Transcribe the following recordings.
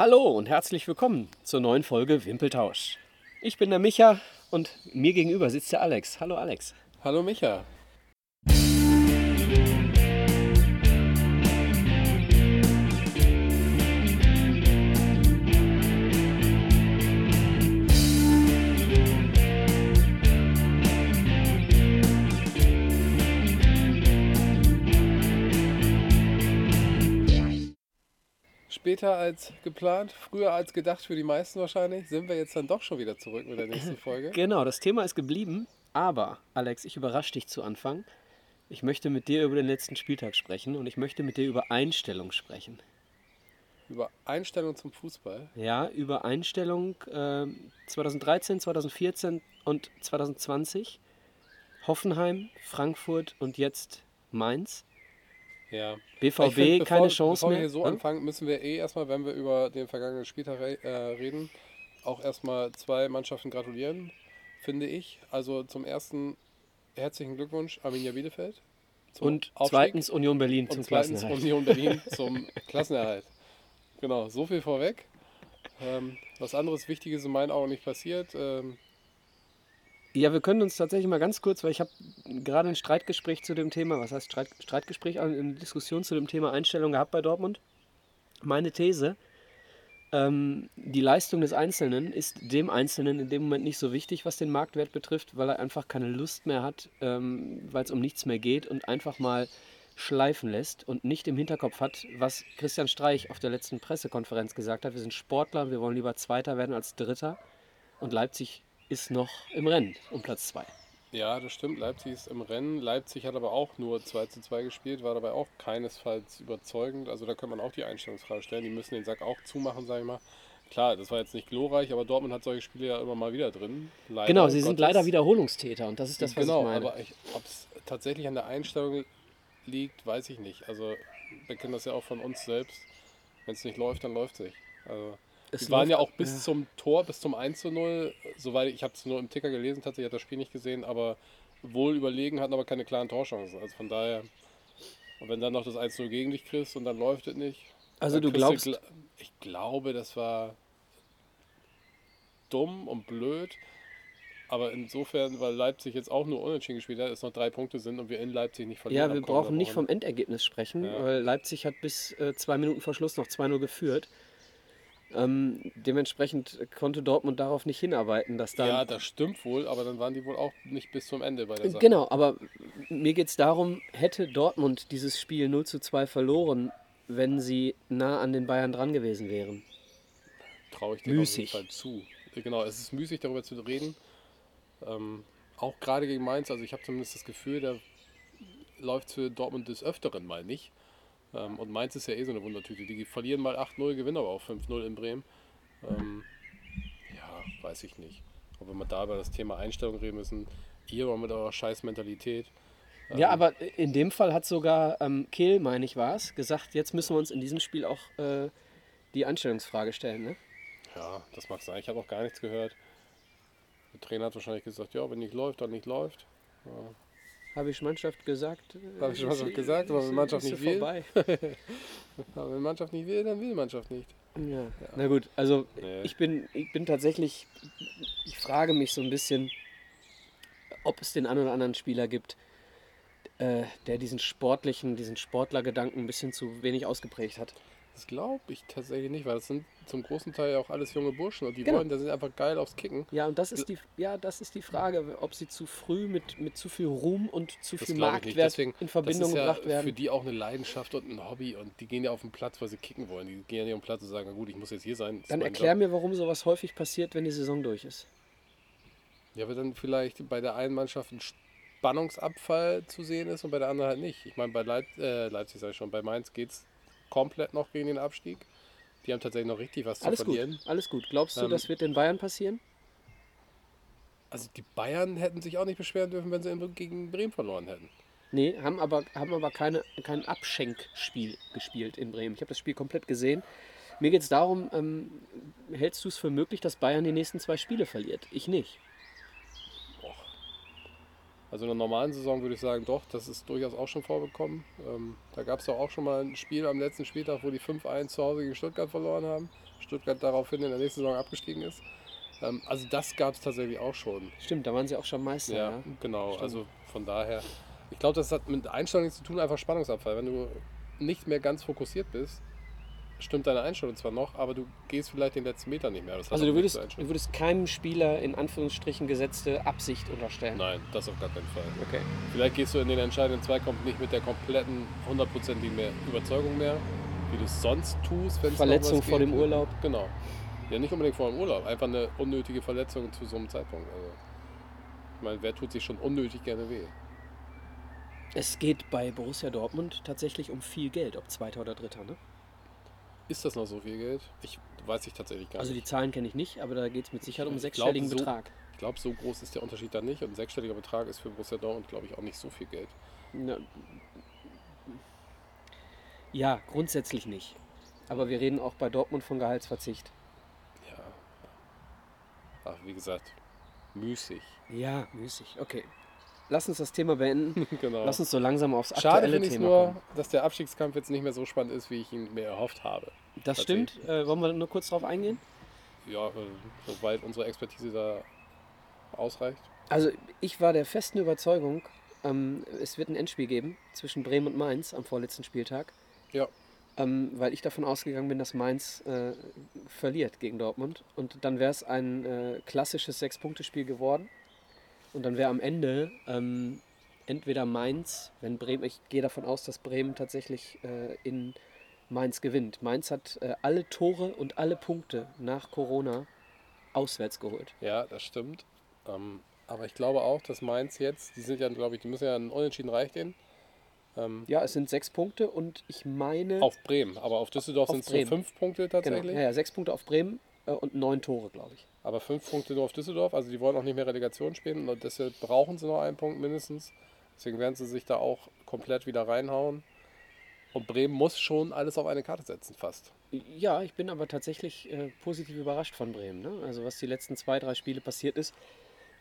Hallo und herzlich willkommen zur neuen Folge Wimpeltausch. Ich bin der Micha und mir gegenüber sitzt der Alex. Hallo Alex. Hallo Micha. Später als geplant, früher als gedacht für die meisten wahrscheinlich, sind wir jetzt dann doch schon wieder zurück mit der nächsten Folge. Genau, das Thema ist geblieben, aber Alex, ich überrasche dich zu Anfang. Ich möchte mit dir über den letzten Spieltag sprechen und ich möchte mit dir über Einstellung sprechen. Über Einstellung zum Fußball? Ja, über Einstellung äh, 2013, 2014 und 2020. Hoffenheim, Frankfurt und jetzt Mainz. Ja. BVB find, keine bevor, Chance bevor mehr. wir hier so Hm? anfangen, müssen wir eh erstmal, wenn wir über den vergangenen Spieltag äh, reden, auch erstmal zwei Mannschaften gratulieren, finde ich. Also zum ersten herzlichen Glückwunsch Arminia Bielefeld. zum Und Aufstieg. zweitens Union Berlin zum und zweitens Klassenerhalt. Union Berlin zum Klassenerhalt. Genau, so viel vorweg. Ähm, was anderes Wichtiges in meinen Augen nicht passiert. Ähm, Ja, wir können uns tatsächlich mal ganz kurz, weil ich habe gerade ein Streitgespräch zu dem Thema, was heißt Streit, Streitgespräch, also eine Diskussion zu dem Thema Einstellung gehabt bei Dortmund. Meine These, ähm, die Leistung des Einzelnen ist dem Einzelnen in dem Moment nicht so wichtig, was den Marktwert betrifft, weil er einfach keine Lust mehr hat, ähm, weil es um nichts mehr geht und einfach mal schleifen lässt und nicht im Hinterkopf hat, was Christian Streich auf der letzten Pressekonferenz gesagt hat. Wir sind Sportler, wir wollen lieber Zweiter werden als Dritter und Leipzig ist noch im Rennen um Platz 2. ja, das stimmt. Leipzig ist im Rennen. Leipzig hat aber auch nur 2 zu 2 gespielt, war dabei auch keinesfalls überzeugend. Also da könnte man auch die Einstellungsfrage stellen. Die müssen den Sack auch zumachen, sage ich mal. Klar, das war jetzt nicht glorreich, aber Dortmund hat solche Spiele ja immer mal wieder drin. Leider Genau, sie sind Gottes. leider Wiederholungstäter und das ist das, was genau, ich meine. aber ob es tatsächlich an der Einstellung liegt, weiß ich nicht. Also wir kennen das ja auch von uns selbst. Wenn es nicht läuft, dann läuft es nicht. Also, Es die waren ja auch bis ja. zum Tor, bis zum 1 zu 0, soweit ich habe es nur im Ticker gelesen, tatsächlich habe das Spiel nicht gesehen, aber wohl überlegen, hatten aber keine klaren Torchancen. Also von daher, und wenn dann noch das 1 0 gegen dich kriegst und dann läuft es nicht. Also du glaubst, gl- ich glaube, das war dumm und blöd. Aber insofern, weil Leipzig jetzt auch nur unentschieden gespielt hat, es noch drei Punkte sind und wir in Leipzig nicht verlieren. ja, wir brauchen nicht vom. Endergebnis sprechen, Ja. weil Leipzig hat bis äh, zwei Minuten vor Schluss noch 2-0 geführt. Ähm, dementsprechend konnte Dortmund darauf nicht hinarbeiten, dass da. Ja, das stimmt wohl, aber dann waren die wohl auch nicht bis zum Ende bei der Sache. genau, aber mir geht es darum, hätte Dortmund dieses Spiel 0 zu 2 verloren, wenn sie nah an den Bayern dran gewesen wären. Traue ich dir auf jeden Müßig. Fall zu. Genau, es ist müßig, darüber zu reden. Ähm, auch gerade gegen Mainz, also ich habe zumindest das Gefühl, da läuft für Dortmund des Öfteren mal nicht. Ähm, und Mainz ist ja eh so eine Wundertüte. Die verlieren mal 8-0, gewinnen aber auch 5-0 in Bremen. Ähm, ja, weiß ich nicht. Ob wir mal da über das Thema Einstellung reden müssen. Ihr mal mit eurer scheiß Mentalität. Ja, Ähm, aber in dem Fall hat sogar ähm, Kehl, meine ich, war es, gesagt, jetzt müssen wir uns in diesem Spiel auch äh, die Anstellungsfrage stellen. Ne? Ja, das mag sein. Ich habe auch gar nichts gehört. Der Trainer hat wahrscheinlich gesagt, ja, wenn nicht läuft, dann nicht läuft. Ja. Habe ich Mannschaft gesagt? äh, Habe ich Mannschaft gesagt, aber wenn Mannschaft nicht will? vorbei. Aber wenn Mannschaft nicht will, dann will Mannschaft nicht. Ja. Na gut, also Nee. ich bin, ich bin tatsächlich, ich frage mich so ein bisschen, ob es den einen oder anderen Spieler gibt, äh, der diesen sportlichen, diesen Sportlergedanken ein bisschen zu wenig ausgeprägt hat. Das glaube ich tatsächlich nicht, weil das sind zum großen Teil auch alles junge Burschen und die Genau. wollen, da sind einfach geil aufs Kicken. Ja, und das ist die, ja, das ist die Frage, ob sie zu früh mit, mit zu viel Ruhm und zu Das viel. Marktwert Deswegen, in Verbindung das ist ja gebracht werden. für die auch eine Leidenschaft und ein Hobby und die gehen ja auf den Platz, weil sie kicken wollen. Die gehen ja nicht auf den Platz und sagen, na gut, ich muss jetzt hier sein. Dann erklär mir, warum sowas häufig passiert, wenn die Saison durch ist. Ja, weil dann vielleicht bei der einen Mannschaft ein Spannungsabfall zu sehen ist und bei der anderen halt nicht. Ich meine, bei Leip äh, Leipzig sage ich schon, bei Mainz geht es komplett noch gegen den Abstieg. Die haben tatsächlich noch richtig was Alles zu gut, verlieren. alles gut. Glaubst du, Ähm, das wird den Bayern passieren? Also die Bayern hätten sich auch nicht beschweren dürfen, wenn sie gegen Bremen verloren hätten. Nee, haben aber, haben aber keine, kein Abschenkspiel gespielt in Bremen. Ich habe das Spiel komplett gesehen. Mir geht es darum, ähm, hältst du es für möglich, dass Bayern die nächsten zwei Spiele verliert? Ich nicht. Also in der normalen Saison würde ich sagen, doch, das ist durchaus auch schon vorgekommen. Ähm, da gab es doch auch schon mal ein Spiel am letzten Spieltag, wo die 5-1 zu Hause gegen Stuttgart verloren haben. Stuttgart daraufhin in der nächsten Saison abgestiegen ist. Ähm, also das gab es tatsächlich auch schon. Stimmt, da waren sie auch schon Meister. Ja, Ja, genau. Stimmt. Also von daher, ich glaube, das hat mit Einstellung nichts zu tun, einfach Spannungsabfall. Wenn du nicht mehr ganz fokussiert bist, stimmt deine Einstellung zwar noch, aber du gehst vielleicht den letzten Meter nicht mehr. Das Also du würdest, du würdest keinem Spieler in Anführungsstrichen gesetzte Absicht unterstellen. Nein, das auf gar keinen Fall. Okay. Vielleicht gehst du in den entscheidenden Zweikampf nicht mit der kompletten, hundertprozentigen mehr Überzeugung mehr, wie du es sonst tust, wenn es Verletzung vor dem Urlaub. Genau. Ja, nicht unbedingt vor dem Urlaub, einfach eine unnötige Verletzung zu so einem Zeitpunkt. Also, ich meine, wer tut sich schon unnötig gerne weh? Es geht bei Borussia Dortmund tatsächlich um viel Geld, ob Zweiter oder Dritter. Ne? Ist das noch so viel Geld? Ich weiß ich tatsächlich gar Also die nicht. Zahlen kenne ich nicht, aber da geht es mit Sicherheit um einen sechsstelligen glaube, so- Betrag. Ich glaube, so groß ist der Unterschied da nicht. Und ein sechsstelliger Betrag ist für Borussia Dortmund, glaube ich, auch nicht so viel Geld. Na, ja, grundsätzlich nicht. Aber wir reden auch bei Dortmund von Gehaltsverzicht. Ja. Ach, wie gesagt, müßig. Ja, müßig. Okay. Lass uns das Thema beenden. genau. Lass uns so langsam aufs Schade aktuelle ich Thema nur, kommen. dass der Abstiegskampf jetzt nicht mehr so spannend ist, wie ich ihn mir erhofft habe. Das stimmt. Äh, wollen wir nur kurz drauf eingehen? Ja, äh, soweit unsere Expertise da ausreicht. Also ich war der festen Überzeugung, ähm, es wird ein Endspiel geben zwischen Bremen und Mainz am vorletzten Spieltag, Ja, ähm, weil ich davon ausgegangen bin, dass Mainz äh, verliert gegen Dortmund. Und dann wäre es ein äh, klassisches Sechs-Punkte-Spiel geworden. Und dann wäre am Ende ähm, entweder Mainz, wenn Bremen, ich gehe davon aus, dass Bremen tatsächlich äh, in Mainz gewinnt. Mainz hat äh, alle Tore und alle Punkte nach Corona auswärts geholt. ja, das stimmt. Ähm, aber ich glaube auch, dass Mainz jetzt, die sind ja, glaube ich, die müssen ja ein Unentschieden reicht denen. Ähm, Ja, es sind sechs Punkte und ich meine. auf Bremen, aber auf Düsseldorf sind es nur fünf Punkte genau, tatsächlich. ja, ja, sechs Punkte auf Bremen äh, und neun Tore, glaube ich. Aber fünf Punkte nur auf Düsseldorf, also die wollen auch nicht mehr Relegation spielen und deshalb brauchen sie noch einen Punkt mindestens. Deswegen werden sie sich da auch komplett wieder reinhauen. Und Bremen muss schon alles auf eine Karte setzen, fast. Ja, ich bin aber tatsächlich äh, positiv überrascht von Bremen. Ne? Also was die letzten zwei, drei Spiele passiert ist.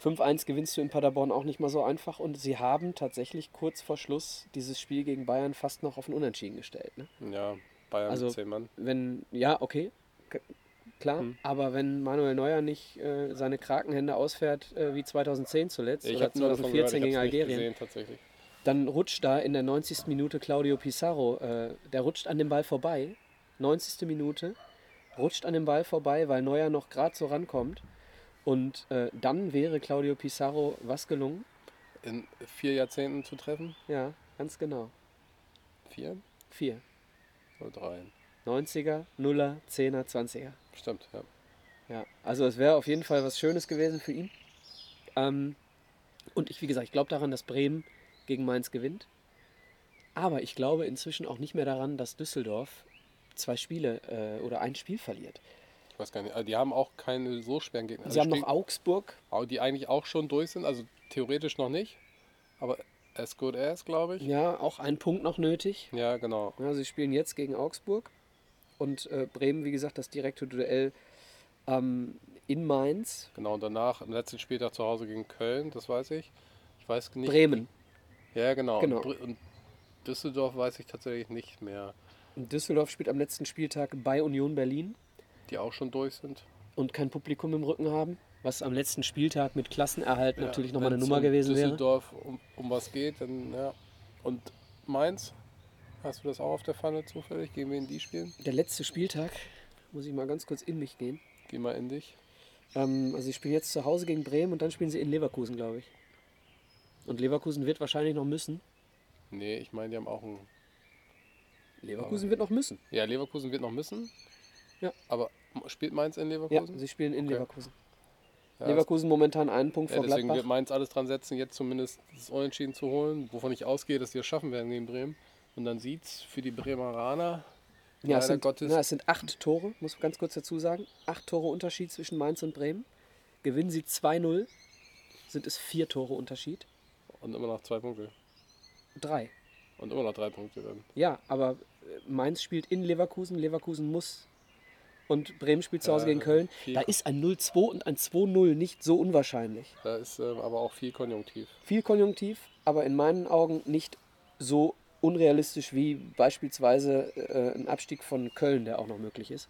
5-1 gewinnst du in Paderborn auch nicht mal so einfach und sie haben tatsächlich kurz vor Schluss dieses Spiel gegen Bayern fast noch auf ein Unentschieden gestellt. Ne? Ja, Bayern Also- mit zehn Mann. Wenn, ja, okay, klar, Hm. aber wenn Manuel Neuer nicht äh, seine Krakenhände ausfährt äh, wie 2010 zuletzt Ich oder habe nur davon gehört, 2014 ich gegen Algerien, gesehen tatsächlich. dann rutscht da in der 90. Minute Claudio Pizarro, äh, der rutscht an dem Ball vorbei, 90. Minute, rutscht an dem Ball vorbei, weil Neuer noch gerade so rankommt. Und äh, dann wäre Claudio Pizarro was gelungen? In vier Jahrzehnten zu treffen? Ja, ganz genau. Vier Vier. oder drei? 90er, 0er, 10er, 20er. Stimmt, ja. Ja, also es wäre auf jeden Fall was Schönes gewesen für ihn. Ähm, und ich, wie gesagt, ich glaube daran, dass Bremen gegen Mainz gewinnt. Aber ich glaube inzwischen auch nicht mehr daran, dass Düsseldorf zwei Spiele äh, oder ein Spiel verliert. Ich weiß gar nicht. Also die haben auch keine so schweren Gegner. Sie haben Also noch Augsburg. Au- die eigentlich auch schon durch sind, also theoretisch noch nicht. Aber as good as, glaube ich. Ja, auch einen Punkt noch nötig. Ja, genau. Ja, sie spielen jetzt gegen Augsburg. Und äh, Bremen, wie gesagt, das direkte Duell ähm, in Mainz. Genau, und danach am letzten Spieltag zu Hause gegen Köln, das weiß ich. Ich weiß nicht. Bremen. Ja, genau. Genau. Und, Düsseldorf weiß ich tatsächlich nicht mehr, Und Düsseldorf spielt am letzten Spieltag bei Union Berlin. die auch schon durch sind. und kein Publikum im Rücken haben, was am letzten Spieltag mit Klassenerhalt Ja, natürlich nochmal eine Nummer um gewesen wäre. Düsseldorf um, um was geht, dann ja. Und Mainz, hast du das auch auf der Pfanne zufällig? Gehen wir in die spielen? Der letzte Spieltag, muss ich mal ganz kurz in mich gehen. Geh mal in dich. Ähm, also sie spielen jetzt zu Hause gegen Bremen und dann spielen sie in Leverkusen, glaube ich. Und Leverkusen wird wahrscheinlich noch müssen. Nee, ich meine, die haben auch ein. Leverkusen wird noch müssen. Ja, Leverkusen wird noch müssen. Ja. Aber spielt Mainz in Ja, Leverkusen? sie spielen in Okay. Leverkusen. Ja, Leverkusen momentan einen Punkt Ja, vor deswegen wird Gladbach. Mainz alles dran setzen, jetzt zumindest das Unentschieden zu holen, wovon ich ausgehe, dass die es schaffen werden gegen Bremen. Und dann sieht es für die Bremeraner Ja, es sind, Gottes- na, es sind acht Tore, muss ich ganz kurz dazu sagen. Acht Tore Unterschied zwischen Mainz und Bremen. Gewinnen sie 2-0, sind es vier Tore Unterschied. und immer noch zwei Punkte. Drei. Und immer noch drei Punkte dann. Ja, aber äh, Mainz spielt in Leverkusen. Leverkusen muss und Bremen spielt zu Hause Ja, gegen Köln. Da ist ein 0-2 und ein 2-0 nicht so unwahrscheinlich. Da ist ähm, aber auch viel Konjunktiv. Viel Konjunktiv, aber in meinen Augen nicht so unrealistisch wie beispielsweise äh, ein Abstieg von Köln, der auch noch möglich ist.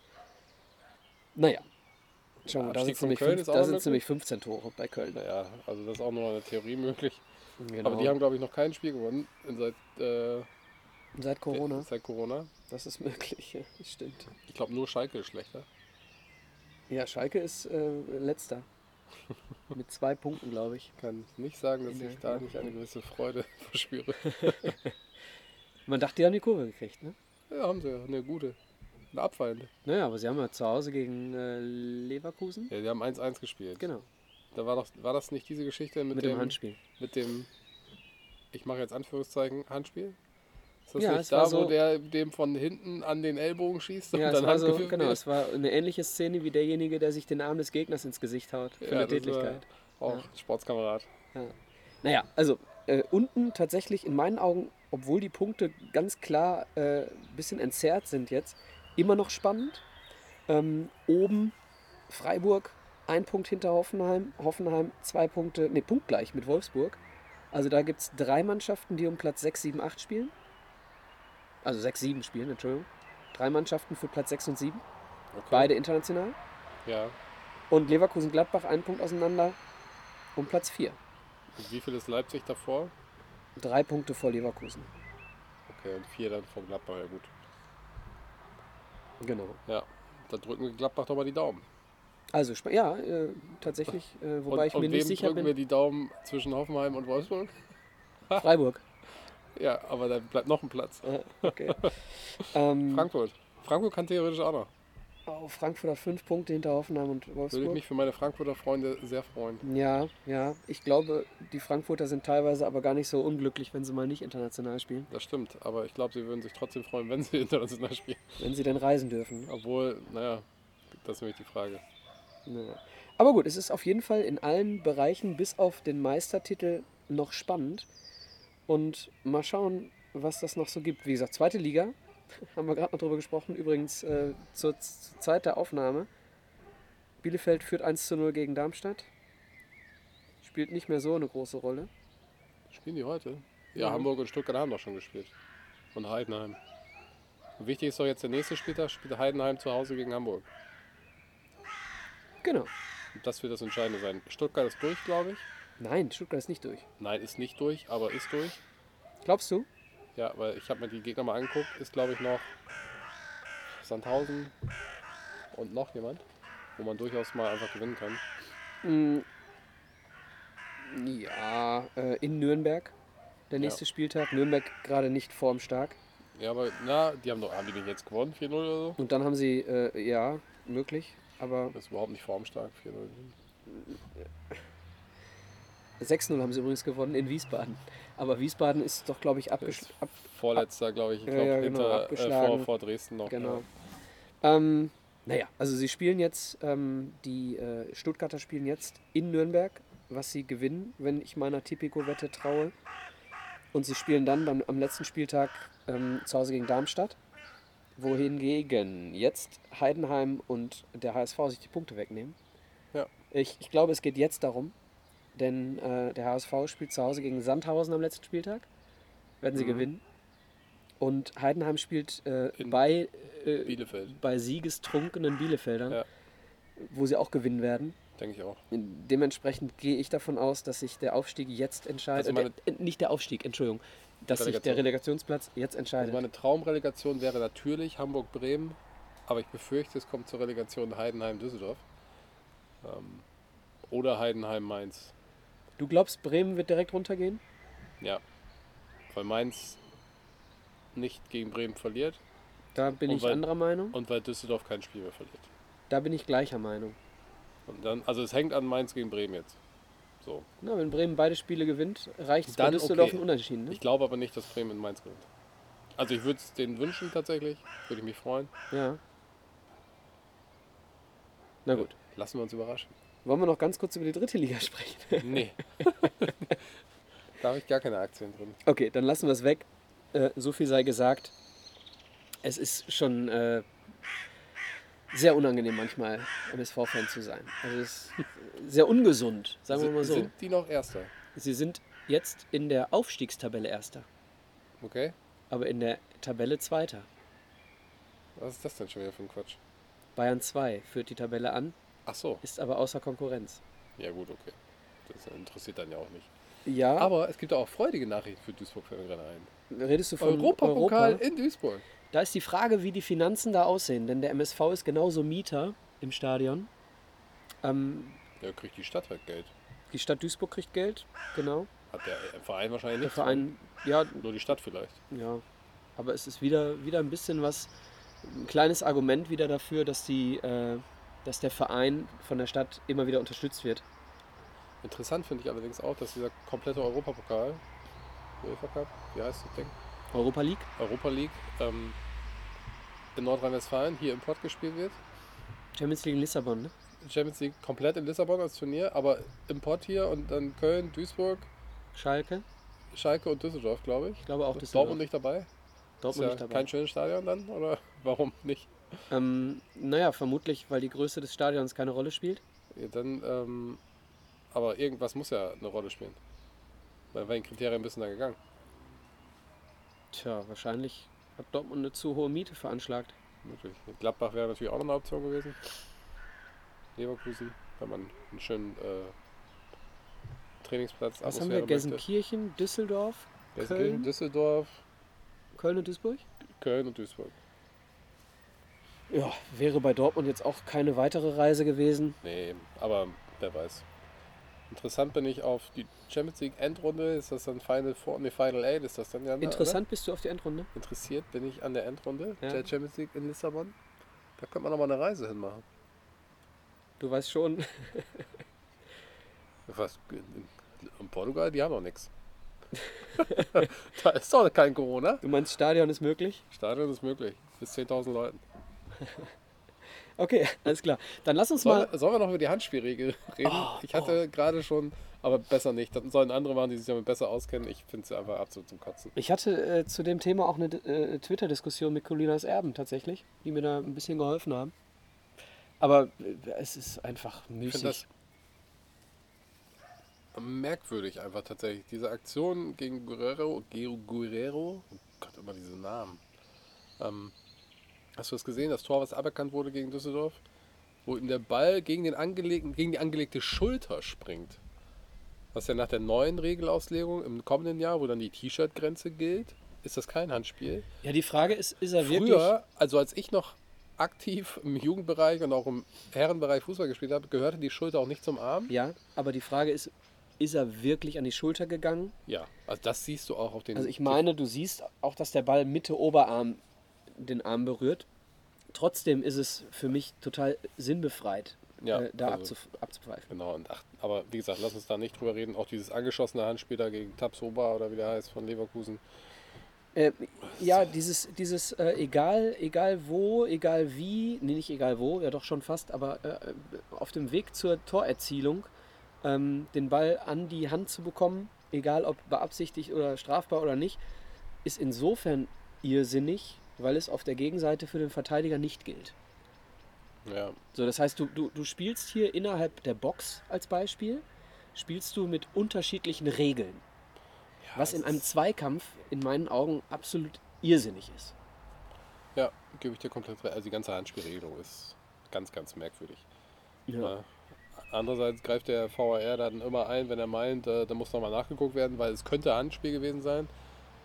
Naja. Schauen wir, da Abstieg sind, nämlich, fünf, da sind nämlich 15 Tore bei Köln. Naja, also das ist auch nur eine Theorie möglich. Genau. Aber die haben, glaube ich, noch kein Spiel gewonnen seit, äh, Seit Corona, seit Corona. das ist möglich, ja, das stimmt. Ich glaube, nur Schalke ist schlechter. Ja, Schalke ist äh, letzter. Mit zwei Punkten, glaube ich. Ich kann nicht sagen, dass In ich da nicht eine gewisse Freude verspüre. Man dachte, die haben die Kurve gekriegt, ne? Ja, haben sie ja. Eine gute. Eine abfallende. Naja, aber sie haben ja zu Hause gegen äh, Leverkusen. Ja, die haben 1-1 gespielt. Genau, Da war, doch, war das nicht diese Geschichte mit, mit dem Handspiel. Mit dem, ich mache jetzt Anführungszeichen, Handspiel? Ist das Ja, nicht es da, war wo so- der dem von hinten an den Ellbogen schießt und Ja, es dann war, so, genau, wird? es war eine ähnliche Szene wie derjenige, der sich den Arm des Gegners ins Gesicht haut für Ja, eine Tätigkeit. Auch Ja. Sportskamerad. Naja, also äh, unten tatsächlich in meinen Augen, obwohl die Punkte ganz klar ein äh, bisschen entzerrt sind jetzt, immer noch spannend. Ähm, oben Freiburg, ein Punkt hinter Hoffenheim. Hoffenheim zwei Punkte, ne, punktgleich mit Wolfsburg. Also da gibt es drei Mannschaften, die um Platz 6, 7, 8 spielen. Also 6, 7 spielen, Entschuldigung. Drei Mannschaften für Platz 6 und 7. Okay. Beide international. Ja. Und Leverkusen-Gladbach einen Punkt auseinander um Platz 4. Und wie viel ist Leipzig davor? Drei Punkte vor Leverkusen. Okay, und vier dann vom Gladbach, ja gut. Genau. Ja, da drücken wir Gladbach doch mal die Daumen. Also, ja, äh, tatsächlich, äh, wobei und, ich und mir wem nicht sicher drücken bin. wir die Daumen zwischen Hoffenheim und Wolfsburg? Freiburg. Ja, aber da bleibt noch ein Platz. Okay. ähm, Frankfurt. Frankfurt kann theoretisch auch noch. Frankfurt hat fünf Punkte hinter Hoffenheim und Würde ich Wolfsburg. mich für meine Frankfurter Freunde sehr freuen. Ja, ja. Ich glaube, die Frankfurter sind teilweise aber gar nicht so unglücklich, wenn sie mal nicht international spielen. Das stimmt, aber ich glaube, sie würden sich trotzdem freuen, wenn sie international spielen. Wenn sie denn reisen dürfen. Obwohl, naja, das ist nämlich die Frage. Ja. Aber gut, es ist auf jeden Fall in allen Bereichen bis auf den Meistertitel noch spannend. Und mal schauen, was das noch so gibt. Wie gesagt, zweite Liga, haben wir gerade noch drüber gesprochen. Übrigens äh, zur Z- Zeit der Aufnahme. Bielefeld führt 1 zu 0 gegen Darmstadt. Spielt nicht mehr so eine große Rolle. Spielen die heute? Ja, Ja. Hamburg und Stuttgart haben doch schon gespielt. Und Heidenheim. Und wichtig ist doch jetzt der nächste Spieltag, spielt Heidenheim zu Hause gegen Hamburg. Genau. Und das wird das Entscheidende sein. Stuttgart ist durch, glaube ich. Nein, Stuttgart ist nicht durch. Nein, ist nicht durch, aber ist durch. Glaubst du? Ja, weil ich habe mir die Gegner mal angeguckt. Ist, glaube ich, noch Sandhausen und noch jemand, wo man durchaus mal einfach gewinnen kann. Mm, Ja, äh, in Nürnberg. Der nächste Spieltag. Nürnberg gerade nicht formstark. Ja, aber na, die haben doch, haben die nicht jetzt gewonnen, 4-0 oder so? Und dann haben sie, äh, ja, möglich, aber Das ist überhaupt nicht formstark, 4-0. 6-0 haben sie übrigens gewonnen in Wiesbaden. Aber Wiesbaden ist doch, glaube ich, Das abgesch ist ab. Vorletzter, glaube ich, ich Ja, glaube ja, genau, hinter äh, vor, abgeschlagen. vor Dresden noch. Genau. Ähm, naja, also sie spielen jetzt, ähm, die äh, Stuttgarter spielen jetzt in Nürnberg, was sie gewinnen, wenn ich meiner Tipico-Wette traue. Und sie spielen dann beim, am letzten Spieltag ähm, zu Hause gegen Darmstadt. Wohingegen jetzt Heidenheim und der HSV sich die Punkte wegnehmen. Ja. Ich, ich glaube, es geht jetzt darum, denn äh, der HSV spielt zu Hause gegen Sandhausen am letzten Spieltag. Werden sie Mhm. gewinnen. Und Heidenheim spielt äh, bei, äh, Bielefeld, bei siegestrunkenen Bielefeldern, Ja. wo sie auch gewinnen werden. denke ich auch. Dementsprechend gehe ich davon aus, dass sich der Aufstieg jetzt entscheidet. Also meine- äh, nicht der Aufstieg, Entschuldigung. Dass sich der Relegationsplatz jetzt Also entscheidet. meine Traumrelegation wäre natürlich Hamburg-Bremen, aber ich befürchte, es kommt zur Relegation Heidenheim-Düsseldorf. Ähm, oder Heidenheim-Mainz. Du glaubst, Bremen wird direkt runtergehen? Ja. Weil Mainz nicht gegen Bremen verliert Da bin Und ich weil- anderer Meinung. und weil Düsseldorf kein Spiel mehr verliert. Da bin ich gleicher Meinung. Und dann, also es hängt an Mainz gegen Bremen jetzt. So. Na, wenn Bremen beide Spiele gewinnt, reicht es bei Düsseldorf okay. ein Unentschieden. Ne? Ich glaube aber nicht, dass Bremen in Mainz gewinnt. Also ich würde es denen wünschen tatsächlich, würde ich mich freuen. Ja. Na gut. Lassen wir uns überraschen. Wollen wir noch ganz kurz über die dritte Liga sprechen? Nee. da habe ich gar keine Aktien drin. Okay, dann lassen wir es weg. Äh, so viel sei gesagt. Es ist schon äh, sehr unangenehm manchmal, MSV-Fan zu sein. Also es ist sehr ungesund, sagen wir mal so. Sind die noch Erster? Sie sind jetzt in der Aufstiegstabelle Erster, Okay. aber in der Tabelle Zweiter. Was ist das denn schon wieder für ein Quatsch? Bayern 2 führt die Tabelle an, Ach so. ist aber außer Konkurrenz. Ja gut, okay. Das interessiert dann ja auch nicht. Ja, Aber es gibt auch freudige Nachrichten für Duisburg fällt mir gerade ein. redest du von Europapokal Europa? in Duisburg. Da ist die Frage, wie die Finanzen da aussehen, denn der MSV ist genauso Mieter im Stadion. Ähm, Ja, kriegt die Stadt halt Geld. die Stadt Duisburg kriegt Geld, genau. Hat der Verein wahrscheinlich Der nicht. Verein, ja, Nur die Stadt vielleicht. ja. Aber es ist wieder, wieder ein bisschen was, ein kleines Argument wieder dafür, dass, die, äh, dass der Verein von der Stadt immer wieder unterstützt wird. Interessant finde ich allerdings auch, dass dieser komplette Europapokal, UEFA Cup, wie heißt das Ding? Europa League? Europa League, ähm, in Nordrhein-Westfalen hier im Pott gespielt wird. Champions League in Lissabon, ne? Champions League komplett in Lissabon als Turnier, aber im Pott hier und dann Köln, Duisburg, Schalke? Schalke und Düsseldorf, glaube ich. Ich glaube auch Düsseldorf. Dortmund nicht dabei? Dortmund ist nicht ja dabei. kein schönes Stadion dann? Oder warum nicht? Ähm, naja, vermutlich, weil die Größe des Stadions keine Rolle spielt. Ja, dann, ähm, aber irgendwas muss ja eine Rolle spielen. Bei welchen Kriterien bist du da gegangen? Tja, wahrscheinlich hat Dortmund eine zu hohe Miete veranschlagt. Möglich. Gladbach wäre natürlich auch noch eine Option gewesen. Leverkusen, wenn man einen schönen äh, Trainingsplatz Was haben wir? Atmosphäre. Gelsenkirchen, Düsseldorf, Gelsenkirchen, Köln? Düsseldorf, Köln und Duisburg? Köln und Duisburg. Ja, wäre bei Dortmund jetzt auch keine weitere Reise gewesen. Nee, aber wer weiß. Interessant bin ich auf die Champions League Endrunde. Ist das dann Final Four? Nee, Final Eight ist das dann ja. ne, Interessant bist du auf die Endrunde? Oder? Interessiert bin ich an der Endrunde Ja. der Champions League in Lissabon. Da könnte man noch mal eine Reise hinmachen. Du weißt schon, Was? In, Portugal, die haben doch nichts. da ist doch kein Corona. du meinst Stadion ist möglich? Stadion ist möglich. Bis 10.000 Leuten. Okay, alles klar. Dann lass uns mal. Sollen, wir noch über die Handspielregel reden? Oh, ich hatte gerade schon, aber besser nicht. Das sollen andere machen, die sich damit besser auskennen. Ich finde es einfach absolut zum Kotzen. Ich hatte äh, zu dem Thema auch eine äh, Twitter-Diskussion mit Colinas Erben tatsächlich, die mir da ein bisschen geholfen haben. Aber äh, es ist einfach müßig. merkwürdig einfach tatsächlich. Diese Aktion gegen Guerrero, Gero Guerrero, oh Gott, immer diese Namen. Ähm, hast du das gesehen, das Tor, was aberkannt wurde gegen Düsseldorf? Wo ihm der Ball gegen, den angelegten, gegen die angelegte Schulter springt. Was ja nach der neuen Regelauslegung im kommenden Jahr, wo dann die T-Shirt-Grenze gilt, ist das kein Handspiel. Ja, die Frage ist, ist er wirklich. Früher, also als ich noch aktiv im Jugendbereich und auch im Herrenbereich Fußball gespielt habe, gehörte die Schulter auch nicht zum Arm. Ja, aber die Frage ist, ist er wirklich an die Schulter gegangen? Ja, also das siehst du auch auf den. Also ich meine, du siehst auch, dass der Ball Mitte Oberarm den Arm berührt. Trotzdem ist es für mich total sinnbefreit, Ja, äh, da also- abzupfeifen. Genau, und ach, aber wie gesagt, lass uns da nicht drüber reden. Auch dieses angeschossene Handspiel da gegen Tabsoba oder wie der heißt von Leverkusen. Äh, ja, dieses, dieses äh, egal, egal wo, egal wie, nee, nicht egal wo, ja doch schon fast, aber äh, auf dem Weg zur Torerzielung ähm, den Ball an die Hand zu bekommen, egal ob beabsichtigt oder strafbar oder nicht, ist insofern irrsinnig, weil es auf der Gegenseite für den Verteidiger nicht gilt. Ja, So, das heißt, du, du, du spielst hier innerhalb der Box als Beispiel, spielst du mit unterschiedlichen Regeln. was in einem Zweikampf in meinen Augen absolut irrsinnig ist. Ja, gebe ich dir komplett recht. Also die ganze Handspielregelung ist ganz, ganz merkwürdig. Ja. Andererseits greift der VAR dann immer ein, wenn er meint, äh, da muss nochmal nachgeguckt werden, weil es könnte Handspiel gewesen sein.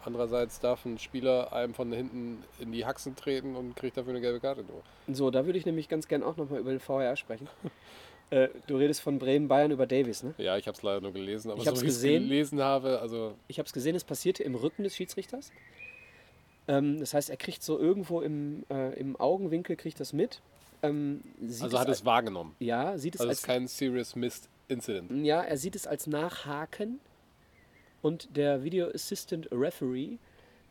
Andererseits darf ein Spieler einem von hinten in die Haxen treten und kriegt dafür eine gelbe Karte. Nur. So, da würde ich nämlich ganz gern auch nochmal über den VAR sprechen. äh, du redest von Bremen, Bayern über Davies, ne? Ja, ich habe es leider nur gelesen, aber Ich so wie ich es gesehen. gelesen habe, also Ich habe es gesehen, es passierte im Rücken des Schiedsrichters. Ähm, das heißt, er kriegt so irgendwo im, äh, im Augenwinkel kriegt das mit. Ähm, sieht Also hat als- es wahrgenommen. Ja, sieht es Also es als ist kein Serious Missed Incident. Ja, er sieht es als Nachhaken und der Video Assistant Referee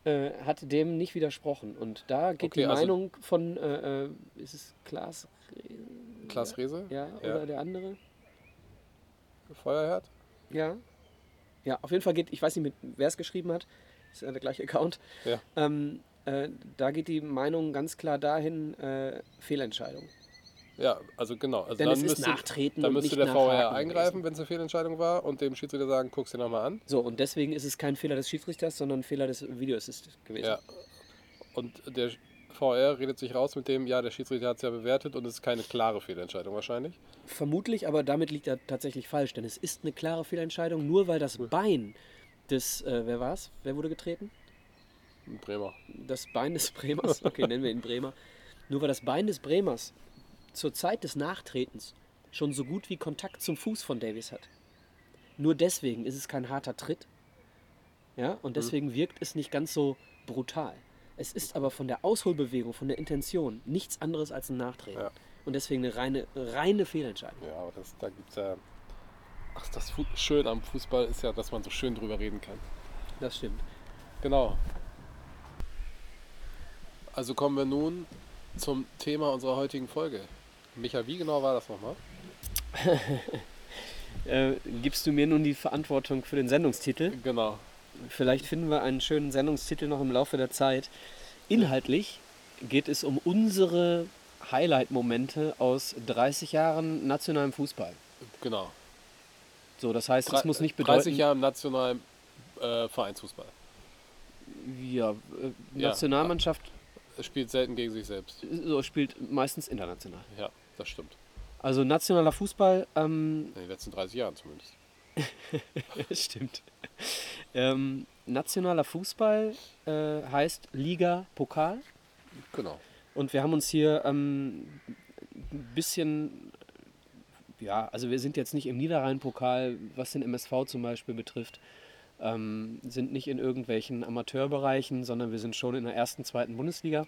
äh, hat dem nicht widersprochen. Und da geht Okay, die also- Meinung von, äh, äh, ist es Klaas, Klaas Rehse? ja, Ja. oder der andere? Feuerherd? Ja. Ja, auf jeden Fall geht, ich weiß nicht, wer es geschrieben hat, ist ja der gleiche Account. Ja. Ähm, äh, da geht die Meinung ganz klar dahin, äh, Fehlentscheidung. Ja, also genau. Also Denn dann es ist müsste, Nachtreten dann müsste der VR eingreifen, wenn es eine Fehlentscheidung war und dem Schiedsrichter sagen, guck's dir nochmal an. So, und deswegen ist es kein Fehler des Schiedsrichters, sondern ein Fehler des Videoassist gewesen. Ja. Und der VR redet sich raus mit dem, ja, der Schiedsrichter hat es ja bewertet und es ist keine klare Fehlentscheidung wahrscheinlich. Vermutlich, aber damit liegt er tatsächlich falsch, denn es ist eine klare Fehlentscheidung, nur weil das Bein des, äh, wer war's? Wer wurde getreten? Bremer. Das Bein des Bremers, okay, nennen wir ihn Bremer. Nur weil das Bein des Bremers zur Zeit des Nachtretens schon so gut wie Kontakt zum Fuß von Davies hat. Nur deswegen ist es kein harter Tritt. Ja, und deswegen wirkt es nicht ganz so brutal. Es ist aber von der Ausholbewegung, von der Intention nichts anderes als ein Nachtreten. Ja. Und deswegen eine reine, reine Fehlentscheidung. Ja, aber das, da gibt es ja. Ach, das Fu Schön am Fußball ist ja, dass man so schön drüber reden kann. Das stimmt. Genau. Also kommen wir nun zum Thema unserer heutigen Folge. Micha, wie genau war das nochmal? Äh, gibst du mir nun die Verantwortung für den Sendungstitel? Genau. Vielleicht finden wir einen schönen Sendungstitel noch im Laufe der Zeit. Inhaltlich geht es um unsere Highlight-Momente aus 30 Jahren nationalem Fußball. Genau. So, das heißt, es muss nicht 30 bedeuten, Jahre im nationalen äh, Vereinsfußball. ja, äh, Ja. Nationalmannschaft Es spielt selten gegen sich selbst. so, spielt meistens international. Ja, das stimmt. Also nationaler Fußball, ähm, In den letzten 30 Jahren zumindest. stimmt. Ähm, nationaler Fußball äh, heißt Liga Pokal. Genau. Und wir haben uns hier ähm, ein bisschen, ja, also wir sind jetzt nicht im Niederrhein-Pokal, was den MSV zum Beispiel betrifft, ähm, sind nicht in irgendwelchen Amateurbereichen, sondern wir sind schon in der ersten, zweiten Bundesliga.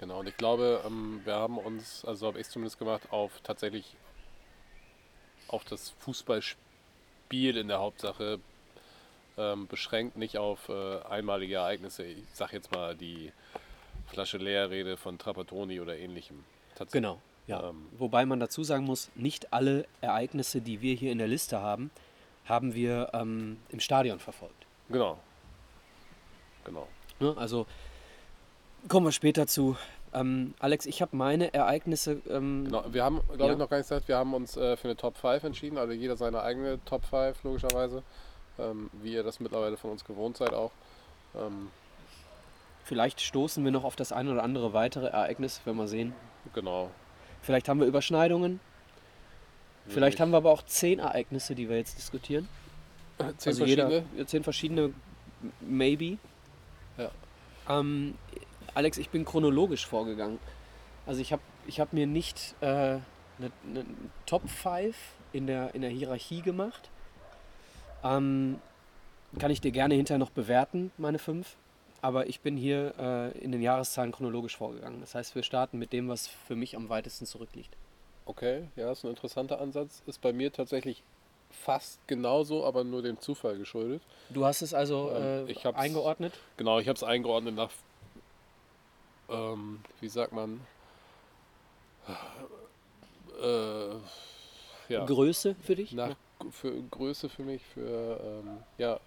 Genau, und ich glaube, ähm, wir haben uns, also habe ich zumindest gemacht, auf tatsächlich auf das Fußballspiel in der Hauptsache ähm, beschränkt, nicht auf äh, einmalige Ereignisse. Ich sag jetzt mal die Flasche Leerrede von Trapattoni oder ähnlichem. Tats- Genau, ja. Ähm. Wobei man dazu sagen muss, nicht alle Ereignisse, die wir hier in der Liste haben, haben wir ähm, im Stadion verfolgt. Genau. Genau. Ne? Also kommen wir später zu. Ähm, Alex, ich habe meine Ereignisse. Ähm, genau. Wir haben, glaube Ja. ich, noch gar nicht gesagt, wir haben uns äh, für eine Top 5 entschieden, also jeder seine eigene Top 5, logischerweise. Ähm, wie ihr das mittlerweile von uns gewohnt seid auch. Ähm, Vielleicht stoßen wir noch auf das eine oder andere weitere Ereignis, wenn wir sehen. genau. Vielleicht haben wir Überschneidungen. Vielleicht haben wir aber auch zehn Ereignisse, die wir jetzt diskutieren. zehn also verschiedene. jeder zehn verschiedene, maybe. Ja. Ähm, Alex, ich bin chronologisch vorgegangen. Also ich habe ich hab mir nicht äh, eine, eine Top 5 in der, in der Hierarchie gemacht. Ähm, kann ich dir gerne hinterher noch bewerten, meine fünf. Aber ich bin hier äh, in den Jahreszahlen chronologisch vorgegangen. Das heißt, wir starten mit dem, was für mich am weitesten zurückliegt. Okay, ja, ist ein interessanter Ansatz. Ist bei mir tatsächlich fast genauso, aber nur dem Zufall geschuldet. Du hast es also Ähm, äh, eingeordnet. Genau, ich habe es eingeordnet nach, ähm, wie sagt man, äh, ja, Größe für dich? nach für Größe für mich, für ähm, ja,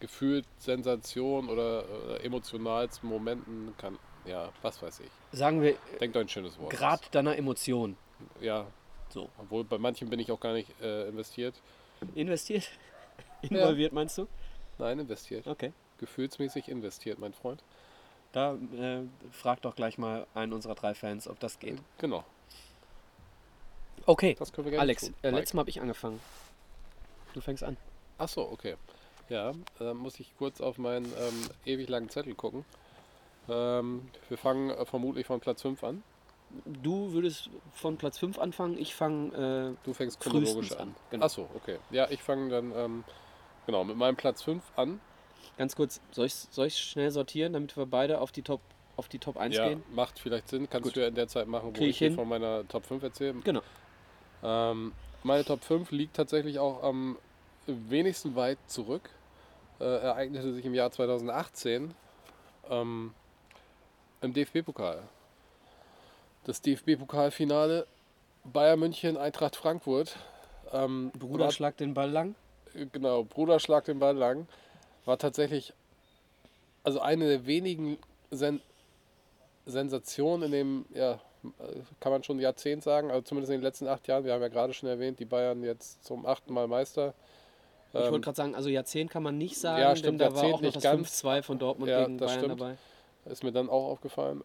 gefühlt Sensation oder, oder emotionalsten Momenten kann, ja, was weiß ich. Sagen wir Denkt ein schönes Wort. Grad deiner Emotion. Ja, So. obwohl bei manchen bin ich auch gar nicht äh, investiert. Investiert? Involviert meinst du? Nein, investiert. Okay. Gefühlsmäßig investiert, mein Freund. Da äh, frag doch gleich mal einen unserer drei Fans, ob das geht. Genau, Okay. das können wir gerne Alex, tun. äh, letztes Mal habe ich angefangen. Du fängst an. Ach so, okay. Ja, dann muss ich kurz auf meinen ähm, ewig langen Zettel gucken. Ähm, wir fangen äh, vermutlich von Platz 5 an. Du würdest von Platz 5 anfangen, ich fange Du fängst chronologisch an. an, genau. Ach so, okay. Ja, ich fange dann ähm, genau mit meinem Platz 5 an. Ganz kurz, soll ich, soll ich schnell sortieren, damit wir beide auf die Top, auf die Top 1 Ja, gehen? macht vielleicht Sinn. Kannst Gut. du ja in der Zeit machen, wo Krieg ich, ich von meiner Top 5 erzähle. Genau. Ähm, meine Top 5 liegt tatsächlich auch am wenigsten weit zurück. Äh, ereignete sich im Jahr 2018 ähm, im DFB-Pokal. Das DFB-Pokalfinale Bayern München, Eintracht Frankfurt. Ähm, Bruder, war- schlag den Ball lang. genau, Bruder schlag den Ball lang, war tatsächlich also eine der wenigen Sen Sensationen in dem ja, kann man schon Jahrzehnt sagen, also zumindest in den letzten acht Jahren. Wir haben ja gerade schon erwähnt, die Bayern jetzt zum achten Mal Meister. Ich wollte Ähm, gerade sagen, also Jahrzehnt kann man nicht sagen, Ja, stimmt, denn da war Jahrzehnt auch noch das ganz. 5-2 von Dortmund Ja, gegen das Bayern stimmt. dabei. Ist mir dann auch aufgefallen.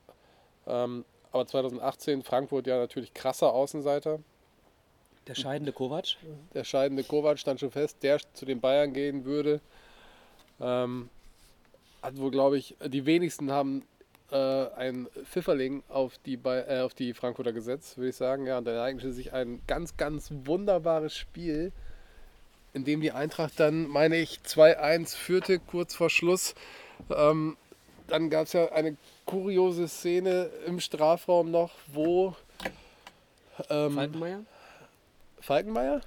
Ähm, aber 2018 Frankfurt ja natürlich krasser Außenseiter. Der scheidende Kovac. Der scheidende Kovac stand schon fest, der zu den Bayern gehen würde. Ähm, hat wohl, glaube ich, die wenigsten haben äh, ein Pfifferling auf die, Bay äh, auf die Frankfurter gesetzt, würde ich sagen. Ja, und dann ereignete sich ein ganz, ganz wunderbares Spiel, in dem die Eintracht dann, meine ich, 2-1 führte, kurz vor Schluss. Ähm, dann gab es ja eine kuriose Szene im Strafraum noch, wo ähm, Falkenmeier? Falkenmeier?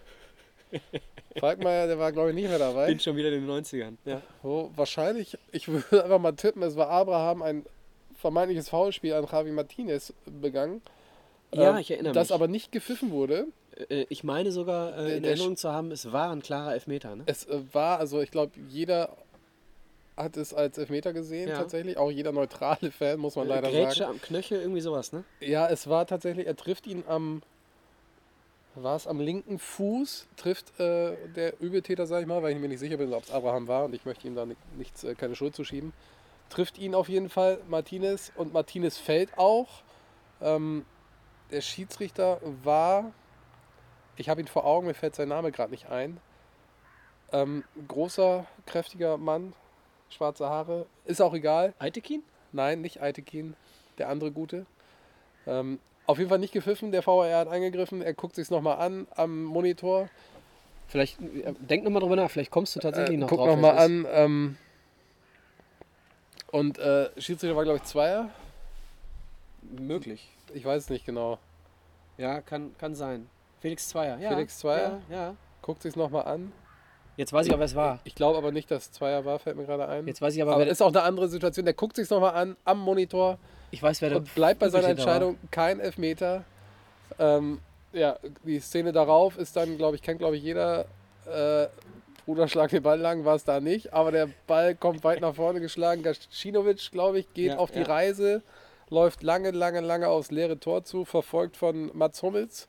Falkenmeier, der war glaube ich nicht mehr dabei. Bin schon wieder in den 90ern. Ja. Wo wahrscheinlich, ich würde einfach mal tippen, es war Abraham ein vermeintliches Foulspiel an Javi Martinez begangen. Ja, ähm, ich erinnere Das mich. aber nicht gepfiffen wurde. Äh, Ich meine sogar äh, Der- in der Erinnerung zu haben, es war ein klarer Elfmeter. Ne? Es äh, war, also ich glaube, jeder hat es als Elfmeter gesehen Ja. tatsächlich. Auch jeder neutrale Fan, muss man leider Grätsche sagen. am Knöchel, irgendwie sowas, ne? Ja, es war tatsächlich, er trifft ihn am, war es am linken Fuß, trifft äh, der Übeltäter, sag ich mal, weil ich mir nicht sicher bin, ob es Abraham war und ich möchte ihm da ni- nichts, äh, keine Schuld zuschieben. Trifft ihn auf jeden Fall Martinez und Martinez fällt auch. Ähm, der Schiedsrichter war, ich habe ihn vor Augen, mir fällt sein Name gerade nicht ein. Ähm, großer, kräftiger Mann, schwarze Haare, ist auch egal. Eitekin? Nein, nicht Eitekin, der andere Gute. Ähm, auf jeden Fall nicht gepfiffen, der VAR hat eingegriffen, er guckt sich nochmal an am Monitor. Vielleicht, äh, denk nochmal drüber nach, vielleicht kommst du tatsächlich Äh, noch guck drauf. nochmal wer es an. Ähm, und äh, Schiedsrichter war, glaube ich, Zweier. Möglich. Ich weiß es nicht genau. Ja, kann, kann sein. Felix Zweier, ja. Felix Zweier? Ja, ja. Guckt sich nochmal an. Jetzt weiß ich aber, wer es war. Ich glaube aber nicht, dass es Zweier war, fällt mir gerade ein. Jetzt weiß ich aber, aber wer ist auch eine andere Situation. Der guckt sich nochmal an am Monitor Ich weiß, wer und bleibt bei seiner Übeltäter war. Entscheidung kein Elfmeter. Ähm, ja, die Szene darauf ist dann, glaube ich, kennt glaube ich jeder. Äh, Bruder, schlag den Ball lang, war es da nicht. Aber der Ball kommt weit nach vorne geschlagen. Gacinovic, glaube ich, geht Ja, auf die ja. Reise, läuft lange, lange, lange aufs leere Tor zu, verfolgt von Mats Hummels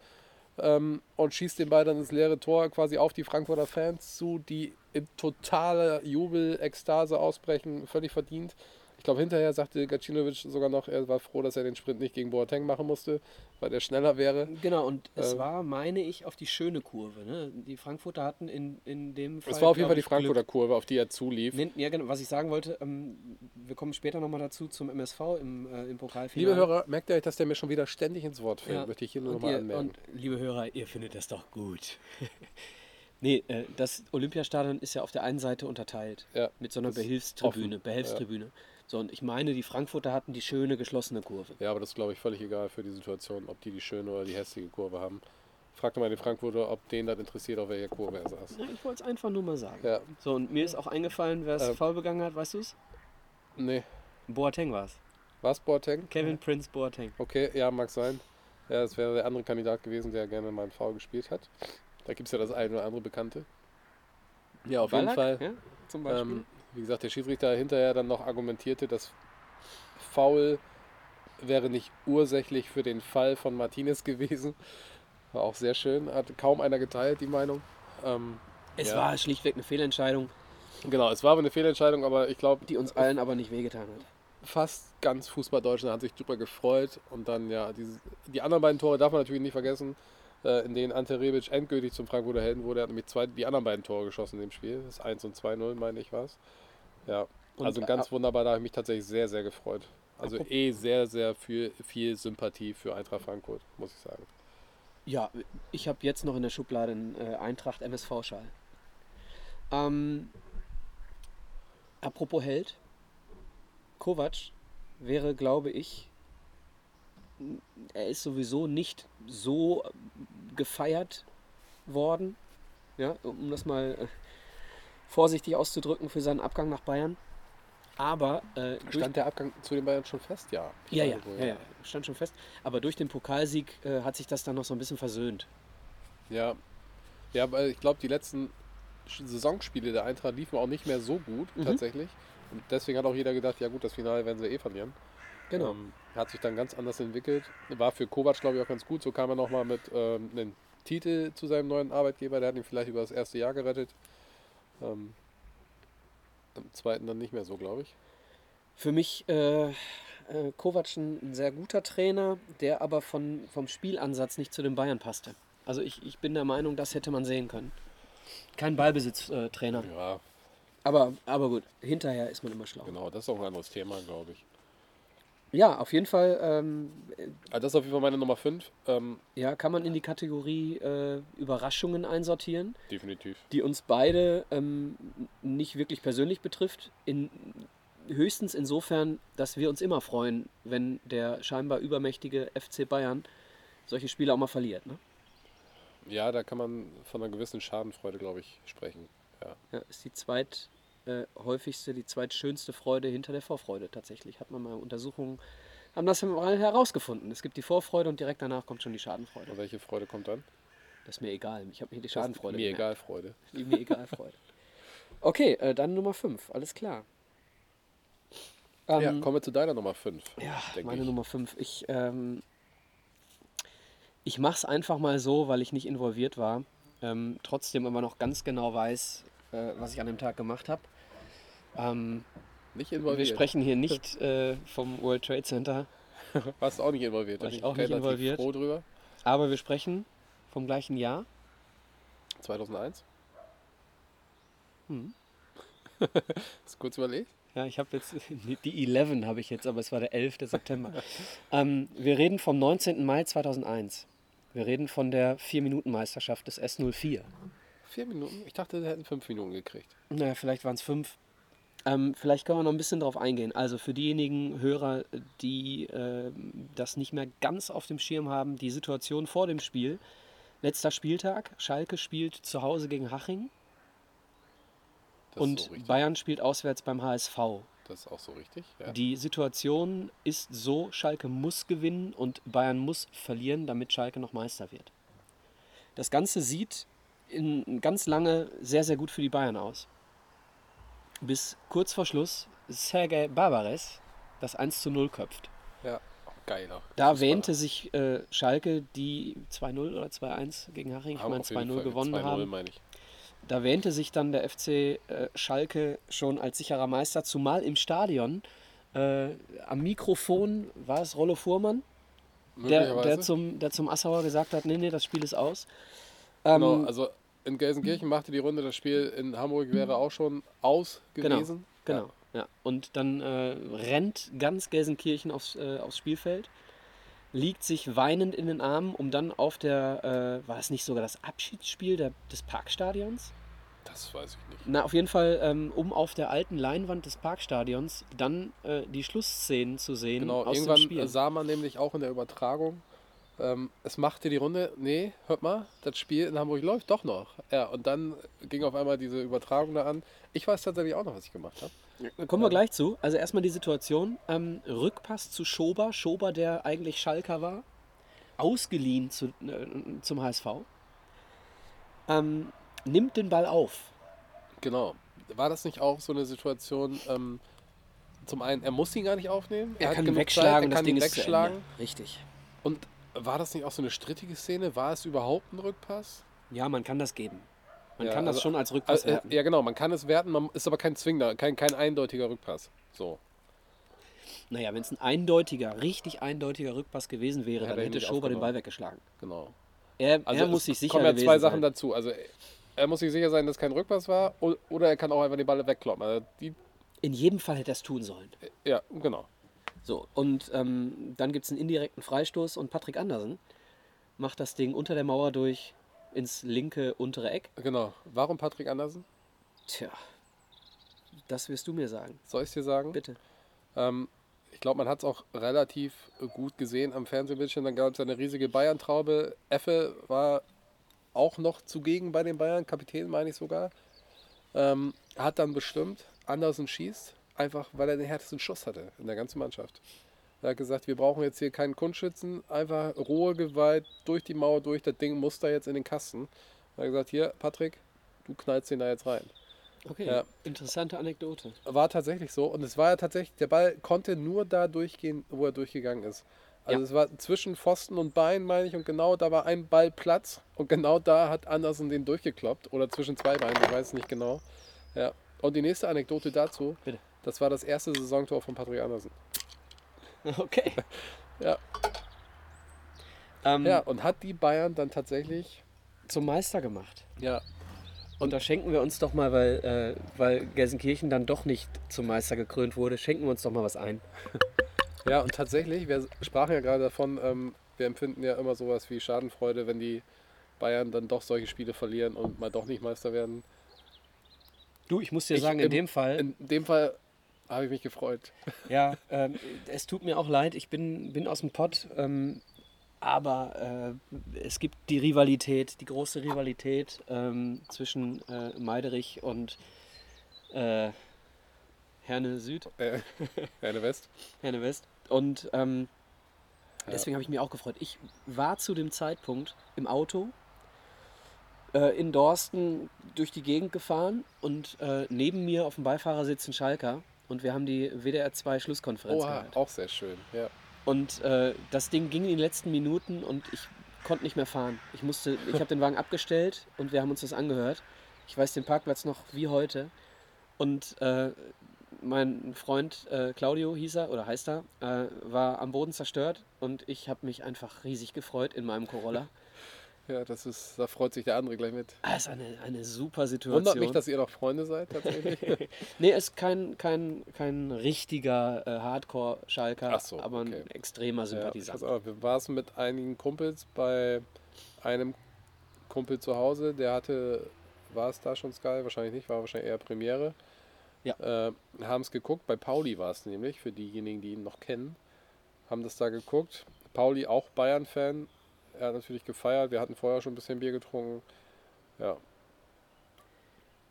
ähm, und schießt den Ball dann ins leere Tor quasi auf die Frankfurter Fans zu, die in totaler Jubel, Ekstase ausbrechen, völlig verdient. Ich glaube, hinterher sagte Gacinovic sogar noch, er war froh, dass er den Sprint nicht gegen Boateng machen musste, weil der schneller wäre. Genau, und es Ähm, war, meine ich, auf die schöne Kurve. Ne? Die Frankfurter hatten in, in dem Fall. Es war auf jeden Fall die Frankfurter Glück. Kurve, auf die er zulief. Ja, genau, was ich sagen wollte, ähm, wir kommen später nochmal dazu zum MSV im, äh, im Pokalfinale. Liebe Hörer, merkt ihr euch, dass der mir schon wieder ständig ins Wort fällt? Ja. Möchte ich hier nur nochmal anmerken. und liebe Hörer, ihr findet das doch gut. nee, äh, das Olympiastadion ist ja auf der einen Seite unterteilt. Ja, Mit so einer Behilfstribüne. offen, Behelfstribüne. So, und ich meine, die Frankfurter hatten die schöne geschlossene Kurve. Ja, aber das ist, glaube ich, völlig egal für die Situation, ob die die schöne oder die hässliche Kurve haben. Fragt mal den Frankfurter, ob den das interessiert, auf welcher Kurve er saß. Ja, ich wollte es einfach nur mal sagen. Ja, So, und mir ist auch eingefallen, wer es Ähm. faul begangen hat, weißt du es? nee. Boateng war es. Was, Boateng? Kevin Prince Boateng. Okay, ja, mag sein. Ja, es wäre der andere Kandidat gewesen, der gerne mal einen V gespielt hat. Da gibt es ja das eine oder andere Bekannte. Ja, auf Ballack, jeden Fall. Ja, zum Beispiel. Ähm, wie gesagt, der Schiedsrichter hinterher dann noch argumentierte, dass Foul wäre nicht ursächlich für den Fall von Martinez gewesen. War auch sehr schön. Hat kaum einer geteilt, die Meinung. Ähm, es ja. war schlichtweg eine Fehlentscheidung, Genau, es war aber eine Fehlentscheidung, aber ich glaube, die uns allen aber nicht wehgetan hat. fast ganz Fußball-Deutschland hat sich drüber gefreut. Und dann, ja, diese, die anderen beiden Tore darf man natürlich nicht vergessen, in denen Ante Rebic endgültig zum Frankfurter Helden wurde. Er hat nämlich zwei, die anderen beiden Tore geschossen in dem Spiel. Das 1 und 2-0, meine ich, war es. Ja, Und, also ganz äh, wunderbar, da habe ich mich tatsächlich sehr, sehr gefreut. Also eh sehr, sehr viel, viel Sympathie für Eintracht Frankfurt, muss ich sagen. Ja, ich habe jetzt noch in der Schublade einen äh, Eintracht MSV-Schal. Ähm, apropos Held, Kovac wäre, glaube ich, er ist sowieso nicht so gefeiert worden, ja, um das mal äh, vorsichtig auszudrücken für seinen Abgang nach Bayern. Aber äh, Stand der Abgang zu den Bayern schon fest? Ja. Ja, ja, ja, ja, stand schon fest. Aber durch den Pokalsieg äh, hat sich das dann noch so ein bisschen versöhnt. Ja, ja aber ich glaube, die letzten Saisonspiele der Eintracht liefen auch nicht mehr so gut, Mhm. tatsächlich. Und deswegen hat auch jeder gedacht, ja gut, das Finale werden sie eh verlieren. Genau. Ähm, Hat sich dann ganz anders entwickelt. War für Kovac, glaube ich, auch ganz gut. So kam er nochmal mit ähm, einem Titel zu seinem neuen Arbeitgeber. Der hat ihn vielleicht über das erste Jahr gerettet. Ähm, Im zweiten dann nicht mehr so, glaube ich. Für mich äh, äh, Kovac ein, sehr guter Trainer, der aber von, vom Spielansatz nicht zu den Bayern passte. Also ich, ich bin der Meinung, das hätte man sehen können. Kein Ballbesitztrainer. Ja, Aber, aber gut, hinterher ist man immer schlau. genau. Das ist auch ein anderes Thema, glaube ich. Ja, auf jeden Fall ähm, Also das ist auf jeden Fall meine Nummer 5. Ähm, ja, kann man in die Kategorie äh, Überraschungen einsortieren, definitiv. die uns beide ähm, nicht wirklich persönlich betrifft. In, höchstens insofern, dass wir uns immer freuen, wenn der scheinbar übermächtige FC Bayern solche Spiele auch mal verliert. Ne? Ja, da kann man von einer gewissen Schadenfreude, glaube ich, sprechen. Ja. Ja, ist die zweit äh, häufigste, die zweitschönste Freude hinter der Vorfreude tatsächlich. Hat man mal Untersuchungen, haben das mal herausgefunden. Es gibt die Vorfreude und direkt danach kommt schon die Schadenfreude. Und welche Freude kommt dann? Das ist mir egal. Ich habe mir die Schadenfreude Mir gemerkt. egal, Freude. Die mir egal Freude. Okay, äh, dann Nummer 5, alles klar. Ähm, ja, kommen wir zu deiner Nummer 5. Ja, meine ich. Nummer 5. Ich, ähm, ich mache es einfach mal so, weil ich nicht involviert war. Ähm, trotzdem aber noch ganz genau weiß, äh, was ich an dem Tag gemacht habe. Ähm, Nicht wir involviert. sprechen hier nicht äh, vom World Trade Center, Warst du auch nicht involviert? War ich bin auch nicht involviert. froh drüber. aber wir sprechen vom gleichen Jahr. 2001. Hm. Hast du kurz überlegt? Ja, ich habe jetzt, die 11 habe ich jetzt, aber es war der 11. September. ähm, wir reden vom 19. Mai 2001. Wir reden von der 4-Minuten-Meisterschaft des S04. Vier Minuten? Ich dachte, wir hätten fünf Minuten gekriegt. Naja, vielleicht waren es fünf. Ähm, vielleicht können wir noch ein bisschen drauf eingehen. Also für diejenigen Hörer, die äh, das nicht mehr ganz auf dem Schirm haben, die Situation vor dem Spiel. Letzter Spieltag, Schalke spielt zu Hause gegen Haching Das und so. Bayern spielt auswärts beim HSV. Das ist auch so richtig. Ja. Die Situation ist so, Schalke muss gewinnen und Bayern muss verlieren, damit Schalke noch Meister wird. Das Ganze sieht in, ganz lange sehr, sehr gut für die Bayern aus. Bis kurz vor Schluss Sergei Barbares das 1 zu 0 köpft. ja. Auch geiler. Da wähnte sich äh, Schalke, die 2-0 oder 2-1 gegen Haching, ich meine auf jeden 2-0 Fall gewonnen 2-0 haben. meine ich. Da wähnte sich dann der FC äh, Schalke schon als sicherer Meister, zumal im Stadion äh, am Mikrofon war es Rollo Fuhrmann, der, der, zum, der zum Assauer gesagt hat, nee, nee, das Spiel ist aus. Ähm, Genau, also in Gelsenkirchen machte die Runde, das Spiel in Hamburg wäre auch schon aus Genau, gewesen. Genau, ja. Und dann äh, rennt ganz Gelsenkirchen aufs, äh, aufs Spielfeld, liegt sich weinend in den Armen, um dann auf der, äh, war es nicht sogar das Abschiedsspiel der, des Parkstadions? Das weiß ich nicht. Na, auf jeden Fall, ähm, um auf der alten Leinwand des Parkstadions dann äh, die Schlussszenen zu sehen Genau, aus dem irgendwann Spiel. sah man nämlich auch in der Übertragung, ähm, es machte die Runde, nee, hört mal, das Spiel in Hamburg läuft doch noch. Ja, und dann ging auf einmal diese Übertragung da an. Ich weiß tatsächlich auch noch, was ich gemacht habe. Da kommen wir gleich zu. Also erstmal die Situation. Ähm, Rückpass zu Schober. Schober, der eigentlich Schalker war. Ausgeliehen zu, äh, zum HSV. Ähm, nimmt den Ball auf. Genau. War das nicht auch so eine Situation, ähm, zum einen, er muss ihn gar nicht aufnehmen, Er, hat kann ihn wegschlagen, Zeit, er das kann Ding ihn ist zu wegschlagen. Ende. Richtig. Und war das nicht auch so eine strittige Szene? War es überhaupt ein Rückpass? Ja, man kann das geben. Man Ja, kann das also- schon als Rückpass Also, äh, werten. ja, genau, man kann es werten, man ist aber kein zwingender, kein, kein eindeutiger Rückpass. So. Naja, wenn es ein eindeutiger, richtig eindeutiger Rückpass gewesen wäre, Ja, dann hätte Schober den. Ball weggeschlagen. Genau. Er, Also er muss sich sicher kommen ja zwei Sachen sein. dazu. Also er muss sich sicher sein, dass kein Rückpass war oder er kann auch einfach den Ball wegkloppen. Also In jedem Fall hätte er es tun sollen. ja, genau. So, und ähm, dann gibt es einen indirekten Freistoß und Patrick Andersen macht das Ding unter der Mauer durch ins linke untere Eck. Genau. Warum Patrick Andersen? Tja, das wirst du mir sagen. Soll ich es dir sagen? Bitte. Ähm, ich glaube, man hat es auch relativ gut gesehen am Fernsehbildschirm. Dann gab es eine riesige Bayern-Traube. Effe war auch noch zugegen bei den Bayern, Kapitän meine ich sogar. Ähm, hat dann bestimmt, Andersen schießt, einfach weil er den härtesten Schuss hatte in der ganzen Mannschaft. Er hat gesagt, wir brauchen jetzt hier keinen Kunstschützen, einfach rohe Gewalt durch die Mauer durch, das Ding muss da jetzt in den Kasten. Er hat gesagt, hier, Patrick, du knallst den da jetzt rein. Okay, Ja. interessante Anekdote. War tatsächlich so. Und es war ja tatsächlich, der Ball konnte nur da durchgehen, wo er durchgegangen ist. Also Ja. es war zwischen Pfosten und Bein, meine ich, und genau da war ein Ball Platz. Und genau da hat Andersen den durchgekloppt. Oder zwischen zwei Beinen, ich weiß es nicht genau. Ja. Und die nächste Anekdote dazu, Bitte. Das war das erste Saisontor von Patrick Andersen. Okay. Ja. Ähm, Ja, und hat die Bayern dann tatsächlich. Zum Meister gemacht. Ja. Und da schenken wir uns doch mal, weil, äh, weil Gelsenkirchen dann doch nicht zum Meister gekrönt wurde, schenken wir uns doch mal was ein. Ja, und tatsächlich, wir sprachen ja gerade davon, ähm, wir empfinden ja immer sowas wie Schadenfreude, wenn die Bayern dann doch solche Spiele verlieren und mal doch nicht Meister werden. Du, ich muss dir Ich- sagen, in im- dem Fall, In dem Fall habe ich mich gefreut. ja, ähm, es tut mir auch leid, ich bin, bin aus dem Pott, ähm, aber äh, es gibt die Rivalität, die große Rivalität ähm, zwischen äh, Meiderich und äh, Herne Süd, Äh, Herne West. Herne West. Und ähm, Ja. deswegen habe ich mich auch gefreut. Ich war zu dem Zeitpunkt im Auto äh, in Dorsten durch die Gegend gefahren und äh, neben mir auf dem Beifahrersitz ein Schalker und wir haben die WDR 2 Schlusskonferenz Oha, gehört. auch sehr schön. Ja. Und äh, das Ding ging in den letzten Minuten und ich konnte nicht mehr fahren. Ich musste, ich habe den Wagen abgestellt und wir haben uns das angehört. Ich weiß den Parkplatz noch wie heute. Und äh, mein Freund äh, Claudio hieß er oder heißt er, äh, war am Boden zerstört und ich habe mich einfach riesig gefreut in meinem Corolla. Ja, das ist, da freut sich der andere gleich mit. Ah, ist eine, eine super Situation. Wundert mich, dass ihr noch Freunde seid, tatsächlich. Nee, ist kein, kein, kein richtiger äh, Hardcore-Schalker, so, aber ein okay. extremer ja, ich Sympathisant. auch, wir waren mit einigen Kumpels bei einem Kumpel zu Hause, der hatte, war es da schon Sky? Wahrscheinlich nicht, war wahrscheinlich eher Premiere. Ja. Äh, haben es geguckt, bei Pauli war es nämlich, für diejenigen, die ihn noch kennen, haben das da geguckt. Pauli auch Bayern-Fan, er hat natürlich gefeiert, wir hatten vorher schon ein bisschen Bier getrunken. Ja,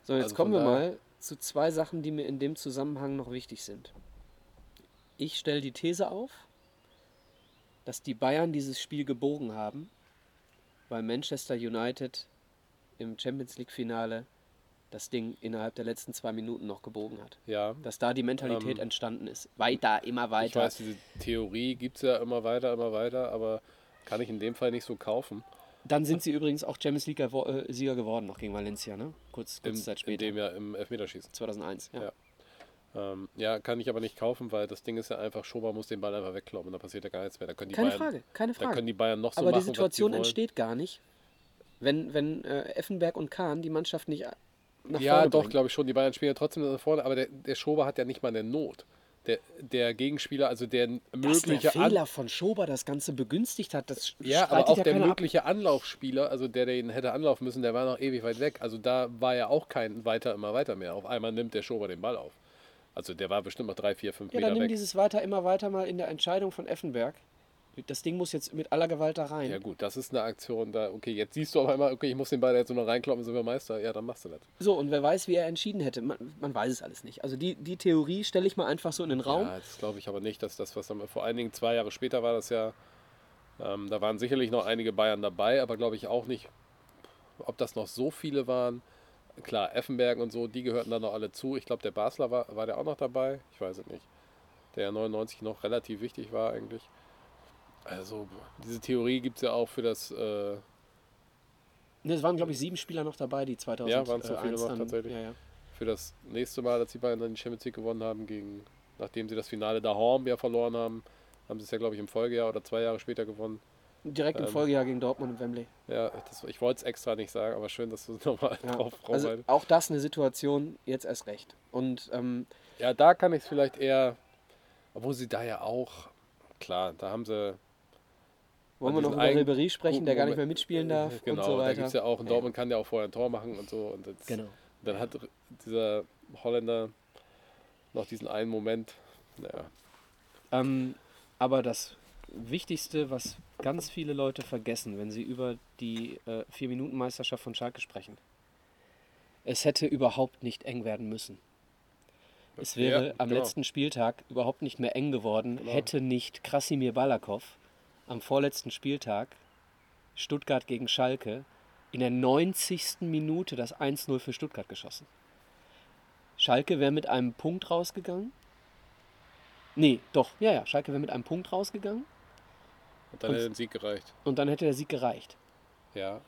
So, jetzt Also kommen wir mal zu zwei Sachen, die mir in dem Zusammenhang noch wichtig sind. Ich stelle die These auf, dass die Bayern dieses Spiel gebogen haben, weil Manchester United im Champions League-Finale das Ding innerhalb der letzten zwei Minuten noch gebogen hat. ja. Dass da die Mentalität Ähm, entstanden ist. Weiter, immer Ich weiter. weiß, diese Theorie gibt es ja immer weiter, immer weiter, aber kann ich in dem Fall nicht so kaufen. Dann sind sie übrigens auch Champions League-Sieger geworden, noch gegen Valencia, ne? Kurz, kurz Im, Zeit in später. dem ja im Elfmeterschießen. 2001, ja. Ja. Ähm, ja, kann ich aber nicht kaufen, weil das Ding ist ja einfach, Schober muss den Ball einfach wegklauen und da passiert ja gar nichts mehr. Da können die Keine Bayern, Frage, keine Da Frage. können die Bayern noch so Aber machen, die Situation entsteht gar nicht, wenn, wenn äh, Effenberg und Kahn die Mannschaft nicht äh, nach Ja, vorne doch, bringen. glaube ich schon. Die Bayern spielen ja trotzdem nach vorne, aber der, der Schober hat ja nicht mal eine Not. Der, der Gegenspieler, also der Dass der mögliche An- Fehler von Schober das Ganze begünstigt hat, das Ja, aber auch ja der keiner ab. mögliche Anlaufspieler, also der, der ihn hätte anlaufen müssen, der war noch ewig weit weg. Also da war ja auch kein weiter, immer weiter mehr. Auf einmal nimmt der Schober den Ball auf. Also der war bestimmt noch drei, vier, fünf Ja, Meter dann nimm weg. dieses weiter, immer weiter mal in der Entscheidung von Effenberg. Das Ding muss jetzt mit aller Gewalt da rein. Ja gut, das ist eine Aktion da. Okay, jetzt siehst du auf einmal, okay, ich muss den Ball jetzt nur noch reinkloppen, sind wir Meister. Ja, dann machst du das. So, und wer weiß, wie er entschieden hätte. Man, man weiß es alles nicht. Also die, die Theorie stelle ich mal einfach so in den Raum. Ja, das glaube ich aber nicht, dass das, was dann vor allen Dingen zwei Jahre später war, das ja, ähm, da waren sicherlich noch einige Bayern dabei, aber glaube ich auch nicht, ob das noch so viele waren. Klar, Effenberg und so, die gehörten dann noch alle zu. Ich glaube, der Basler war, war der auch noch dabei? Ich weiß es nicht. Der ja 99 noch relativ wichtig war eigentlich. Also, diese Theorie gibt es ja auch für das, äh, Ne, Es waren, glaube ich, sieben Spieler noch dabei, die 2001 Ja, waren's so viele noch dann, tatsächlich? Ja, ja. für das nächste Mal, als die Bayern dann die Champions League gewonnen haben, gegen, nachdem sie das Finale da Horn ja verloren haben, haben sie es ja, glaube ich, im Folgejahr oder zwei Jahre später gewonnen. Direkt im Ähm, Folgejahr gegen Dortmund und Wembley. Ja, das, ich wollte es extra nicht sagen, aber schön, dass du es nochmal Ja. drauf Also drauf auch das eine Situation, jetzt erst recht. Und ähm, Ja, da kann ich es vielleicht eher, obwohl sie da ja auch, klar, da haben sie. Wollen wir noch über Ribéry sprechen, der gar nicht mehr mitspielen darf Genau, und so da weiter. gibt es ja auch, in Dortmund kann der auch vorher ein Tor machen und so. Und jetzt, Genau. dann hat dieser Holländer noch diesen einen Moment. Naja, Ähm, aber das Wichtigste, was ganz viele Leute vergessen, wenn sie über die äh, Vier-Minuten-Meisterschaft von Schalke sprechen, es hätte überhaupt nicht eng werden müssen. Es wäre Ja, am genau. letzten Spieltag überhaupt nicht mehr eng geworden, Genau. hätte nicht Krasimir Balakov am vorletzten Spieltag Stuttgart gegen Schalke in der 90. Minute das 1-0 für Stuttgart geschossen. Schalke wäre mit einem Punkt rausgegangen. Nee, doch, ja, ja, Schalke wäre mit einem Punkt rausgegangen Und dann Und- hätte den Sieg gereicht. und dann hätte der Sieg gereicht. Ja.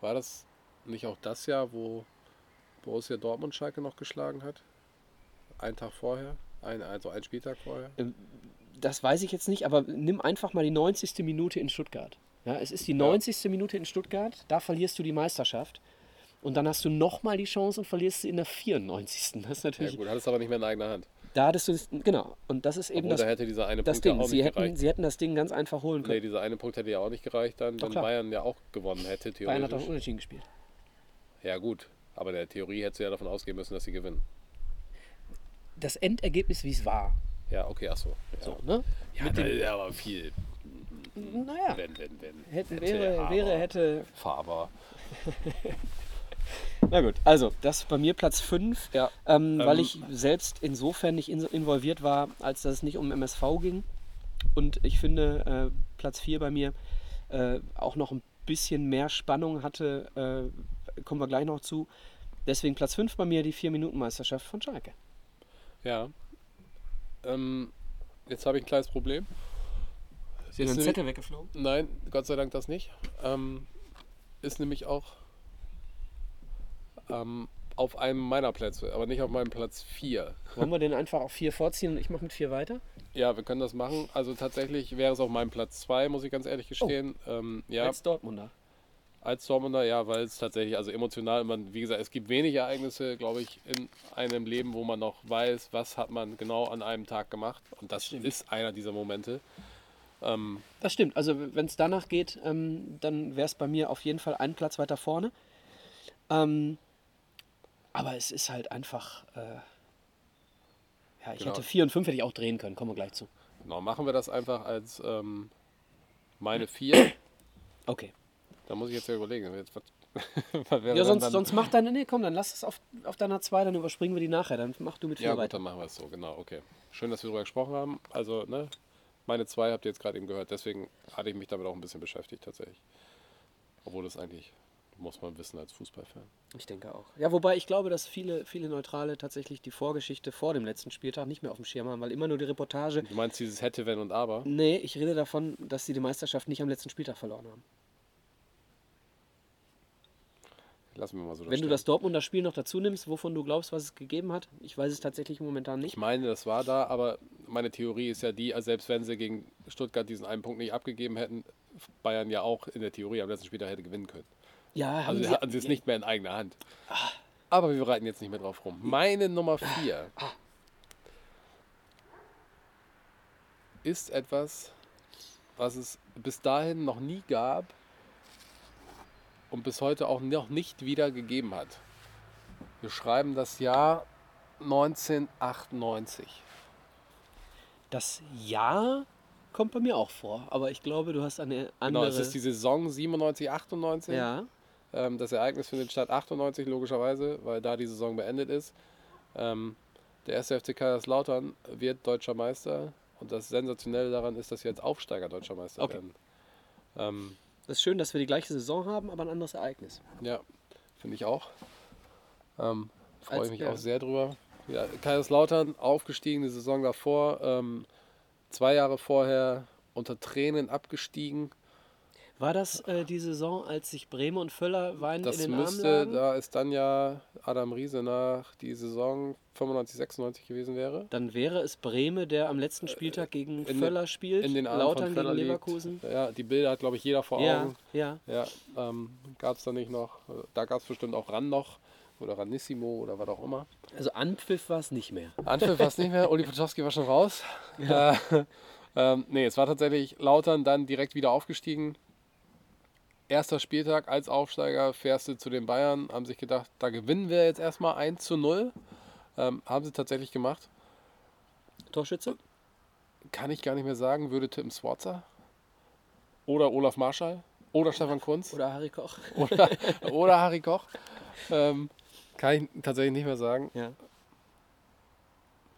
War das nicht auch das Jahr, wo Borussia Dortmund Schalke noch geschlagen hat? Einen Tag vorher? Ein, also ein Spieltag vorher? Das weiß ich jetzt nicht, aber nimm einfach mal die 90. Minute in Stuttgart. Ja, es ist die 90. Minute in Stuttgart, da verlierst du die Meisterschaft. Und dann hast du nochmal die Chance und verlierst sie in der 94. Das ist Ja natürlich, gut, hat es aber nicht mehr in eigener Hand. da hattest du, das, genau, und das ist eben Obwohl, das, da hätte dieser eine das Punkt ja Ding. auch Sie nicht hätten, gereicht. sie hätten das Ding ganz einfach holen Nee, können. dieser eine Punkt hätte ja auch nicht gereicht, dann, Doch, wenn klar. Bayern ja auch gewonnen hätte, Bayern hat auch theoretisch. unentschieden gespielt. Ja gut, aber der Theorie hätte sie ja davon ausgehen müssen, dass sie gewinnen. Das Endergebnis, wie es war. Ja, okay, achso. Ja, So, ne? ja Mit da dem- ja aber viel. Naja, Wenn, wenn, wenn. hätte, Hätte, wäre, aber. wäre, hätte. Faber. Na gut, also das bei mir Platz 5, Ja. ähm, weil Ähm, ich selbst insofern nicht in, involviert war, als dass es nicht um MSV ging. Und ich finde, äh, Platz 4 bei mir äh, auch noch ein bisschen mehr Spannung hatte, äh, kommen wir gleich noch zu. Deswegen Platz 5 bei mir die 4-Minuten-Meisterschaft von Schalke. Ja. Ähm, jetzt habe ich ein kleines Problem. Ist dir ein Zettel weggeflogen? Nein, Gott sei Dank das nicht. Ähm, ist nämlich auch ähm, auf einem meiner Plätze, aber nicht auf meinem Platz 4. Wollen wir den einfach auf 4 vorziehen und ich mache mit 4 weiter? Ja, wir können das machen. Also tatsächlich wäre es auf meinem Platz 2, muss ich ganz ehrlich gestehen. Ähm, ja, als, Als. Dortmunder, ja, weil es tatsächlich, also emotional, man, wie gesagt, es gibt wenig Ereignisse, glaube ich, in einem Leben, wo man noch weiß, was hat man genau an einem Tag gemacht. Und das Stimmt. ist einer dieser Momente. Ähm, Das stimmt. Also wenn es danach geht, ähm, dann wäre es bei mir auf jeden Fall einen Platz weiter vorne. Ähm, aber es ist halt einfach. Äh, ja, ich Genau. hätte 4 und 5 hätte ich auch drehen können. Kommen wir gleich zu. genau, machen wir das einfach als ähm, meine 4. Okay. Da muss ich jetzt ja überlegen. Jetzt, was, Ja, sonst, dann, sonst mach deine. Nee, komm, dann lass es auf, auf deiner 2, dann überspringen wir die nachher. Dann mach du mit 4 Ja, gut, weiter. dann machen wir es so, genau, okay. Schön, dass wir darüber gesprochen haben. Also, ne, meine zwei habt ihr jetzt gerade eben gehört, deswegen hatte ich mich damit auch ein bisschen beschäftigt tatsächlich. Obwohl das eigentlich, muss man wissen als Fußballfan. Ich denke auch. Ja, wobei ich glaube, dass viele, viele Neutrale tatsächlich die Vorgeschichte vor dem letzten Spieltag nicht mehr auf dem Schirm haben, weil immer nur die Reportage. Du meinst dieses hätte, wenn und aber? Nee, ich rede davon, dass sie die Meisterschaft nicht am letzten Spieltag verloren haben. Lassen wir mal so Wenn du stehen. das Dortmunder Spiel noch dazu nimmst, wovon du glaubst, was es gegeben hat, ich weiß es tatsächlich momentan Ich nicht. meine, das war da, aber meine Theorie ist ja die, also selbst wenn sie gegen Stuttgart diesen einen Punkt nicht abgegeben hätten, Bayern ja auch in der Theorie am letzten Spieltag hätte gewinnen können. Ja, haben Also hatten sie es nicht mehr in eigener Hand. Aber wir reiten jetzt nicht mehr drauf rum. Meine Nummer 4 ist etwas, was es bis dahin noch nie gab und bis heute auch noch nicht wieder gegeben hat. Wir schreiben das Jahr 1998. Das Jahr kommt bei mir auch vor, aber ich glaube, du hast eine Genau, andere. es ist die Saison 97, 98. ja, Ähm, das Ereignis findet statt 98 logischerweise, weil da die Saison beendet ist. Ähm, der erste FC Kaiserslautern wird deutscher Meister und das Sensationelle daran ist, dass sie als Aufsteiger deutscher Meister Okay. werden. Ähm, das ist schön, dass wir die gleiche Saison haben, aber ein anderes Ereignis. ja, finde ich auch. Ähm, Freue ich mich ja. auch sehr drüber. Ja, Kaiserslautern aufgestiegen, die Saison davor, ähm, zwei Jahre vorher unter Tränen abgestiegen. War das äh, die Saison, als sich Bremen und Völler weinend Das in den Armen müsste, lagen? da ist dann ja Adam Riese nach die Saison 95, 96 gewesen wäre. Dann wäre es Breme, der am letzten Spieltag gegen in den- Völler spielt, In den Armen Lautern von Völler gegen liegt. Leverkusen. Ja, die Bilder hat, glaube ich, jeder vor Ja, Augen. ja. Ja, ähm, gab es da nicht noch. Da gab es bestimmt auch Ran noch oder Ranissimo oder was auch immer. Also Anpfiff war es nicht mehr. Anpfiff war es nicht mehr. Uli Potowski war schon raus. Ja. Äh, ähm, nee, es war tatsächlich Lautern dann direkt wieder aufgestiegen. Erster Spieltag als Aufsteiger fährst du zu den Bayern, haben sich gedacht, da gewinnen wir jetzt erstmal 1 zu 0. Ähm, haben sie tatsächlich gemacht. Torschütze? Kann ich gar nicht mehr sagen, würde Tim Swarzer oder Olaf Marschall oder Stefan Kunz Oder Harry Koch? oder, oder Harry Koch. Ähm, kann ich tatsächlich nicht mehr sagen. Ja.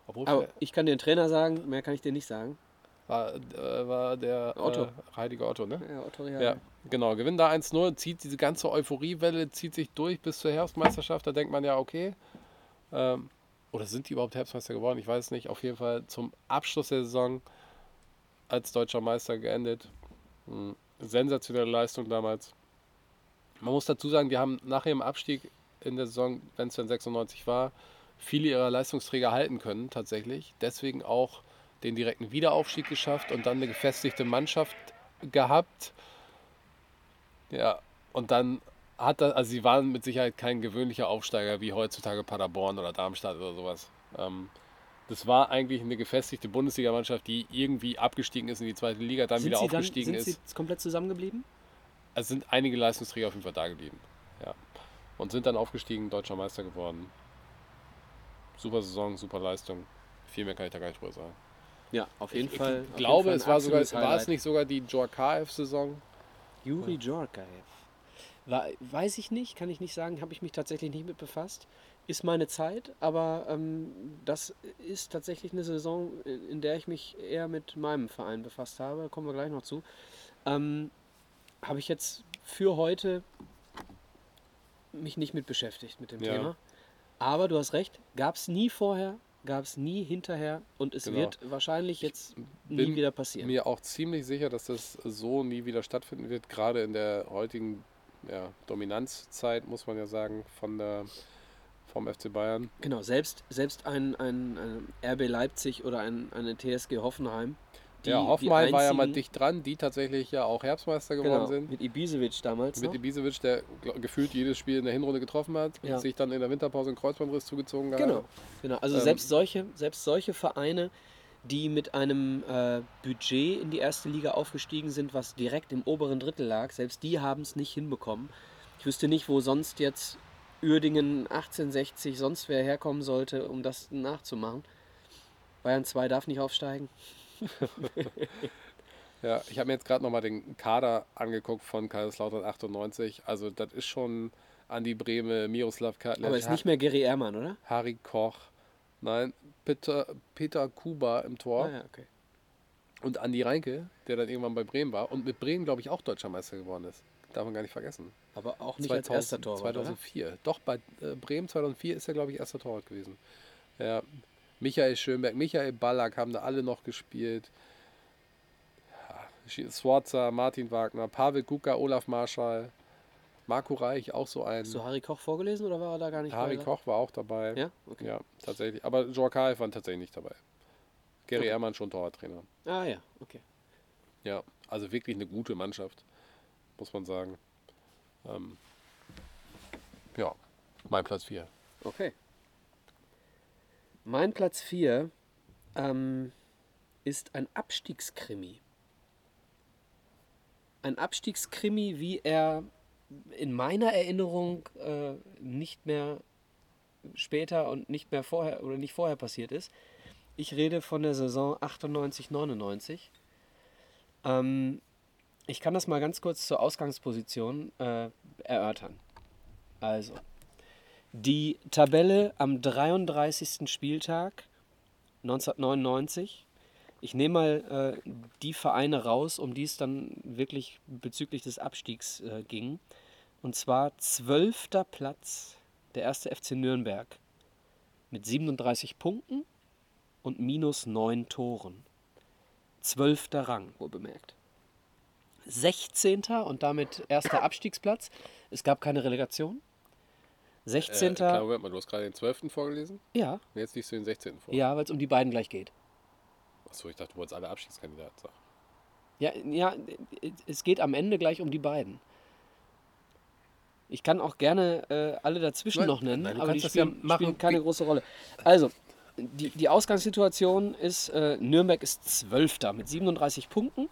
Obwohl Aber ich kann dir den Trainer sagen, mehr kann ich dir nicht sagen. war, äh, war der Otto. Äh, Heilige Otto, ne? Ja, Otto Ja, genau. Gewinnt da 1-0, zieht diese ganze Euphoriewelle, zieht sich durch bis zur Herbstmeisterschaft. Da denkt man ja, okay, ähm, oder sind die überhaupt Herbstmeister geworden? Ich weiß nicht. Auf jeden Fall zum Abschluss der Saison als deutscher Meister geendet. Hm, sensationelle Leistung damals. Man muss dazu sagen, die haben nach ihrem Abstieg in der Saison, wenn es dann 96 war, viele ihrer Leistungsträger halten können tatsächlich. Deswegen auch den direkten Wiederaufstieg geschafft und dann eine gefestigte Mannschaft gehabt. Ja, und dann hat das, also sie waren mit Sicherheit kein gewöhnlicher Aufsteiger wie heutzutage Paderborn oder Darmstadt oder sowas. Ähm, das war eigentlich eine gefestigte Bundesligamannschaft, die irgendwie abgestiegen ist in die zweite Liga, dann Sind wieder sie dann, aufgestiegen sind ist. sie komplett zusammengeblieben? Es sind einige Leistungsträger auf jeden Fall da geblieben. Ja. Und sind dann aufgestiegen, deutscher Meister geworden. Super Saison, super Leistung. Viel mehr kann ich da gar nicht drüber sagen. Ja, auf jeden Ich Fall. auf glaube, es war sogar, war es nicht sogar die Djorkaev-Saison? Juri. War, weiß ich nicht, kann ich nicht sagen, habe ich mich tatsächlich nicht mit befasst. Ist meine Zeit, aber ähm, das ist tatsächlich eine Saison, in in der ich mich eher mit meinem Verein befasst habe. Kommen wir gleich noch zu. Ähm, habe ich jetzt für heute mich nicht mit beschäftigt mit dem Ja. Thema. Aber du hast recht, gab es nie vorher, gab es nie hinterher und es Genau. wird wahrscheinlich jetzt nie bin wieder passieren. Mir auch ziemlich sicher, dass das so nie wieder stattfinden wird, gerade in der heutigen ja, Dominanzzeit, muss man ja sagen, von der, vom FC Bayern. Genau, selbst, selbst ein, ein, ein RB Leipzig oder ein, eine TSG Hoffenheim. Die- ja, Hoffenheim war ja mal dicht dran, die tatsächlich ja auch Herbstmeister geworden genau, sind. Mit Ibisevic damals. Mit noch. Ibisevic, der gefühlt jedes Spiel in der Hinrunde getroffen hat Ja. sich dann in der Winterpause einen Kreuzbandriss zugezogen hat. Genau, genau. Also Ähm, selbst, solche, selbst solche Vereine, die mit einem äh, Budget in die erste Liga aufgestiegen sind, was direkt im oberen Drittel lag, selbst die haben es nicht hinbekommen. Ich wüsste nicht, wo sonst jetzt Uerdingen 1860 sonst wer herkommen sollte, um das nachzumachen. Bayern 2 darf nicht aufsteigen. Ja, ich habe mir jetzt gerade nochmal den Kader angeguckt von Kaiserslautern 98. Also das ist schon Andi Brehme, Miroslav Kartler, Aber ist nicht mehr Gary Ehrmann, oder? Harry Koch, nein, Peter, Peter Kuba im Tor Ah, ja, okay. und Andi Reinke, der dann irgendwann bei Bremen war und mit Bremen, glaube ich, auch Deutscher Meister geworden ist. Darf man gar nicht vergessen. Aber auch nicht als erster Torwart, oder? 2004. Doch, bei äh, Bremen 2004 ist er, glaube ich, erster Torwart gewesen. Ja, Michael Schönberg, Michael Ballack haben da alle noch gespielt. Swarzer, Martin Wagner, Pavel Kuka, Olaf Marschall, Marco Reich, auch so ein. Hast du Harry Koch vorgelesen oder war er da gar nicht Harry bei? Koch war auch dabei. Ja? Okay. Ja, tatsächlich. Aber Jorkaev war tatsächlich nicht dabei. Gary Okay. Ehrmann schon Torwarttrainer. Ah ja, okay. Ja, also wirklich eine gute Mannschaft, muss man sagen. Ähm, ja, mein Platz 4. Okay. Mein Platz 4 ähm, ist ein Abstiegskrimi. Ein Abstiegskrimi, wie er in meiner Erinnerung äh, nicht mehr später und nicht mehr vorher oder nicht vorher passiert ist. Ich rede von der Saison 98, 99. Ähm, ich kann das mal ganz kurz zur Ausgangsposition äh, erörtern. Also, die Tabelle am 33. Spieltag 1999. Ich nehme mal äh, die Vereine raus, um die es dann wirklich bezüglich des Abstiegs äh, ging. Und zwar 12. Platz der erste FC Nürnberg mit 37 Punkten und minus 9 Toren. 12. Rang, wohl bemerkt. 16. und damit erster Abstiegsplatz. Es gab keine Relegation. 16. Äh, klar, Moment mal, du hast gerade den 12. vorgelesen ja, und jetzt liest du den 16. vor. ja, weil es um die beiden gleich geht. Achso, ich dachte, du wolltest alle Abstiegskandidaten sagen. Ja, ja, es geht am Ende gleich um die beiden. Ich kann auch gerne äh, alle dazwischen Nein, noch nennen, nein, aber die das ja spielen, spielen keine große Rolle. Also, die, die Ausgangssituation ist, äh, Nürnberg ist Zwölfter mit 37 Punkten,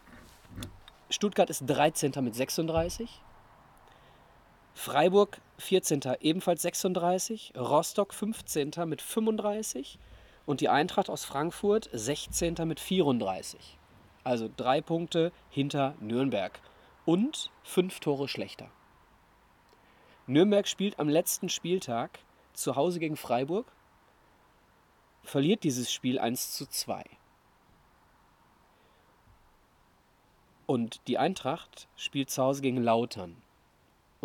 Stuttgart ist 13. mit 36, Freiburg 14. ebenfalls 36, Rostock 15. mit 35 und die Eintracht aus Frankfurt 16. mit 34. Also drei Punkte hinter Nürnberg und fünf Tore schlechter. Nürnberg spielt am letzten Spieltag zu Hause gegen Freiburg, verliert dieses Spiel 1 zu 2. Und die Eintracht spielt zu Hause gegen Lautern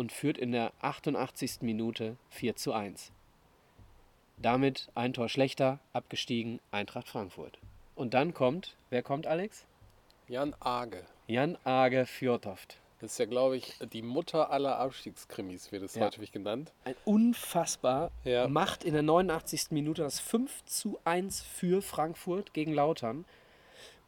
und führt in der 88. Minute 4 zu 1. Damit ein Tor schlechter, abgestiegen, Eintracht Frankfurt. Und dann kommt, wer kommt, Alex? Jan Age. Jan Age Fjordhoft. Das ist ja, glaube ich, die Mutter aller Abstiegskrimis, wird es Ja. häufig genannt. Ein unfassbar Ja. macht in der 89. Minute das 5 zu 1 für Frankfurt gegen Lautern.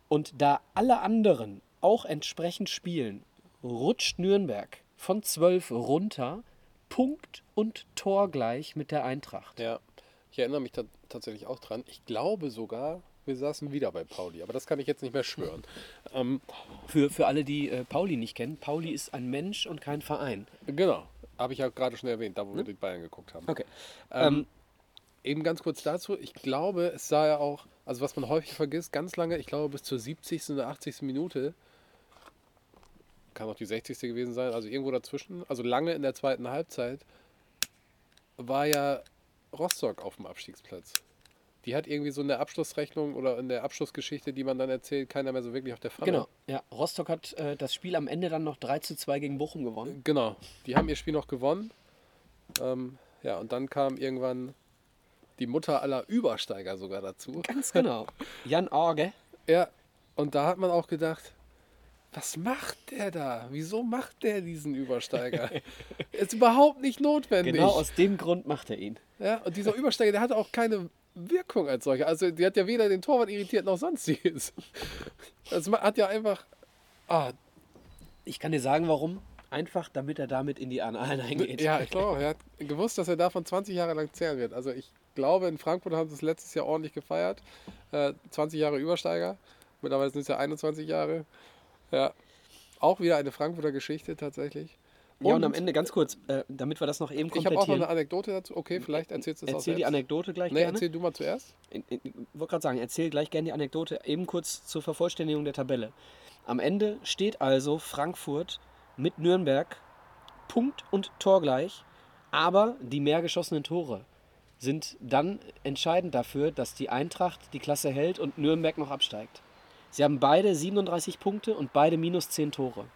Und da alle anderen auch entsprechend spielen, rutscht Nürnberg von 12 runter, Punkt und Tor gleich mit der Eintracht. Ja, ich erinnere mich tatsächlich auch dran. Ich glaube sogar, wir saßen wieder bei Pauli, aber das kann ich jetzt nicht mehr schwören. ähm, Für, für alle, die äh, Pauli nicht kennen, Pauli ist ein Mensch und kein Verein. genau, habe ich ja gerade schon erwähnt, da wo wir die Bayern geguckt haben. Okay. Ähm, eben ganz kurz dazu, ich glaube, es sah ja auch, also was man häufig vergisst, ganz lange, ich glaube bis zur 70. oder 80. Minute, kann auch die 60. gewesen sein, also irgendwo dazwischen, also lange in der zweiten Halbzeit, war ja Rostock auf dem Abstiegsplatz. Die hat irgendwie so in der Abschlussrechnung oder in der Abschlussgeschichte, die man dann erzählt, keiner mehr so wirklich auf der Pfanne. Genau. Ja, Rostock hat äh, das Spiel am Ende dann noch 3 zu 2 gegen Bochum gewonnen. Genau, die haben ihr Spiel noch gewonnen. Ähm, ja, und dann kam irgendwann die Mutter aller Übersteiger sogar dazu. Ganz genau. Jan Orge. Ja, und da hat man auch gedacht, was macht der da? Wieso macht der diesen Übersteiger? Ist überhaupt nicht notwendig. Genau aus dem Grund macht er ihn. Ja, und dieser Übersteiger, der hatte auch keine Wirkung als solcher. Also die hat ja weder den Torwart irritiert noch sonstiges. Das hat ja einfach. Ah, Ich kann dir sagen, warum. Einfach, damit er damit in die Annalen eingeht. ja, ich glaube, er hat gewusst, dass er davon 20 Jahre lang zehren wird. Also ich glaube, in Frankfurt haben sie es letztes Jahr ordentlich gefeiert. Äh, 20 Jahre Übersteiger. Mittlerweile sind es ja 21 Jahre. Ja. Auch wieder eine Frankfurter Geschichte tatsächlich. Ja, und am Ende ganz kurz, äh, damit wir das noch eben Ich habe auch noch komplettieren. eine Anekdote dazu. Okay, vielleicht erzählst du es auch Erzähl die. Anekdote gleich Nee, gerne. erzähl du mal zuerst. Ich ich wollte gerade sagen, erzähl gleich gerne die Anekdote. Eben kurz zur Vervollständigung der Tabelle. Am Ende steht also Frankfurt mit Nürnberg Punkt und Tor gleich, aber die mehr geschossenen Tore sind dann entscheidend dafür, dass die Eintracht die Klasse hält und Nürnberg noch absteigt. Sie haben beide 37 Punkte und beide minus 10 Tore.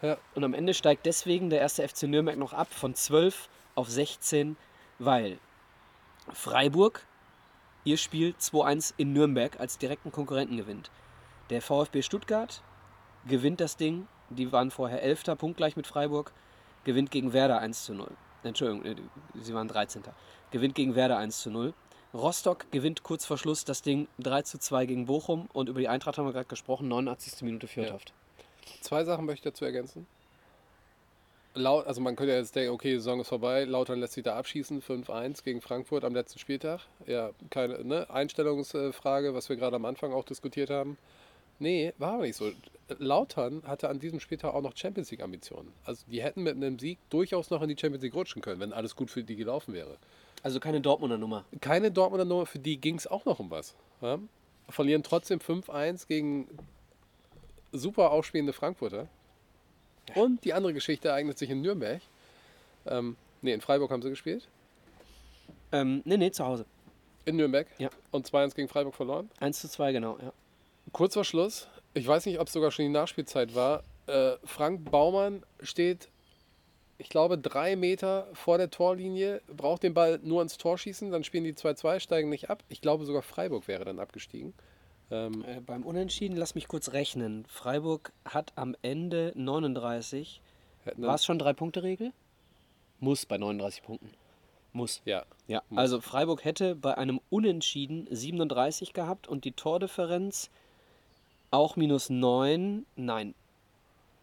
Ja. Und am Ende steigt deswegen der erste FC Nürnberg noch ab von 12 auf 16, weil Freiburg ihr Spiel 2-1 in Nürnberg als direkten Konkurrenten gewinnt. Der VfB Stuttgart gewinnt das Ding, die waren vorher 11. punktgleich mit Freiburg, gewinnt gegen Werder 1 zu 0. Entschuldigung, äh, sie waren 13. Gewinnt gegen Werder 1 zu 0. Rostock gewinnt kurz vor Schluss das Ding 3 zu 2 gegen Bochum und über die Eintracht haben wir gerade gesprochen, 89. Minute Fjordhoft. Zwei Sachen möchte ich dazu ergänzen. Laut, also man könnte ja jetzt denken, okay, die Saison ist vorbei, Lautern lässt sich da abschießen, 5-1 gegen Frankfurt am letzten Spieltag. Ja, keine ne? Einstellungsfrage, was wir gerade am Anfang auch diskutiert haben. Nee, war aber nicht so. Lautern hatte an diesem Spieltag auch noch Champions League Ambitionen. Also die hätten mit einem Sieg durchaus noch in die Champions League rutschen können, wenn alles gut für die gelaufen wäre. Also keine Dortmunder Nummer. Keine Dortmunder Nummer, für die ging es auch noch um was. Ja? Verlieren trotzdem 5-1 gegen super aufspielende Frankfurter. Und die andere Geschichte ereignet sich in Nürnberg. Ähm, nee, in Freiburg haben sie gespielt. Ähm, nee, nee, zu Hause. In Nürnberg. Ja. Und 2-1 gegen Freiburg verloren. 1 zu 2, genau. Ja. Kurz vor Schluss, ich weiß nicht, ob es sogar schon die Nachspielzeit war. Äh, Frank Baumann steht, ich glaube, drei Meter vor der Torlinie, braucht den Ball nur ins Tor schießen, dann spielen die 2-2, steigen nicht ab. Ich glaube, sogar Freiburg wäre dann abgestiegen. Ähm, Äh, beim Unentschieden, lass mich kurz rechnen. Freiburg hat am Ende 39. hätten War es schon Drei-Punkte-Regel? Muss bei 39 Punkten. Muss. ja, Ja, Muss. also Freiburg hätte bei einem Unentschieden 37 gehabt und die Tordifferenz auch minus 9. Nein.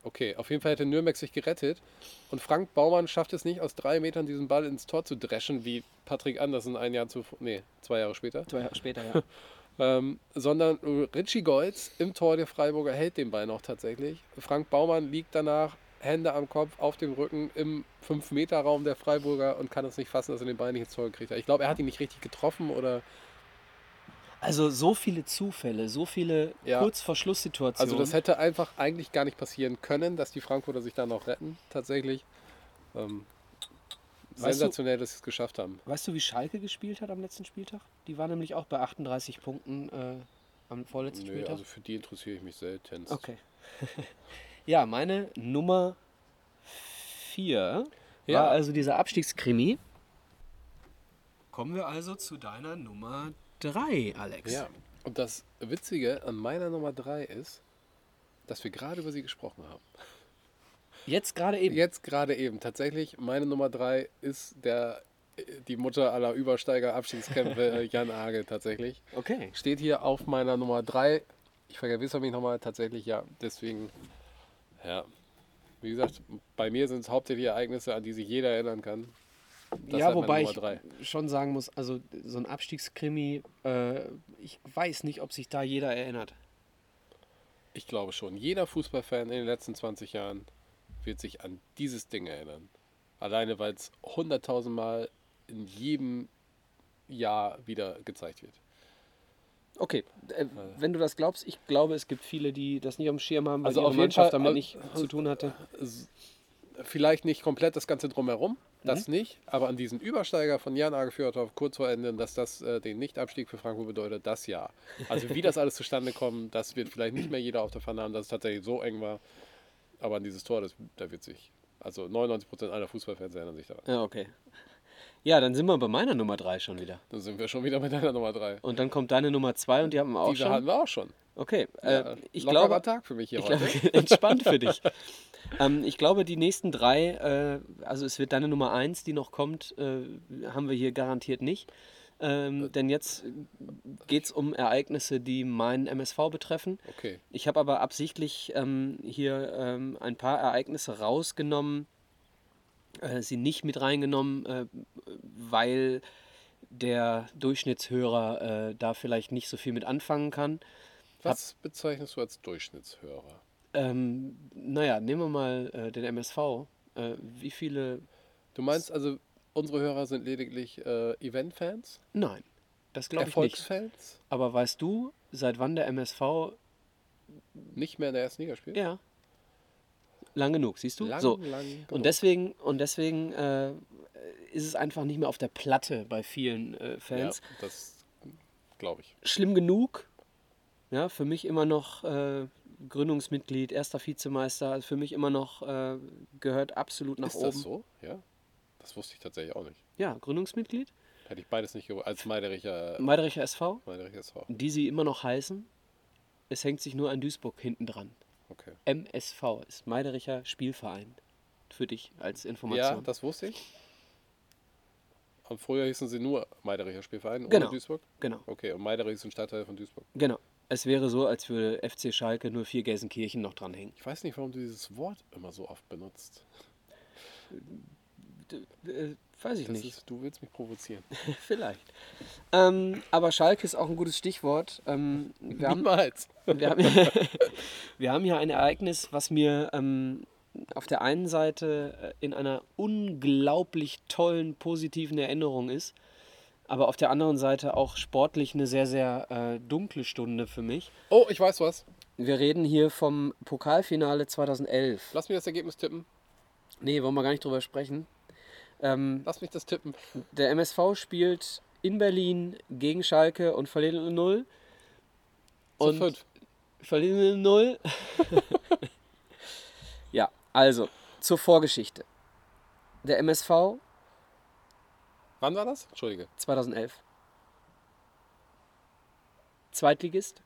okay. Auf jeden Fall hätte Nürnberg sich gerettet. Und Frank Baumann schafft es nicht, aus drei Metern diesen Ball ins Tor zu dreschen, wie Patrick Andersen ein Jahr zuvor, nee, zwei Jahre später. Zwei Jahre später, ja. Ähm, sondern Richie Goltz im Tor der Freiburger hält den Ball noch tatsächlich. Frank Baumann liegt danach, Hände am Kopf, auf dem Rücken im 5-Meter-Raum der Freiburger und kann es nicht fassen, dass er den Ball nicht ins Tor gekriegt hat. Ich glaube, er hat ihn nicht richtig getroffen oder. Also so viele Zufälle, so viele Ja. kurz vor Schlusssituationen. Also, das hätte einfach eigentlich gar nicht passieren können, dass die Frankfurter sich da noch retten, tatsächlich. Ähm, Weißt du- sensationell, dass sie es geschafft haben. Weißt du, wie Schalke gespielt hat am letzten Spieltag? Die war nämlich auch bei 38 Punkten äh, am vorletzten Nö, Spieltag. also für die interessiere ich mich selten. Okay. ja, meine Nummer 4 Ja. war also dieser Abstiegskrimi. Kommen wir also zu deiner Nummer 3, Alex. Ja. Und das Witzige an meiner Nummer 3 ist, dass wir gerade über sie gesprochen haben. Jetzt gerade eben. Jetzt gerade eben. Tatsächlich, meine Nummer 3 ist der, die Mutter aller Übersteiger-Abstiegskämpfe, Jan Age tatsächlich. Okay. Steht hier auf meiner Nummer 3. Ich vergewissere mich nochmal, tatsächlich ja. Deswegen, ja. Wie gesagt, bei mir sind es hauptsächlich Ereignisse, an die sich jeder erinnern kann. Das ja, halt wobei ich schon sagen muss, also so ein Abstiegskrimi, äh, ich weiß nicht, ob sich da jeder erinnert. Ich glaube schon. Jeder Fußballfan in den letzten 20 Jahren wird sich an dieses Ding erinnern. Alleine, weil es 100.000 Mal in jedem Jahr wieder gezeigt wird. Okay, äh, wenn du das glaubst, ich glaube, es gibt viele, die das nicht am Schirm haben, weil Also ihre Mannschaft Fall, damit äh, nicht zu tun hatte. Vielleicht nicht komplett das Ganze drumherum, das Mhm. nicht, aber an diesen Übersteiger von Jan Age Fjordhoff kurz vor Ende, dass das äh, den Nichtabstieg für Frankfurt bedeutet, das ja. Also wie das alles zustande kommt, das wird vielleicht nicht mehr jeder auf der Pfanne haben, dass es tatsächlich so eng war. Aber an dieses Tor, das, da wird sich, also 99% aller Fußballfans erinnern sich daran. Ja, okay. Ja, dann sind wir bei meiner Nummer 3 schon wieder. Dann sind wir schon wieder bei deiner Nummer 3. Und dann kommt deine Nummer 2 und die haben wir auch Diese schon. hatten wir auch schon. Okay, äh, Ja, ich lockerer glaube, Tag für mich hier ich heute. glaube entspannt für dich. ähm, ich glaube, die nächsten drei, äh, also es wird deine Nummer 1, die noch kommt, äh, haben wir hier garantiert nicht. Ähm, denn jetzt geht es um Ereignisse, die meinen MSV betreffen. Okay. Ich habe aber absichtlich ähm, hier ähm, ein paar Ereignisse rausgenommen, äh, sie nicht mit reingenommen, äh, weil der Durchschnittshörer äh, da vielleicht nicht so viel mit anfangen kann. Was bezeichnest du als Durchschnittshörer? Ähm, naja, nehmen wir mal äh, den MSV. Äh, wie viele. Du meinst also, unsere Hörer sind lediglich Event-Fans? Nein, das glaube ich nicht. Erfolgsfans? Aber weißt du, seit wann der MSV. Nicht mehr in der ersten Liga spielt? Ja. Lang genug, siehst du? Lang, so. lang genug. Und deswegen, und deswegen äh, ist es einfach nicht mehr auf der Platte bei vielen äh, Fans. Ja, das glaube ich. Schlimm genug. Ja, für mich immer noch äh, Gründungsmitglied, erster Vizemeister. Also für mich immer noch äh, gehört absolut nach ist oben. das so? Ja. Das wusste ich tatsächlich auch nicht. Ja, Gründungsmitglied. Hätte ich beides nicht gewusst. Als Meidericher, Meidericher SV, Meidericher SV. die sie immer noch heißen. Es hängt sich nur ein Duisburg hinten dran. Okay. MSV ist Meidericher Spielverein. Für dich als Ja, Information. das wusste ich. Und früher hießen sie nur Meidericher Spielverein Genau. ohne Duisburg? genau, Okay, und Meiderich ist ein Stadtteil von Duisburg. genau. Es wäre so, als würde FC Schalke nur vier Gelsenkirchen noch dranhängen. Ich weiß nicht, warum du dieses Wort immer so oft benutzt. Weiß ich Das nicht. ist, du willst mich provozieren. Vielleicht. Ähm, aber Schalke ist auch ein gutes Stichwort. Ähm, wir, haben, Niemals. wir, haben, wir haben hier ein Ereignis, was mir ähm, auf der einen Seite äh, in einer unglaublich tollen, positiven Erinnerung ist, aber auf der anderen Seite auch sportlich eine sehr, sehr äh, dunkle Stunde für mich. Oh, ich weiß was. Wir reden hier vom Pokalfinale 2011. Lass mich das Ergebnis tippen. Nee, wollen wir gar nicht drüber sprechen. Ähm, Lass mich das tippen. Der MSV spielt in Berlin gegen Schalke und verliert 0. Zu Und fünf. verlieren 0. ja, also zur Vorgeschichte. Der MSV Wann war das? Entschuldige. 2011. Zweitligist.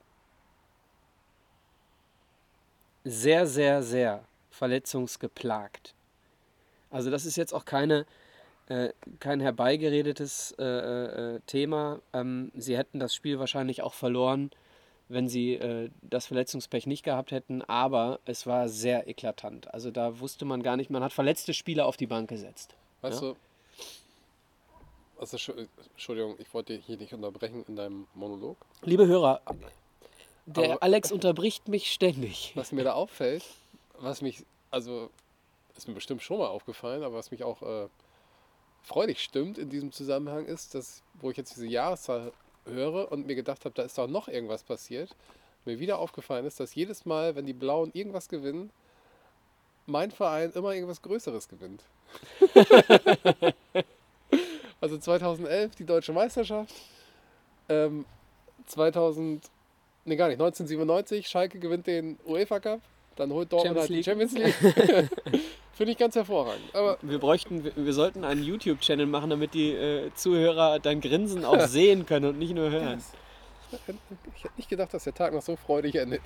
Sehr, sehr, sehr verletzungsgeplagt. Also das ist jetzt auch keine, äh, kein herbeigeredetes äh, äh, Thema. Ähm, sie hätten das Spiel wahrscheinlich auch verloren, wenn sie äh, das Verletzungspech nicht gehabt hätten. Aber es war sehr eklatant. Also da wusste man gar nicht, man hat verletzte Spieler auf die Bank gesetzt. Weißt Ja. du, also, Entschu- Entschuldigung, ich wollte dich hier nicht unterbrechen in deinem Monolog. Liebe Hörer, der Aber- Alex unterbricht mich ständig. Was mir da auffällt, was mich, also ist mir bestimmt schon mal aufgefallen, aber was mich auch äh, freudig stimmt in diesem Zusammenhang ist, dass, wo ich jetzt diese Jahreszahl höre und mir gedacht habe, da ist doch noch irgendwas passiert, mir wieder aufgefallen ist, dass jedes Mal, wenn die Blauen irgendwas gewinnen, mein Verein immer irgendwas Größeres gewinnt. also 2011 die deutsche Meisterschaft, ähm, 2000, nee gar nicht, 1997 Schalke gewinnt den UEFA Cup, dann holt Dortmund Champions halt die Champions League. Finde ich ganz hervorragend. Aber Wir bräuchten, wir, wir sollten einen YouTube-Channel machen, damit die äh, Zuhörer dein Grinsen auch sehen können und nicht nur hören. ich hätte nicht gedacht, dass der Tag noch so freudig endet.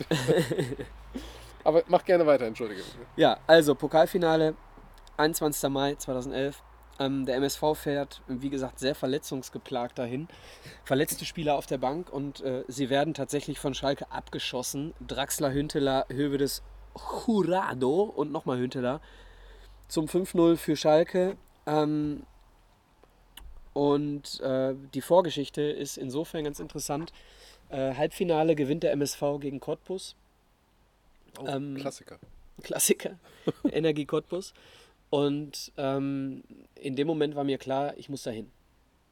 Aber mach gerne weiter, entschuldige. Ja, also Pokalfinale, 21. Mai 2011. Ähm, der MSV fährt, wie gesagt, sehr verletzungsgeplagt dahin. Verletzte Spieler auf der Bank und äh, sie werden tatsächlich von Schalke abgeschossen. Draxler, Hünteler, Hövedes, Jurado und nochmal Hünteler zum 5-0 für Schalke. Ähm, und äh, die Vorgeschichte ist insofern ganz interessant. Äh, Halbfinale gewinnt der MSV gegen Cottbus. Oh, Ähm, Klassiker. Klassiker, Energie Cottbus. Und ähm, in dem Moment war mir klar, ich muss da hin.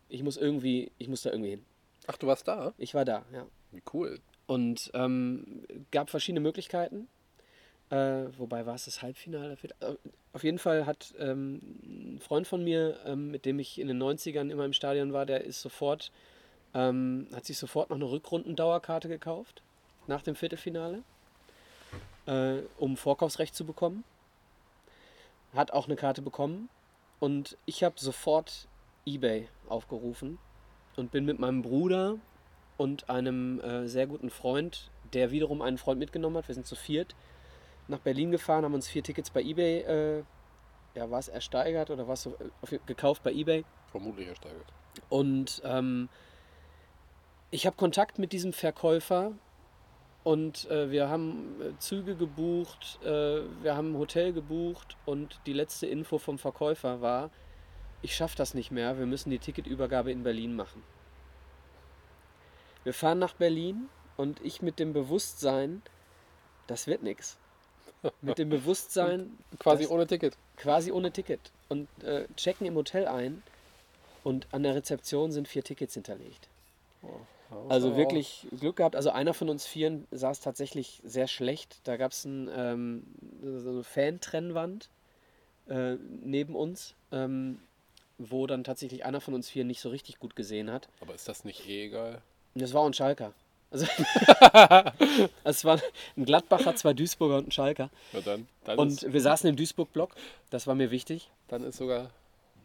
Ich muss irgendwie, ich muss da irgendwie hin. Ach, du warst da? Ich war da, ja. Wie cool. Und ähm, gab verschiedene Möglichkeiten. Äh, wobei war es das Halbfinale? Äh, Auf jeden Fall hat ähm, ein Freund von mir, ähm, mit dem ich in den 90ern immer im Stadion war, der ist sofort, ähm, hat sich sofort noch eine Rückrundendauerkarte gekauft nach dem Viertelfinale, äh, um Vorkaufsrecht zu bekommen. Hat auch eine Karte bekommen und ich habe sofort eBay aufgerufen und bin mit meinem Bruder und einem äh, sehr guten Freund, der wiederum einen Freund mitgenommen hat, wir sind zu viert, nach Berlin gefahren, haben uns vier Tickets bei eBay, äh, ja, war es ersteigert oder was äh, auf- gekauft bei eBay. Vermutlich ersteigert. Und ähm, ich habe Kontakt mit diesem Verkäufer und äh, wir haben äh, Züge gebucht, äh, wir haben ein Hotel gebucht und die letzte Info vom Verkäufer war, ich schaffe das nicht mehr, wir müssen die Ticketübergabe in Berlin machen. Wir fahren nach Berlin und ich mit dem Bewusstsein, das wird nichts. Mit dem Bewusstsein, Quasi Das- ohne Ticket. quasi ohne Ticket und äh, checken im Hotel ein und an der Rezeption sind vier Tickets hinterlegt. Also Aber wirklich Glück gehabt. Also einer von uns Vieren saß tatsächlich sehr schlecht. Da gab es ein, ähm, so eine Fan-Trennwand äh, neben uns, ähm, wo dann tatsächlich einer von uns Vieren nicht so richtig gut gesehen hat. auch- Aber ist das nicht eh egal? Das war auch ein Schalker. Also es war ein Gladbacher, zwei Duisburger und ein Schalker. Ja, dann, dann, Und wir saßen im Duisburg-Block. Das war mir wichtig. dann ist sogar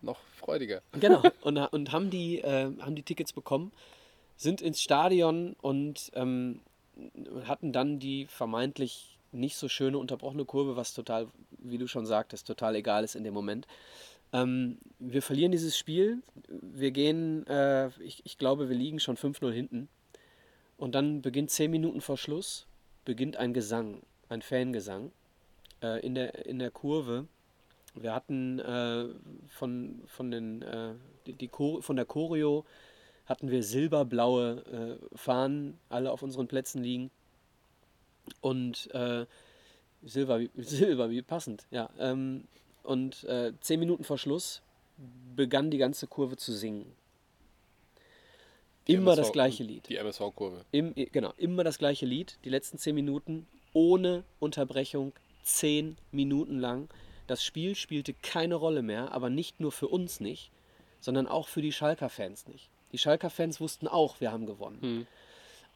noch freudiger. Genau. Und, und haben, die, äh, haben die Tickets bekommen, sind ins Stadion und ähm, hatten dann die vermeintlich nicht so schöne unterbrochene Kurve, was total, wie du schon sagtest, total egal ist in dem Moment. Ähm, wir verlieren dieses Spiel. Wir gehen, äh, ich, ich glaube, wir liegen schon 5-0 hinten. Und dann beginnt zehn Minuten vor Schluss, beginnt ein Gesang, ein Fangesang äh, in, der, in der Kurve. Wir hatten äh, von, von, den, äh, die, die von der Choreo hatten wir silberblaue äh, Fahnen alle auf unseren Plätzen liegen. Und äh, Silber, wie- Silber, wie passend, ja. Ähm, und äh, zehn Minuten vor Schluss begann die ganze Kurve zu singen. Die Immer MSV das gleiche Lied. Die MSV-Kurve. Im, genau, immer das gleiche Lied, die letzten zehn Minuten, ohne Unterbrechung, zehn Minuten lang. Das Spiel spielte keine Rolle mehr, aber nicht nur für uns nicht, sondern auch für die Schalker-Fans nicht. Die Schalker-Fans wussten auch, wir haben gewonnen. Hm.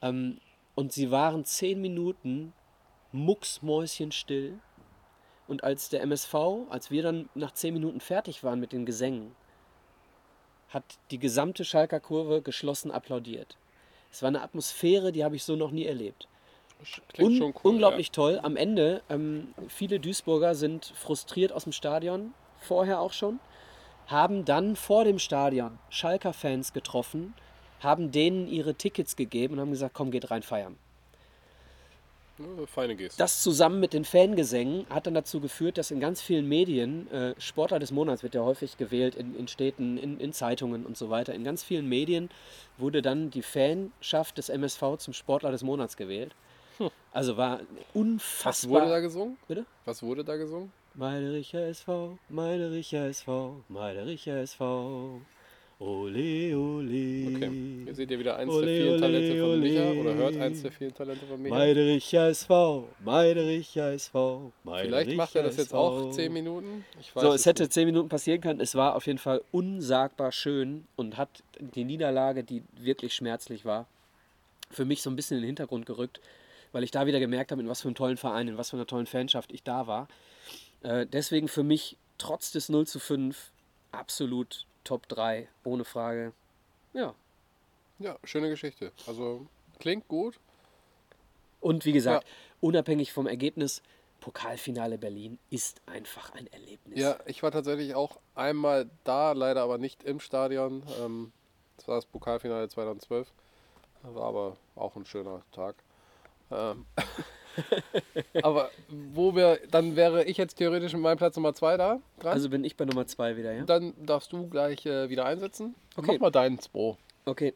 Ähm, und sie waren zehn Minuten mucksmäuschenstill. Und als der MSV, als wir dann nach zehn Minuten fertig waren mit den Gesängen, hat die gesamte Schalker Kurve geschlossen applaudiert. Es war eine Atmosphäre, die habe ich so noch nie erlebt. Klingt Un schon cool. unglaublich toll. Am Ende, ähm, viele Duisburger sind frustriert aus dem Stadion, vorher auch schon, haben dann vor dem Stadion Schalker-Fans getroffen, haben denen ihre Tickets gegeben und haben gesagt, komm, geht rein feiern. Feine Geste. Das zusammen mit den Fangesängen hat dann dazu geführt, dass in ganz vielen Medien, äh, Sportler des Monats wird ja häufig gewählt, in, in Städten, in, in Zeitungen und so weiter, in ganz vielen Medien wurde dann die Fanschaft des MSV zum Sportler des Monats gewählt. Also war Was unfassbar. wurde da gesungen? Bitte? Was wurde da gesungen? Meidericher SV, Meidericher SV, Meidericher SV. Ole, ole. Okay. Hier seht ihr wieder eins Ole, der vielen ole, Talente von Micha ole. oder hört eins der vielen Talente von Micha. Meidericher SV, Meidericher SV. Vielleicht macht er das jetzt Meidericher auch SV. 10 Minuten. Ich weiß So, es hätte nicht. zehn Minuten passieren können. Es war auf jeden Fall unsagbar schön und hat die Niederlage, die wirklich schmerzlich war, für mich so ein bisschen in den Hintergrund gerückt, weil ich da wieder gemerkt habe, in was für einem tollen Verein, in was für einer tollen Fanschaft ich da war. Äh, deswegen für mich trotz des 0 zu 5 absolut Top 3, ohne Frage. Ja. Ja, schöne Geschichte. Also klingt gut. Und wie gesagt, unabhängig vom Ergebnis, Pokalfinale Berlin ist einfach ein Erlebnis. Ja, ich war tatsächlich auch einmal da, leider aber nicht im Stadion. Ähm, das war das Pokalfinale 2012. War aber auch ein schöner Tag. Ähm, aber wo wir, dann wäre ich jetzt theoretisch mit meinem Platz Nummer 2 da dran. Also bin ich bei Nummer 2 wieder, ja? dann darfst du gleich äh, wieder einsetzen. Okay. Mach mal deinen 2. Okay.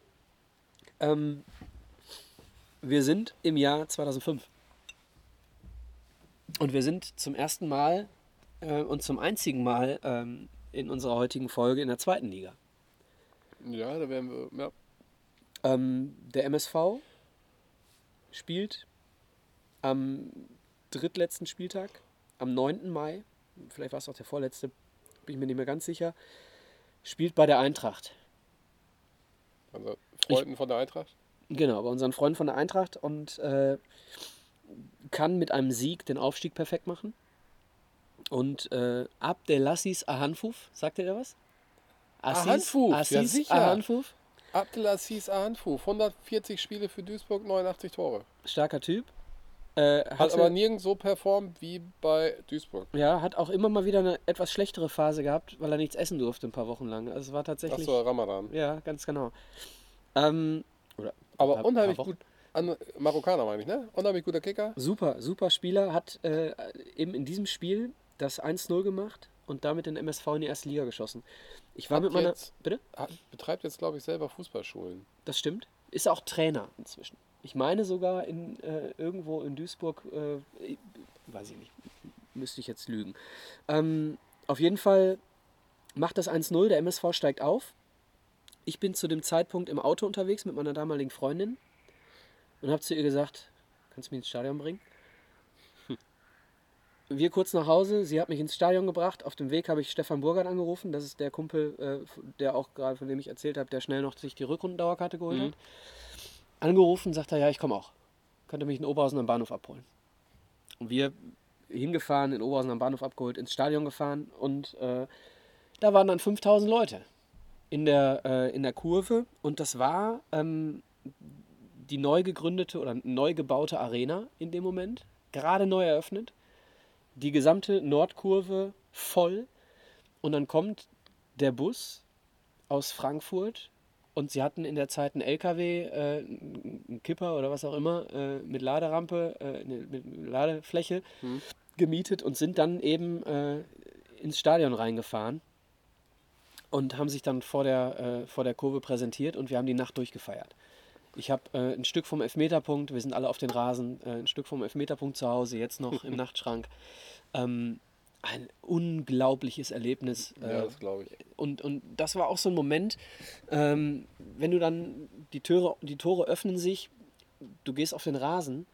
Ähm, wir sind im Jahr 2005. Und wir sind zum ersten Mal äh, und zum einzigen Mal ähm, in unserer heutigen Folge in der zweiten Liga. Ja, da wären wir. Ja. Ähm, der MSV spielt am drittletzten Spieltag, am 9. Mai, vielleicht war es auch der vorletzte, bin ich mir nicht mehr ganz sicher, spielt bei der Eintracht. Also Freunden von der Eintracht. Genau, bei unseren Freunden von der Eintracht und äh, kann mit einem Sieg den Aufstieg perfekt machen. Und äh, Abdelassis Ahanfuf, sagt ihr da was? Ahanfouf, ja Assis sicher. Ahanfouf, Abdelaziz Ahanfouf, 140 Spiele für Duisburg, 89 Tore. starker Typ. Äh, Hat aber nirgends so performt wie bei Duisburg. Ja, hat auch immer mal wieder eine etwas schlechtere Phase gehabt, weil er nichts essen durfte ein paar Wochen lang. Also es war tatsächlich. Achso, Ramadan. Ja, ganz genau. Ähm, oder Aber paar- unheimlich paar gut. An, Marokkaner meine ich, ne? Unheimlich guter Kicker. Super, super Spieler, hat äh, eben in diesem Spiel das 1-0 gemacht und damit den MSV in die erste Liga geschossen. Ich war Hat mit meiner. jetzt- Bitte? Hat, betreibt jetzt, glaube ich, selber Fußballschulen. Das stimmt. Ist auch Trainer inzwischen. Ich meine sogar in, äh, irgendwo in Duisburg, äh, weiß ich nicht, müsste ich jetzt lügen. Ähm, auf jeden Fall macht das 1-0, der MSV steigt auf. Ich bin zu dem Zeitpunkt im Auto unterwegs mit meiner damaligen Freundin und habe zu ihr gesagt, kannst du mich ins Stadion bringen? Wir kurz nach Hause, sie hat mich ins Stadion gebracht. Auf dem Weg habe ich Stefan Burgert angerufen. Das ist der Kumpel, äh, der auch gerade, von dem ich erzählt habe, der schnell noch sich die Rückrundendauerkarte geholt Mhm. hat. Angerufen, sagt er, ja, ich komme auch. Könnte mich in Oberhausen am Bahnhof abholen. Und wir hingefahren, in Oberhausen am Bahnhof abgeholt, ins Stadion gefahren und äh, da waren dann 5000 Leute in der, äh, in der Kurve und das war ähm, die neu gegründete oder neu gebaute Arena in dem Moment, gerade neu eröffnet. Die gesamte Nordkurve voll und dann kommt der Bus aus Frankfurt und sie hatten in der Zeit einen LKW, äh, einen Kipper oder was auch immer, äh, mit Laderampe, äh, mit Ladefläche gemietet und sind dann eben äh, ins Stadion reingefahren und haben sich dann vor der, äh, vor der Kurve präsentiert und wir haben die Nacht durchgefeiert. Ich habe äh, ein Stück vom Elfmeterpunkt, wir sind alle auf den Rasen, äh, ein Stück vom Elfmeterpunkt zu Hause, jetzt noch im Nachtschrank. Ähm, ein unglaubliches Erlebnis. Ja, äh, das glaube ich. und, und das war auch so ein Moment, ähm, wenn du dann die Tore, die Tore öffnen sich, du gehst auf den Rasen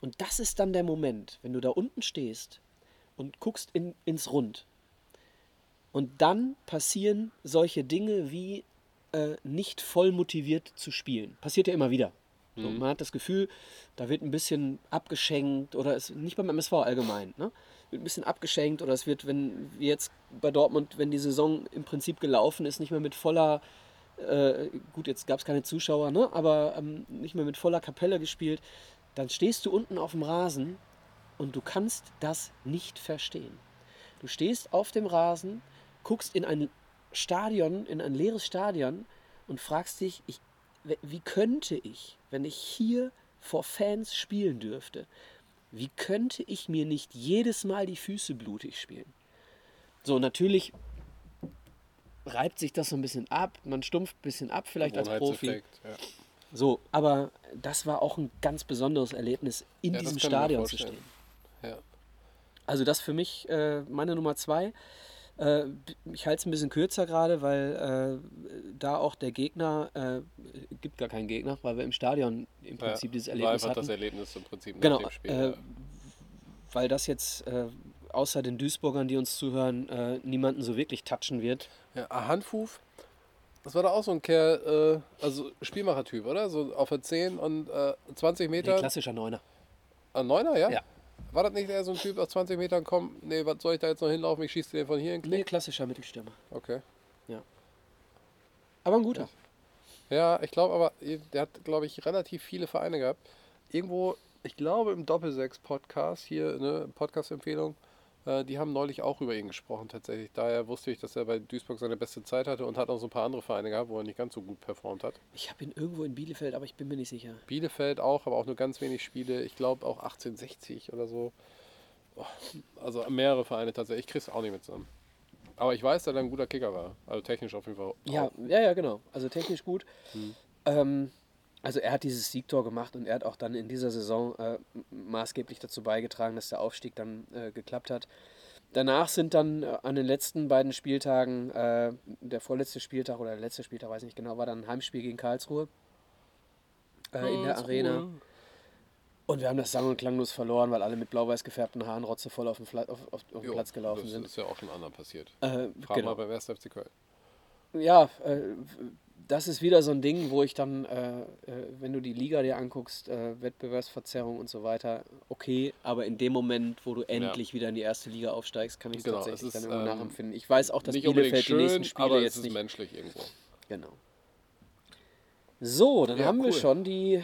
und das ist dann der Moment, wenn du da unten stehst und guckst in, ins Rund. Und dann passieren solche Dinge wie äh, nicht voll motiviert zu spielen. Passiert ja immer wieder. So, man hat das Gefühl, da wird ein bisschen abgeschenkt oder es nicht beim MSV allgemein, ne? Ein bisschen abgeschenkt oder es wird, wenn wie jetzt bei Dortmund, wenn die Saison im Prinzip gelaufen ist, nicht mehr mit voller, äh, gut, jetzt gab es keine Zuschauer, ne? aber ähm, nicht mehr mit voller Kapelle gespielt, dann stehst du unten auf dem Rasen und du kannst das nicht verstehen. Du stehst auf dem Rasen, guckst in ein Stadion, in ein leeres Stadion und fragst dich, ich, wie könnte ich, wenn ich hier vor Fans spielen dürfte, wie könnte ich mir nicht jedes Mal die Füße blutig spielen? So, natürlich reibt sich das so ein bisschen ab, man stumpft ein bisschen ab, vielleicht als Profi. Ja. So, aber das war auch ein ganz besonderes Erlebnis, in Ja, diesem Stadion zu stehen. Ja. Also das für mich äh, meine Nummer zwei. Äh, ich halte es ein bisschen kürzer gerade, weil äh, da auch der Gegner, äh, gibt gar keinen Gegner, weil wir im Stadion im Prinzip dieses war Erlebnis einfach hatten. das Erlebnis im Prinzip nach Genau, dem Spiel. äh, ja. weil das jetzt äh, außer den Duisburgern, die uns zuhören, äh, niemanden so wirklich touchen wird. Ja, Handfuf, das war da auch so ein Kerl, also Spielmachertyp, oder? So auf der 10 und äh, 20 Nee, Meter. klassischer Neuner. Ein Neuner, ja? Ja. War das nicht eher so ein Typ aus 20 Metern, komm, nee, was soll ich da jetzt noch hinlaufen? Ich schieße den von hier in den Nee, klassischer Mittelstürmer. Okay. Aber ein guter. Ja, ich glaube aber, der hat, glaube ich, relativ viele Vereine gehabt. Irgendwo, ich glaube im Doppelsechs-Podcast, hier, ne, Podcast-Empfehlung, äh, die haben neulich auch über ihn gesprochen tatsächlich. Daher wusste ich, dass er bei Duisburg seine beste Zeit hatte und hat auch so ein paar andere Vereine gehabt, wo er nicht ganz so gut performt hat. Ich habe ihn irgendwo in Bielefeld, aber ich bin mir nicht sicher. Bielefeld auch, aber auch nur ganz wenig Spiele. Ich glaube auch 1860 oder so. Oh, Also mehrere Vereine tatsächlich. Ich krieg's auch nicht mit zusammen. Aber ich weiß, dass er ein guter Kicker war. Also technisch auf jeden Fall. Ja, auch. ja, ja, genau. Also technisch gut. Ähm, also er hat dieses Siegtor gemacht und er hat auch dann in dieser Saison äh, maßgeblich dazu beigetragen, dass der Aufstieg dann äh, geklappt hat. Danach sind dann äh, an den letzten beiden Spieltagen, äh, der vorletzte Spieltag oder der letzte Spieltag, weiß nicht genau, war dann ein Heimspiel gegen Karlsruhe äh, in der Arena. Und wir haben das sang- und klanglos verloren, weil alle mit blau-weiß gefärbten Haaren rotzevoll auf den, Fla auf, auf, auf den Jo, Platz gelaufen das sind. ist ja auch schon anderen passiert. Äh, Frag genau. mal beim 1. FC Köln. Ja, äh, das ist wieder so ein Ding, wo ich dann, äh, äh, wenn du die Liga dir anguckst, äh, Wettbewerbsverzerrung und so weiter, okay, aber in dem Moment, wo du endlich wieder in die erste Liga aufsteigst, kann ich es Genau, tatsächlich es ist, dann immer ähm, nachempfinden. Ich weiß auch, dass Bielefeld schön, die nächsten Spiele aber jetzt es ist nicht. menschlich irgendwo. Genau. So, dann Ja, haben wir cool. schon die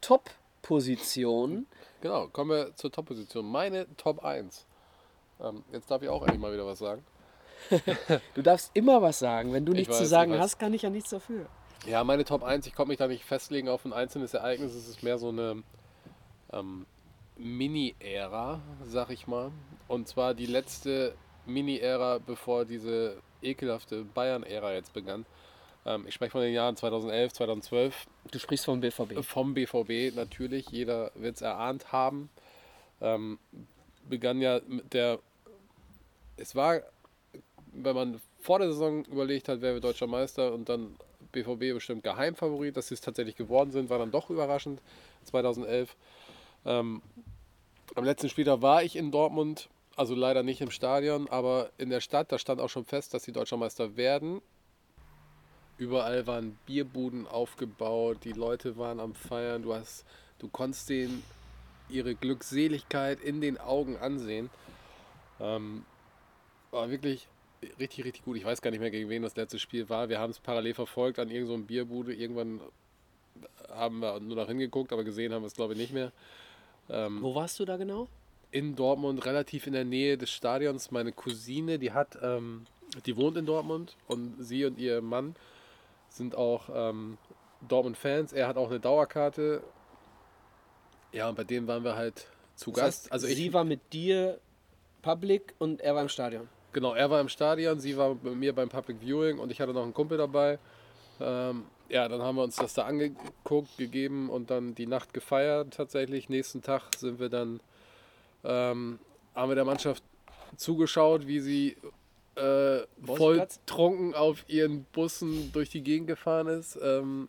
Top-Position. Genau, kommen wir zur Top-Position. Meine Top 1. Ähm, jetzt darf ich auch endlich mal wieder was sagen. Du darfst immer was sagen. Wenn du Ich nichts weiß, zu sagen hast, kann ich ja nichts dafür. Ja, meine Top 1, ich konnte mich da nicht festlegen auf ein einzelnes Ereignis. Es ist mehr so eine ähm, Mini-Ära, sag ich mal. Und zwar die letzte Mini-Ära, bevor diese ekelhafte Bayern-Ära jetzt begann. Ähm, ich spreche von den Jahren 2011, 2012. Du sprichst vom BVB. Vom BVB natürlich, jeder wird es erahnt haben. Ähm, begann ja mit der. Es war, wenn man vor der Saison überlegt hat, wer wird deutscher Meister und dann BVB bestimmt Geheimfavorit, dass sie es tatsächlich geworden sind, war dann doch überraschend 2011. Ähm, am letzten Spieltag war ich in Dortmund, also leider nicht im Stadion, aber in der Stadt, da stand auch schon fest, dass sie deutscher Meister werden. Überall waren Bierbuden aufgebaut, die Leute waren am Feiern, du hast, du konntest denen ihre Glückseligkeit in den Augen ansehen. Ähm, war wirklich richtig, richtig gut. Ich weiß gar nicht mehr, gegen wen das letzte Spiel war. Wir haben es parallel verfolgt an irgendeiner so Bierbude. Irgendwann haben wir nur noch hingeguckt, aber gesehen haben wir es, glaube ich, nicht mehr. Ähm, Wo warst du da genau? in Dortmund, relativ in der Nähe des Stadions. Meine Cousine, die hat, ähm, die wohnt in Dortmund und sie und ihr Mann sind auch ähm, Dortmund-Fans. Er hat auch eine Dauerkarte. Ja, und bei dem waren wir halt zu Das Gast. heißt, also ich, sie war mit dir Public und er war im Stadion. Genau, er war im Stadion, sie war bei mir beim Public Viewing und ich hatte noch einen Kumpel dabei. Ähm, ja, dann haben wir uns das da angeguckt, gegeben und dann die Nacht gefeiert tatsächlich. Nächsten Tag sind wir dann, ähm, haben wir der Mannschaft zugeschaut, wie sie äh, voll trunken auf ihren Bussen durch die Gegend gefahren ist. Ähm,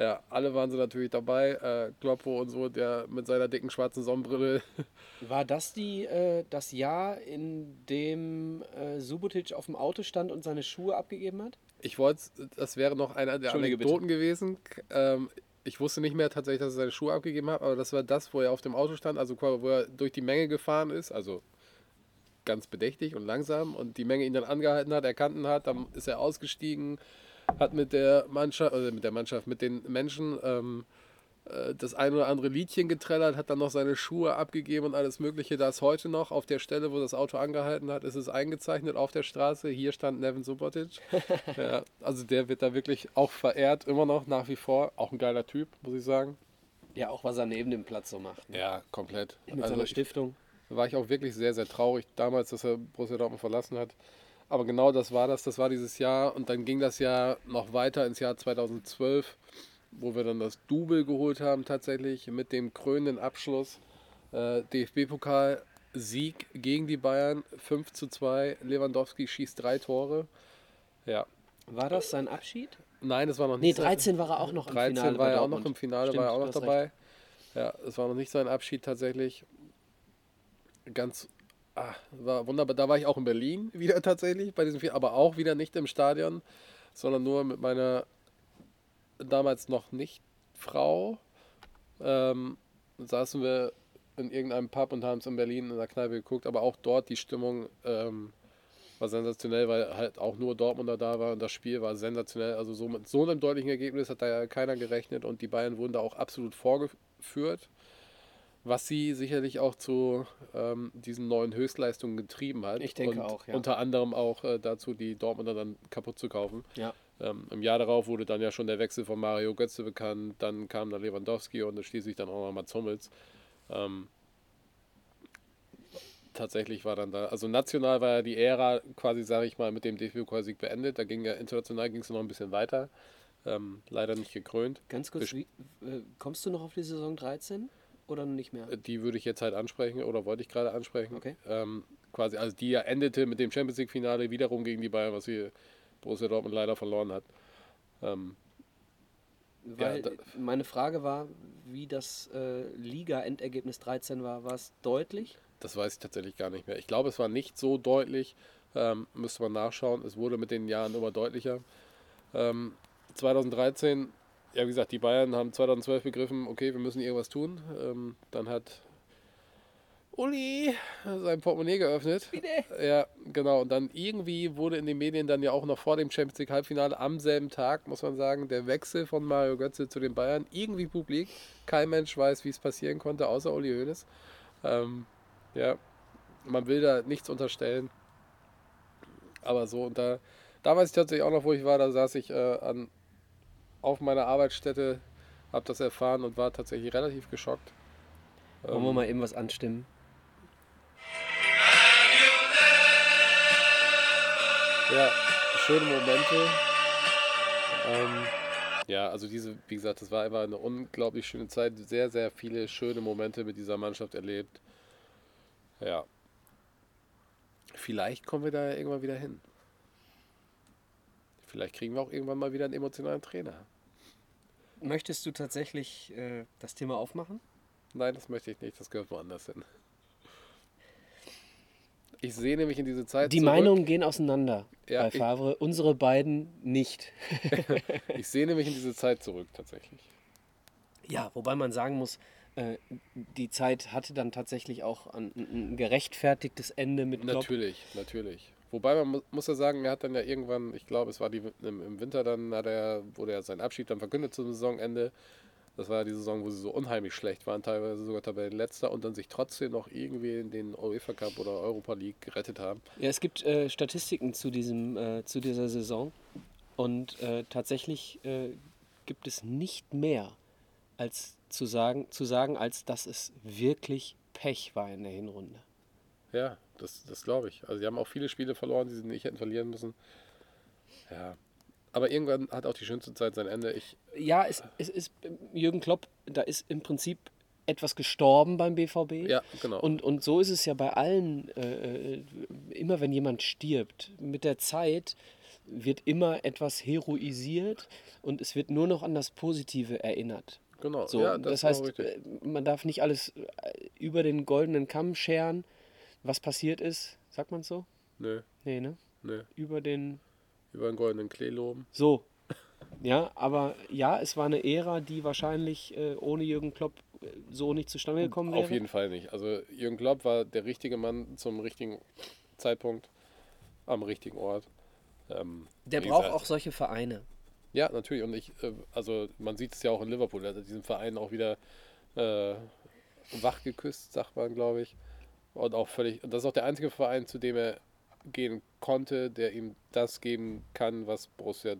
ja, alle waren sie natürlich dabei. Äh, Kloppo und so, der mit seiner dicken schwarzen Sonnenbrille War das die, äh, das Jahr, in dem äh, Subotic auf dem Auto stand und seine Schuhe abgegeben hat? Ich wollte, das wäre noch einer der Anekdoten gewesen. Ähm, ich wusste nicht mehr tatsächlich, dass er seine Schuhe abgegeben hat, aber das war das, wo er auf dem Auto stand, also wo er durch die Menge gefahren ist, also ganz bedächtig und langsam und die Menge ihn dann angehalten hat, erkannt hat, dann ist er ausgestiegen, hat mit der Mannschaft, also mit der Mannschaft, mit den Menschen ähm, äh, das ein oder andere Liedchen getrellert, hat dann noch seine Schuhe abgegeben und alles Mögliche. Da ist heute noch auf der Stelle, wo das Auto angehalten hat, ist es eingezeichnet auf der Straße. Hier stand Nevin Subotic. ja, also der wird da wirklich auch verehrt, immer noch, nach wie vor. Auch ein geiler Typ, muss ich sagen. Ja, auch was er neben dem Platz so macht. Ne? Ja, komplett. Mit Also seiner ich, Stiftung. war ich auch wirklich sehr, sehr traurig damals, dass er Borussia Dortmund verlassen hat. Aber genau das war das, das war dieses Jahr und dann ging das Jahr noch weiter ins Jahr 2012, wo wir dann das Double geholt haben tatsächlich mit dem krönenden Abschluss. Äh, DFB-Pokal Sieg gegen die Bayern, 5 zu 2. Lewandowski schießt drei Tore. Ja. War das sein Abschied? Nein, es war noch Nee, nicht. sein- 13 war er auch noch im 13 Finale. war bei er auch noch im Finale, Stimmt, war er auch noch dabei. recht. Ja, es war noch nicht sein Abschied tatsächlich. Ganz, ah, war wunderbar. Da war ich auch in Berlin wieder tatsächlich, bei diesem Finale, aber auch wieder nicht im Stadion, sondern nur mit meiner damals noch nicht Frau. Ähm, saßen wir in irgendeinem Pub und haben es in Berlin in der Kneipe geguckt, aber auch dort die Stimmung ähm, war sensationell, weil halt auch nur Dortmunder da war und das Spiel war sensationell. Also so mit so einem deutlichen Ergebnis hat da ja keiner gerechnet und die Bayern wurden da auch absolut vorgeführt, was sie sicherlich auch zu ähm, diesen neuen Höchstleistungen getrieben hat. Ich denke und auch, ja. Unter anderem auch äh, dazu, die Dortmunder dann kaputt zu kaufen. Ja. Ähm, Im Jahr darauf wurde dann ja schon der Wechsel von Mario Götze bekannt, dann kam dann Lewandowski und schließlich dann auch noch Mats Hummels. Ähm, tatsächlich war dann da, also national war ja die Ära quasi, sage ich mal, mit dem DFB-Pokalsieg beendet. Da ging ja international ging es noch ein bisschen weiter. Ähm, leider nicht gekrönt. Ganz kurz, wie, äh, kommst du noch auf die Saison 13 oder nicht mehr? Die würde ich jetzt halt ansprechen oder wollte ich gerade ansprechen. Okay. Ähm, quasi, also die ja endete mit dem Champions League-Finale wiederum gegen die Bayern, was hier Borussia Dortmund leider verloren hat. Ähm, Weil da- meine Frage war, wie das äh, Liga-Endergebnis 13 war. War es deutlich? Das weiß ich tatsächlich gar nicht mehr. Ich glaube, es war nicht so deutlich. Ähm, müsste man nachschauen. Es wurde mit den Jahren immer deutlicher. Ähm, 2013, ja, wie gesagt, die Bayern haben 2012 begriffen, okay, wir müssen irgendwas tun. Ähm, dann hat Uli sein Portemonnaie geöffnet. Ja, genau. Und dann irgendwie wurde in den Medien dann ja auch noch vor dem Champions League Halbfinale am selben Tag, muss man sagen, der Wechsel von Mario Götze zu den Bayern irgendwie publik. Kein Mensch weiß, wie es passieren konnte, außer Uli Hoeneß. Ähm, ja, man will da nichts unterstellen. Aber so, und da, da weiß ich tatsächlich auch noch, wo ich war. Da saß ich äh, an, auf meiner Arbeitsstätte, habe das erfahren und war tatsächlich relativ geschockt. Wollen wir Ähm, mal eben was anstimmen? Ja, schöne Momente. Ähm, ja, also diese, wie gesagt, das war einfach eine unglaublich schöne Zeit. Sehr, sehr viele schöne Momente mit dieser Mannschaft erlebt. Ja. Vielleicht kommen wir da ja irgendwann wieder hin. Vielleicht kriegen wir auch irgendwann mal wieder einen emotionalen Trainer. Möchtest du tatsächlich äh, das Thema aufmachen? Nein, das möchte ich nicht. Das gehört woanders hin. Ich sehe nämlich in diese Zeit Die zurück. Meinungen gehen auseinander Ja, bei ich- Favre. Unsere beiden nicht. Ich sehe nämlich in diese Zeit zurück tatsächlich. Ja, wobei man sagen muss, äh, die Zeit hatte dann tatsächlich auch ein, ein gerechtfertigtes Ende mit Klopp. Natürlich, natürlich. Wobei man mu muss ja sagen, er hat dann ja irgendwann, ich glaube, es war die, im, im Winter dann, hat er, wurde er seinen Abschied dann verkündet zum Saisonende. Das war ja die Saison, wo sie so unheimlich schlecht waren, teilweise sogar Tabellenletzter und dann sich trotzdem noch irgendwie in den UEFA Cup oder Europa League gerettet haben. Ja, es gibt äh, Statistiken zu, diesem, äh, zu dieser Saison und äh, tatsächlich äh, gibt es nicht mehr als zu sagen, zu sagen, als dass es wirklich Pech war in der Hinrunde. Ja, das, das glaube ich. Also sie haben auch viele Spiele verloren, die sie nicht hätten verlieren müssen. Ja. Aber irgendwann hat auch die schönste Zeit sein Ende. Ich, Ja, es, es ist Jürgen Klopp, da ist im Prinzip etwas gestorben beim BVB. ja, genau. Und, und so ist es ja bei allen, äh, äh, immer wenn jemand stirbt, mit der Zeit wird immer etwas heroisiert und es wird nur noch an das Positive erinnert. genau. So, ja, das, ist auch heißt, äh, man darf nicht alles äh, über den goldenen Kamm scheren, was passiert ist. Sagt man so? Nö, Nee, ne? nö. Über den. Über den goldenen Klee loben. So. Ja, aber ja, es war eine Ära, die wahrscheinlich äh, ohne Jürgen Klopp äh, so nicht zustande gekommen wäre. Auf jeden Fall nicht. Also Jürgen Klopp war der richtige Mann zum richtigen Zeitpunkt am richtigen Ort. Ähm, Der braucht gesagt, auch solche Vereine. Ja, natürlich. Und ich, äh, also man sieht es ja auch in Liverpool, er hat diesen Verein auch wieder äh, wach geküsst, sagt man, glaube ich. Und auch völlig, und das ist auch der einzige Verein, zu dem er gehen konnte, der ihm das geben kann, was Borussia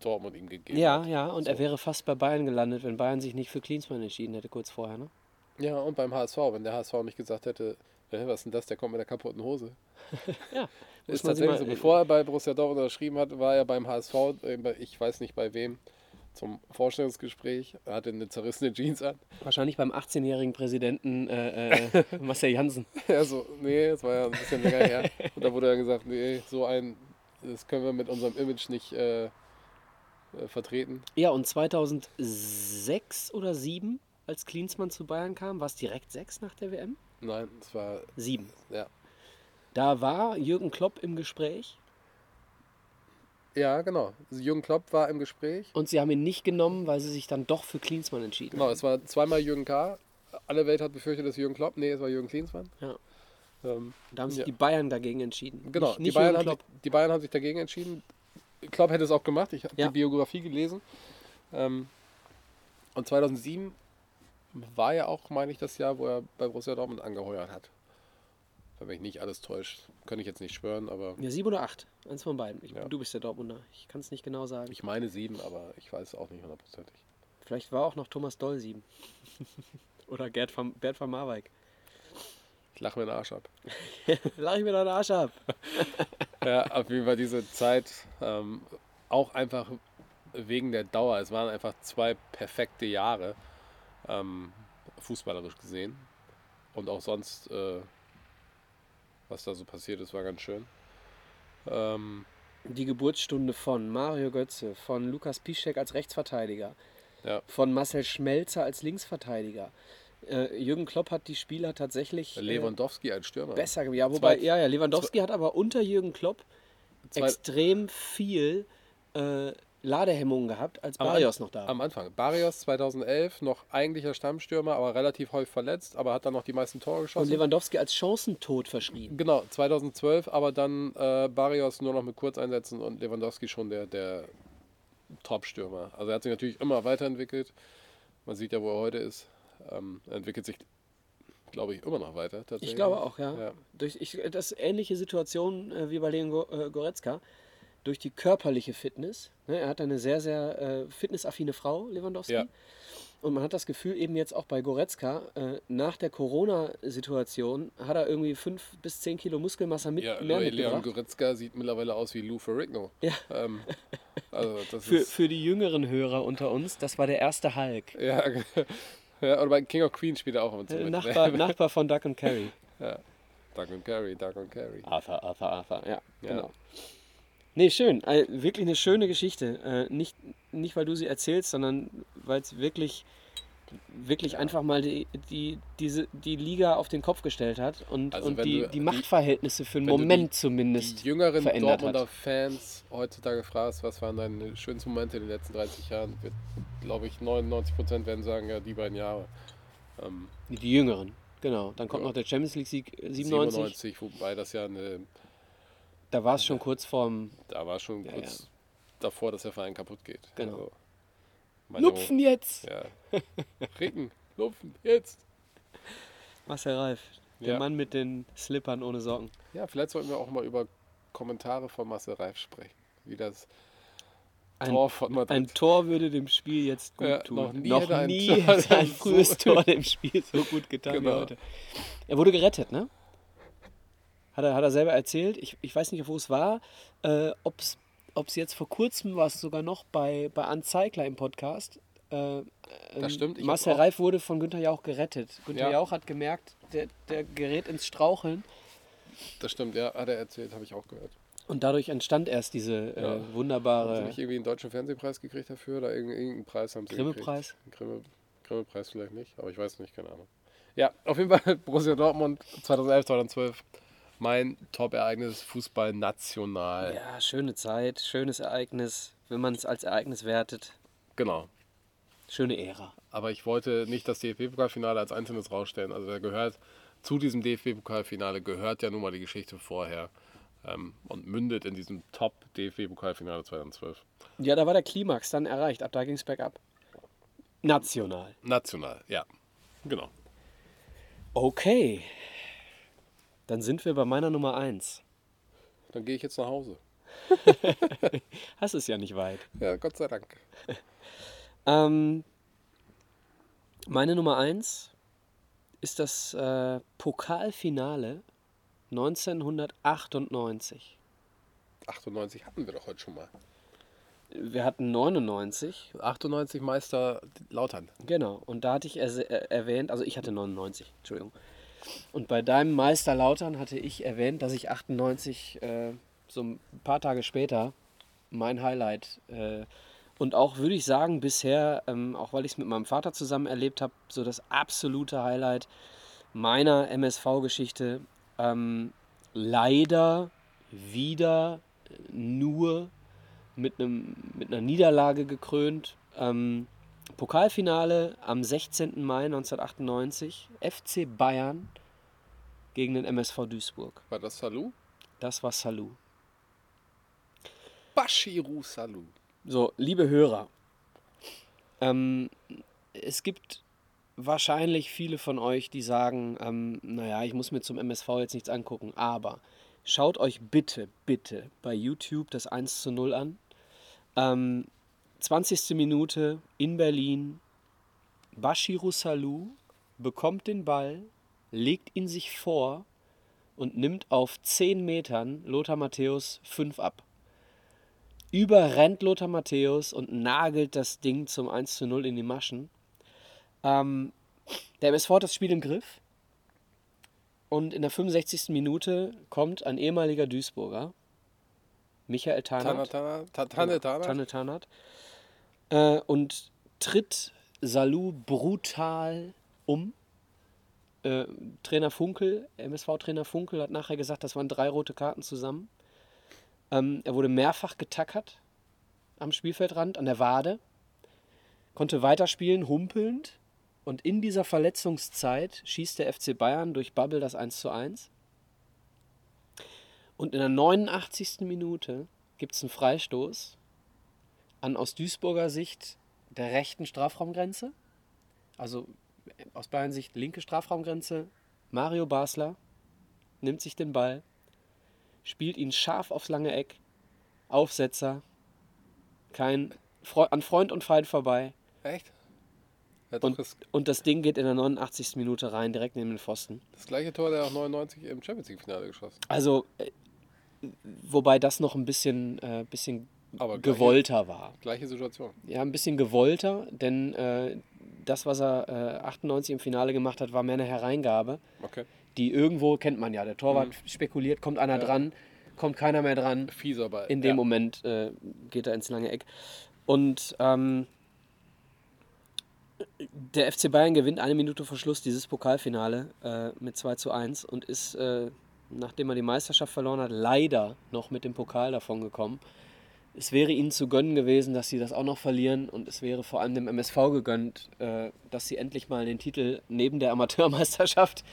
Dortmund ihm gegeben Ja, hat. ja, und So. er wäre fast bei Bayern gelandet, wenn Bayern sich nicht für Klinsmann entschieden hätte, kurz vorher, ne? Ja, und beim HSV, wenn der HSV nicht gesagt hätte, "Hä, was ist denn das, der kommt mit der kaputten Hose. Ja, Ist tatsächlich so. Bevor er bei Borussia Dortmund unterschrieben hat, war er beim HSV, äh, ich weiß nicht bei wem, zum Vorstellungsgespräch. Er hatte eine zerrissene Jeans an. Wahrscheinlich beim 18-jährigen Präsidenten äh, äh, Marcel Janssen. Er so, nee, das war ja ein bisschen länger her. Und da wurde dann gesagt, nee, so ein, das können wir mit unserem Image nicht äh, äh, vertreten. Ja, und 2006 oder 2007, als Klinsmann zu Bayern kam, war es direkt 6 nach der WM? Nein, es war, 7. ja. Da war Jürgen Klopp im Gespräch Ja, genau. Jürgen Klopp war im Gespräch. und sie haben ihn nicht genommen, weil sie sich dann doch für Klinsmann entschieden Genau, haben. es war zweimal Jürgen K. alle Welt hat befürchtet, dass Jürgen Klopp, nee, es war Jürgen Klinsmann. Ja. Ähm, Da haben sich Ja. die Bayern dagegen entschieden. genau, Nicht, die, nicht Bayern Jürgen haben sich, die Bayern haben sich dagegen entschieden. Klopp hätte es auch gemacht, ich habe Ja. die Biografie gelesen. Ähm, und 2007 war ja auch, meine ich, das Jahr, wo er bei Borussia Dortmund angeheuert hat. Wenn mich nicht alles täuscht, kann ich jetzt nicht schwören, aber Ja, sieben oder acht. Eins von beiden. Ich, Ja. Du bist der Dortmunder. Ich kann es nicht genau sagen. ich meine sieben, aber ich weiß es auch nicht hundertprozentig. Vielleicht war auch noch Thomas Doll sieben. oder Gerd van, Bert van Marwijk. Ich lache mir den Arsch ab. Lach ich mir deinen Arsch ab. Ja, auf jeden Fall diese Zeit ähm, auch einfach wegen der Dauer. Es waren einfach zwei perfekte Jahre, ähm, fußballerisch gesehen. Und auch sonst, äh, was da so passiert ist, war ganz schön. Ähm, Die Geburtsstunde von Mario Götze, von Lukas Piszczek als Rechtsverteidiger, Ja. von Marcel Schmelzer als Linksverteidiger. Äh, Jürgen Klopp hat die Spieler tatsächlich äh, Lewandowski als Stürmer. besser gemacht. Ja, wobei, Zwei- ja, ja, Lewandowski hat aber unter Jürgen Klopp Zwei- extrem viel äh, Ladehemmungen gehabt, als Am Barrios noch da war. Am Anfang. Barrios 2011, noch eigentlicher Stammstürmer, aber relativ häufig verletzt, aber hat dann noch die meisten Tore Und geschossen. Lewandowski als Chancentod verschrien. Genau, 2012, aber dann äh, Barrios nur noch mit Kurzeinsätzen und Lewandowski schon der, der Top-Stürmer. Also er hat sich natürlich immer weiterentwickelt. Man sieht ja, wo er heute ist. Ähm, er entwickelt sich, glaube ich, immer noch weiter. Tatsächlich. Ich glaube auch, ja. Ja. Durch, ich, das ist ähnliche Situation äh, wie bei Leon äh, Goretzka. Durch die körperliche Fitness. Ne, er hat eine sehr, sehr äh, fitnessaffine Frau, Lewandowski. Ja. Und man hat das Gefühl, eben jetzt auch bei Goretzka, äh, nach der Corona-Situation hat er irgendwie fünf bis zehn Kilo Muskelmasse mit, Ja, mehr Leon mitgebracht. Goretzka sieht mittlerweile aus wie Lou Ferrigno. Ja. Ähm, also das Für, ist, für die jüngeren Hörer unter uns, das war der erste Hulk. ja, ja, oder bei King of Queens spielt er auch immer Äh, mit. Nachbar, Nachbar von Duck and Carry. Doug und Carry, Doug und Carry. Arthur, Arthur, Arthur. Ja, Ja. genau. Nee, schön. Äh, wirklich eine schöne Geschichte. Äh, nicht, nicht, weil du sie erzählst, sondern weil es wirklich, wirklich einfach mal die, die, diese, die Liga auf den Kopf gestellt hat und, Also und die, du die Machtverhältnisse für einen du die- Moment zumindest. die jüngeren verändert Dortmunder hat. Fans heutzutage fragst, was waren deine schönsten Momente in den letzten 30 Jahren, wird, glaube ich, 99% werden sagen, ja, die beiden Jahre. Ähm, Die Jüngeren, genau. Dann kommt Ja. noch der Champions League Sieg äh, 97. 97, wobei das ja eine, Da war es schon kurz vorm da war schon Ja, kurz davor, dass der Verein kaputt geht. Genau. Also, Lupfen jetzt! Ja. Regen, Lupfen, jetzt! Marcel Reif, der Ja. Mann mit den Slippern ohne Socken. Ja, vielleicht sollten wir auch mal über Kommentare von Marcel Reif sprechen. Wie das Ein, Tor von Madrid. ein Tor würde dem Spiel jetzt gut Ja, tun. noch nie noch hätte ein nie Tor hätte ein frühes Tor dem Spiel so gut getan Genau. wie heute. Er wurde gerettet, ne? Hat er, hat er selber erzählt. Ich, ich weiß nicht, wo es war. Äh, Ob es jetzt vor kurzem war, es sogar noch bei, bei Anzeigler im Podcast. Äh, ähm, stimmt, ich Marcel Reif wurde von Günther Jauch gerettet. Günther Ja. Jauch hat gemerkt, der, der gerät ins Straucheln. Das stimmt, ja, hat er erzählt, habe ich auch gehört. Und dadurch entstand erst diese Ja. äh, Haben sie wunderbare nicht irgendwie einen deutschen Fernsehpreis gekriegt dafür? Oder irgendeinen, Preis haben sie Grimme-Preis? Grimme, Grimme-Preis vielleicht nicht, aber ich weiß nicht, keine Ahnung. Ja, auf jeden Fall Borussia Dortmund 2011, 2012. Mein Top-Ereignis Fußball national. Ja, schöne Zeit, schönes Ereignis, wenn man es als Ereignis wertet. Genau. Schöne Ära. Aber ich wollte nicht das DFB-Pokalfinale als einzelnes rausstellen. Also da gehört zu diesem DFB-Pokalfinale gehört ja nun mal die Geschichte vorher ähm, und mündet in diesem Top-DFB-Pokalfinale 2012. Ja, da war der Klimax dann erreicht. Ab da ging es bergab. National. National, ja. Genau. Okay. Dann sind wir bei meiner Nummer 1. Dann gehe ich jetzt nach Hause. Hast es ja nicht weit. Ja, Gott sei Dank. Ähm, meine Nummer 1 ist das äh, Pokalfinale 1998. 98 hatten wir doch heute schon mal. Wir hatten 99, 98 Meister Lautern. genau. Und da hatte ich äh, erwähnt, also ich hatte 99, Entschuldigung. Und bei deinem Meister Lautern hatte ich erwähnt, dass ich 98, äh, so ein paar Tage später, mein Highlight äh, und auch würde ich sagen, bisher, ähm, auch weil ich es mit meinem Vater zusammen erlebt habe, so das absolute Highlight meiner MSV-Geschichte. Ähm, leider wieder nur mit, einem, mit einer Niederlage gekrönt. Ähm, Pokalfinale am 16. Mai 1998. FC Bayern gegen den MSV Duisburg. War das Salou? Das war Salou. Bashiru Salou. So, liebe Hörer, ähm, es gibt wahrscheinlich viele von euch, die sagen, ähm, naja, ich muss mir zum MSV jetzt nichts angucken, aber schaut euch bitte, bitte bei YouTube das 1 zu 0 an. Ähm, 20. Minute in Berlin. Bashiru Salou bekommt den Ball, legt ihn sich vor und nimmt auf 10 Metern Lothar Matthäus 5 ab. Überrennt Lothar Matthäus und nagelt das Ding zum 1 zu 0 in die Maschen. Ähm, der MSV hat das Spiel im Griff. Und in der 65. Minute kommt ein ehemaliger Duisburger, Michael Tana, Tarnath, Tana, Ta- Tanne, Tana. Äh, und tritt Salou brutal um. Äh, Trainer Funkel, MSV-Trainer Funkel hat nachher gesagt, das waren drei rote Karten zusammen. Ähm, er wurde mehrfach getackert am Spielfeldrand, an der Wade, konnte weiterspielen, humpelnd. Und in dieser Verletzungszeit schießt der FC Bayern durch Bubble das 1 zu 1. Und in der 89. Minute gibt es einen Freistoß an aus Duisburger Sicht der rechten Strafraumgrenze. Also äh, aus Bayern Sicht linke Strafraumgrenze. Mario Basler nimmt sich den Ball, spielt ihn scharf aufs lange Eck. Aufsetzer. Kein Fre an Freund und Feind vorbei. Echt? Und, und das Ding geht in der 89. Minute rein, direkt neben den Pfosten. das gleiche Tor, der auch 99 im Champions League-Finale geschossen. Also, äh, wobei das noch ein bisschen, äh, bisschen Aber gleiche- gewollter war. Gleiche Situation. Ja, ein bisschen gewollter, denn äh, das, was er äh, 98 im Finale gemacht hat, war mehr eine Hereingabe, Okay. die irgendwo, kennt man ja, der Torwart spekuliert, kommt einer Ja. dran, kommt keiner mehr dran. Fieser Ball. In dem ja. Moment äh, geht er ins lange Eck. Und ähm, der FC Bayern gewinnt eine Minute vor Schluss dieses Pokalfinale äh, mit 2 zu 1 und ist, äh, nachdem er die Meisterschaft verloren hat, leider noch mit dem Pokal davon gekommen. Es wäre ihnen zu gönnen gewesen, dass sie das auch noch verlieren und es wäre vor allem dem MSV gegönnt, äh, dass sie endlich mal den Titel neben der Amateurmeisterschaft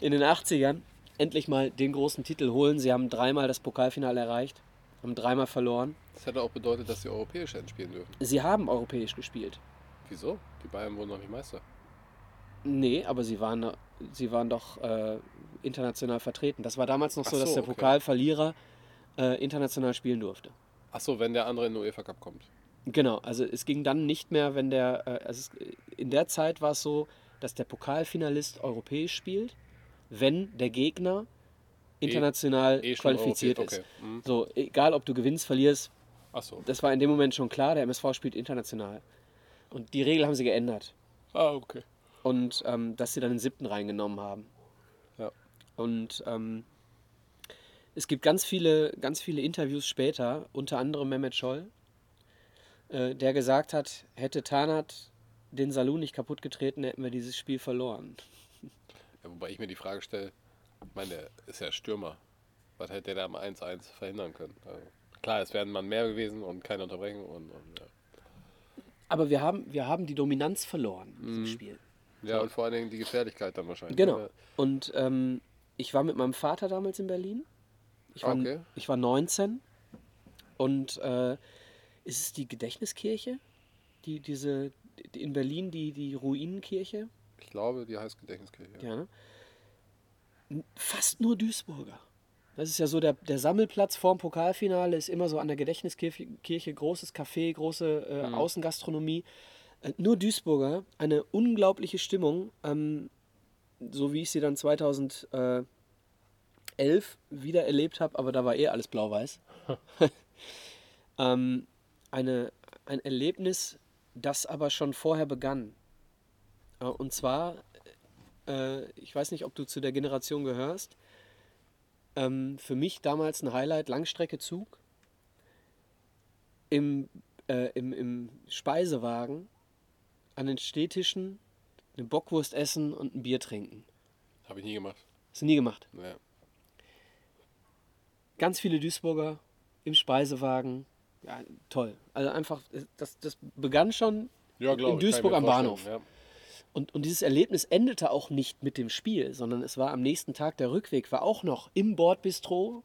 in den 80ern endlich mal den großen Titel holen. Sie haben dreimal das Pokalfinale erreicht, haben dreimal verloren. Das hätte auch bedeutet, dass sie europäisch hätten spielen dürfen. Sie haben europäisch gespielt. Wieso? Die Bayern wurden noch nicht Meister. Nee, aber sie waren, sie waren doch äh, international vertreten. Das war damals noch so, Ach dass so, der okay. Pokalverlierer äh, international spielen durfte. Achso, wenn der andere in den UEFA Cup kommt. Genau, also es ging dann nicht mehr, wenn der, äh, also es, in der Zeit war es so, dass der Pokalfinalist europäisch spielt, wenn der Gegner international Eh schon qualifiziert Europä- ist. okay. Mhm. So, egal ob du gewinnst, verlierst, Achso. das war in dem Moment schon klar, der MSV spielt international. Und die Regel haben sie geändert. Ah, okay. Und ähm, dass sie dann den siebten reingenommen haben. Ja. Und ähm, es gibt ganz viele, ganz viele Interviews später, unter anderem Mehmet Scholl, äh, der gesagt hat, hätte Tanat den Salon nicht kaputt getreten, hätten wir dieses Spiel verloren. Ja, wobei ich mir die Frage stelle, ich meine, der ist ja Stürmer. Was hätte der da am 1-1 verhindern können? Also, klar, es wären man mehr gewesen und keine Unterbrechung und, und ja. Aber wir haben, wir haben die Dominanz verloren in Mhm. diesem Spiel. Ja, und vor allen Dingen die Gefährlichkeit dann wahrscheinlich. Genau. Ja. Und ähm, ich war mit meinem Vater damals in Berlin. Ich war, Okay. ich war 19. Und äh, ist es die Gedächtniskirche? Die, diese, die in Berlin, die, die Ruinenkirche? Ich glaube, die heißt Gedächtniskirche. Ja. Ne? Fast nur Duisburger. Das ist ja so, der, der Sammelplatz vorm Pokalfinale ist immer so an der Gedächtniskirche, Kirche, großes Café, große äh, Außengastronomie. Äh, nur Duisburger, eine unglaubliche Stimmung, ähm, so wie ich sie dann 2011 wieder erlebt habe, aber da war eh alles blau-weiß. ähm, eine, ein Erlebnis, das aber schon vorher begann. Äh, Und zwar, äh, ich weiß nicht, ob du zu der Generation gehörst, ähm, für mich damals ein Highlight, Langstreckenzug im, äh, im, im Speisewagen an den Städtischen eine Bockwurst essen und ein Bier trinken. Habe ich nie gemacht. Hast du nie gemacht. Ja. Ganz viele Duisburger im Speisewagen. Ja, toll. Also einfach, das, das begann schon Ja, in Duisburg am Bahnhof. Ja. Und, und dieses Erlebnis endete auch nicht mit dem Spiel, sondern es war am nächsten Tag der Rückweg, war auch noch im Bordbistro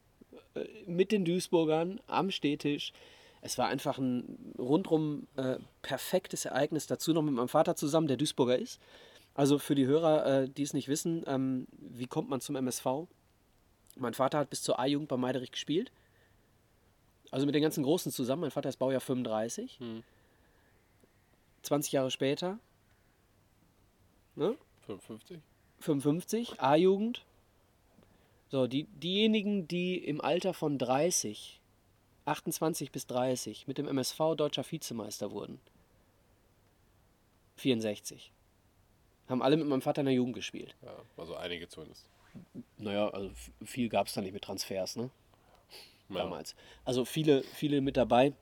äh, mit den Duisburgern am Stehtisch. Es war einfach ein rundrum äh, perfektes Ereignis. Dazu noch mit meinem Vater zusammen, der Duisburger ist. Also für die Hörer, äh, die es nicht wissen, ähm, wie kommt man zum MSV? Mein Vater hat bis zur A-Jugend bei Meiderich gespielt. Also mit den ganzen Großen zusammen. Mein Vater ist Baujahr 35. 20 Jahre später, ne? 55? 55, A-Jugend. So, die, diejenigen, die im Alter von 30, 28 bis 30 mit dem MSV deutscher Vizemeister wurden, 64, haben alle mit meinem Vater in der Jugend gespielt. Ja, also einige zumindest. Naja, also viel gab es da nicht mit Transfers, ne? Ja. Damals. Also viele, viele mit dabei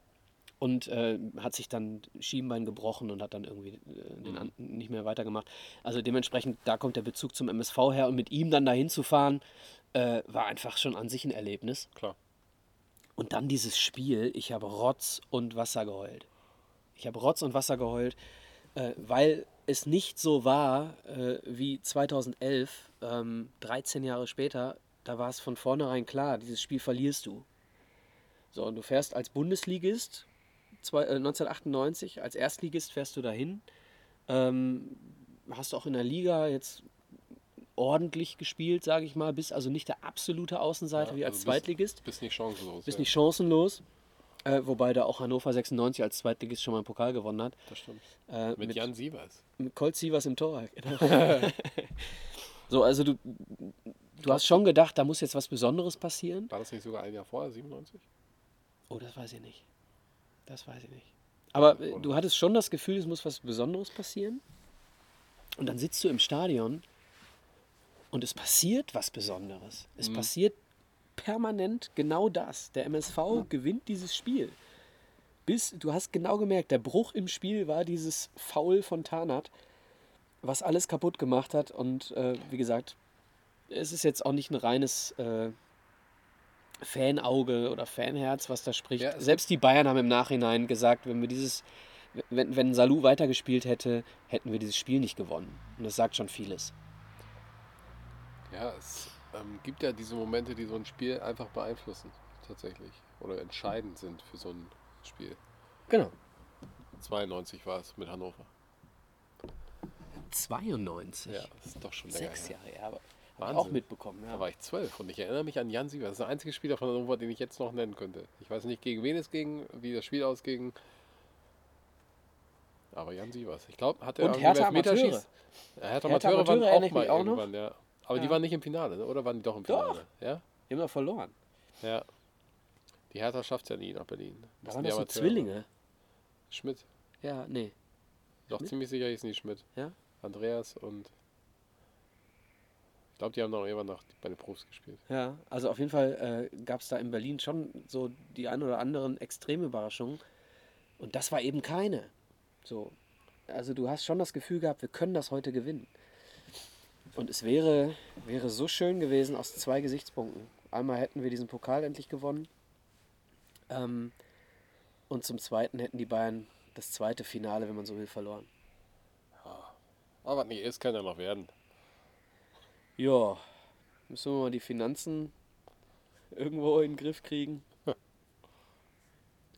und äh, hat sich dann Schienbein gebrochen und hat dann irgendwie äh, den an, nicht mehr weitergemacht. Also dementsprechend, da kommt der Bezug zum MSV her und mit ihm dann dahin zu fahren, äh, war einfach schon an sich ein Erlebnis. Klar. Und dann dieses Spiel, ich habe Rotz und Wasser geheult. Ich habe Rotz und Wasser geheult, äh, weil es nicht so war äh, wie 2011, ähm, 13 Jahre später, da war es von vornherein klar, dieses Spiel verlierst du. So, und du fährst als Bundesligist zwei, äh, 1998, als Erstligist fährst du dahin. Ähm, hast auch in der Liga jetzt ordentlich gespielt, sage ich mal, bist also nicht der absolute Außenseiter Ja, wie als also bist- Zweitligist Bist nicht chancenlos. bist ja. nicht chancenlos. Äh, wobei da auch Hannover 96 als Zweitligist schon mal einen Pokal gewonnen hat. Das stimmt. Äh, Mit, Jan Sievers. mit Colt Sievers im Tor. Genau. so, also du, du hast schon gedacht, da muss jetzt was Besonderes passieren. War das nicht sogar ein Jahr vorher, 97? Oh, das weiß ich nicht. Das weiß ich nicht. Aber äh, du hattest schon das Gefühl, es muss was Besonderes passieren. Und dann sitzt du im Stadion und es passiert was Besonderes. Es passiert permanent genau das. Der MSV gewinnt dieses Spiel. Bis, du hast genau gemerkt, der Bruch im Spiel war dieses Foul von Tarnat, was alles kaputt gemacht hat. Und äh, wie gesagt, es ist jetzt auch nicht ein reines äh, Fanauge oder Fanherz, was da spricht. Ja, Selbst die Bayern haben im Nachhinein gesagt, wenn wir dieses, wenn, wenn Salou weitergespielt hätte, hätten wir dieses Spiel nicht gewonnen. Und das sagt schon vieles. Ja, es ähm, gibt ja diese Momente, die so ein Spiel einfach beeinflussen, tatsächlich. Oder entscheidend sind für so ein Spiel. Genau. 92 war es mit Hannover. 92. Ja, das ist doch schon länger Sechs. Jahre, ja. Aber Wahnsinn. auch mitbekommen. Ja. Da war ich zwölf und ich erinnere mich an Jan Sievers. Das ist der einzige Spieler von Hannover, den ich jetzt noch nennen könnte. Ich weiß nicht, gegen wen es ging, wie das Spiel ausging. Aber Jan Sievers. Ich glaube, hat er Und Hertha Amateure. Ja, Hertha Hertha Amateure waren auch mal auch noch. irgendwann, ja. Aber die Ja. waren nicht im Finale, ne? oder waren die doch im Doch. Finale? Ja? Immer verloren. Ja. Die Hertha schafft es ja nie nach Berlin. Da Müssen waren die das so. Zwillinge. Schmidt. Ja, nee. Doch Schmidt? ziemlich sicher hießen die Schmidt. Ja? Andreas und. Ich glaube, die haben noch irgendwann noch bei den Profs gespielt. Ja, also auf jeden Fall äh, gab es da in Berlin schon so die ein oder anderen extreme Überraschungen. Und das war eben keine. So. Also du hast schon das Gefühl gehabt, wir können das heute gewinnen. Und es wäre, wäre so schön gewesen aus zwei Gesichtspunkten. Einmal hätten wir diesen Pokal endlich gewonnen. Ähm, und zum Zweiten hätten die Bayern das zweite Finale, wenn man so will, verloren. Aber nee, es kann ja noch werden. Ja, müssen wir mal die Finanzen irgendwo in den Griff kriegen.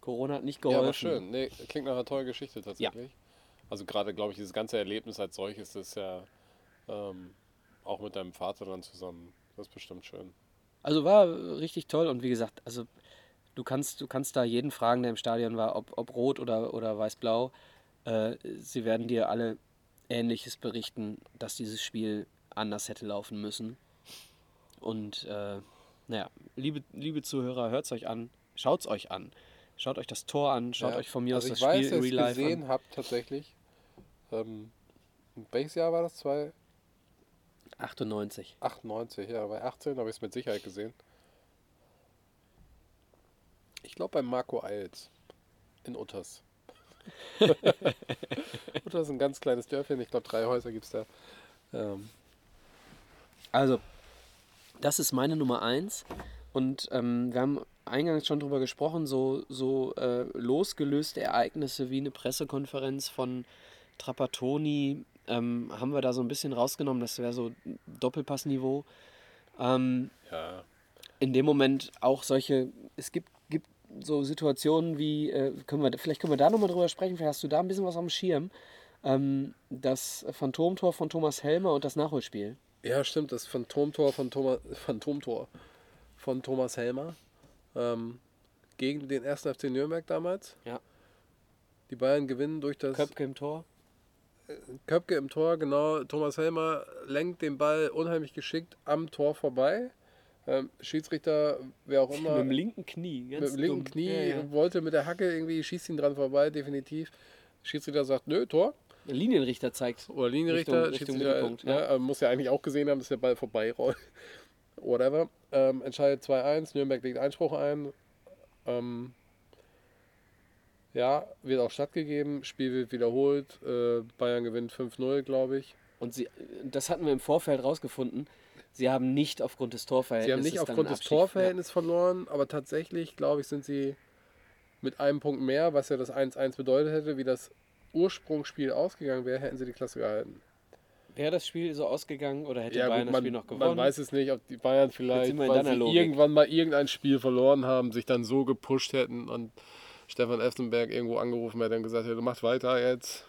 Corona hat nicht geholfen. Ja, aber schön. Nee, klingt nach einer tollen Geschichte tatsächlich. Also gerade, glaube ich, dieses ganze Erlebnis als solches ist ja ähm, auch mit deinem Vater dann zusammen. Das ist bestimmt schön. Also war richtig toll und wie gesagt, also du kannst, du kannst da jeden fragen, der im Stadion war, ob, ob rot oder, oder weiß-blau. Äh, sie werden dir alle Ähnliches berichten, dass dieses Spiel anders hätte laufen müssen. Und äh, naja, liebe, liebe Zuhörer, hört es euch an, schaut es euch an. Schaut euch das Tor an, schaut Ja. euch von mir also aus ich das weiß, Spiel in ich Real Life gesehen an. habe tatsächlich. Ähm, welches Jahr war das? 2? 98. 98, ja, bei 18 habe ich es mit Sicherheit gesehen. Ich glaube bei Marco Eils in Utters. Utters ist ein ganz kleines Dörfchen, ich glaube drei Häuser gibt es da. Ähm, Also, das ist meine Nummer eins. Und ähm, wir haben eingangs schon drüber gesprochen, so, so äh, losgelöste Ereignisse wie eine Pressekonferenz von Trapattoni ähm, haben wir da so ein bisschen rausgenommen. Das wäre so Doppelpassniveau. Ähm, Ja. in dem Moment auch solche, es gibt, gibt so Situationen wie, äh, können wir, vielleicht können wir da nochmal drüber sprechen, vielleicht hast du da ein bisschen was am Schirm. Ähm, das Phantomtor von Thomas Helmer und das Nachholspiel. Ja, stimmt, das Phantomtor von Thomas, Phantomtor von Thomas Helmer ähm, gegen den 1. FC Nürnberg damals. Ja. Die Bayern gewinnen durch das Köpke im Tor. Köpke im Tor, genau. Thomas Helmer lenkt den Ball unheimlich geschickt am Tor vorbei. Ähm, Schiedsrichter, wer auch immer, Mit dem linken Knie. mit Ganz dem linken dumm. Knie Ja, ja. wollte mit der Hacke irgendwie, schießt ihn dran vorbei, definitiv. Schiedsrichter sagt, nö, Tor. Der Linienrichter zeigt. Oder Linienrichter, Richtung- Richtung ja. muss ja eigentlich auch gesehen haben, dass der Ball vorbeirollt. Whatever. Ähm, entscheidet 2-1, Nürnberg legt Einspruch ein. Ähm, ja, wird auch stattgegeben, Spiel wird wiederholt, äh, Bayern gewinnt 5-0, glaube ich. Und sie, das hatten wir im Vorfeld rausgefunden. Sie haben nicht aufgrund des Torverhältnisses. Sie haben nicht aufgrund des Torverhältnisses verloren, aber tatsächlich, glaube ich, sind sie mit einem Punkt mehr, was ja das 1-1 bedeutet hätte, wie das Ursprungsspiel ausgegangen wäre, hätten sie die Klasse gehalten. Ja. Wäre das Spiel so ausgegangen oder hätte Ja, Bayern gut, das Spiel man, noch gewonnen? man weiß es nicht, ob die Bayern vielleicht, weil sie Logik. irgendwann mal irgendein Spiel verloren haben, sich dann so gepusht hätten und Stefan Effenberg irgendwo angerufen hätte und gesagt hätte, macht weiter jetzt.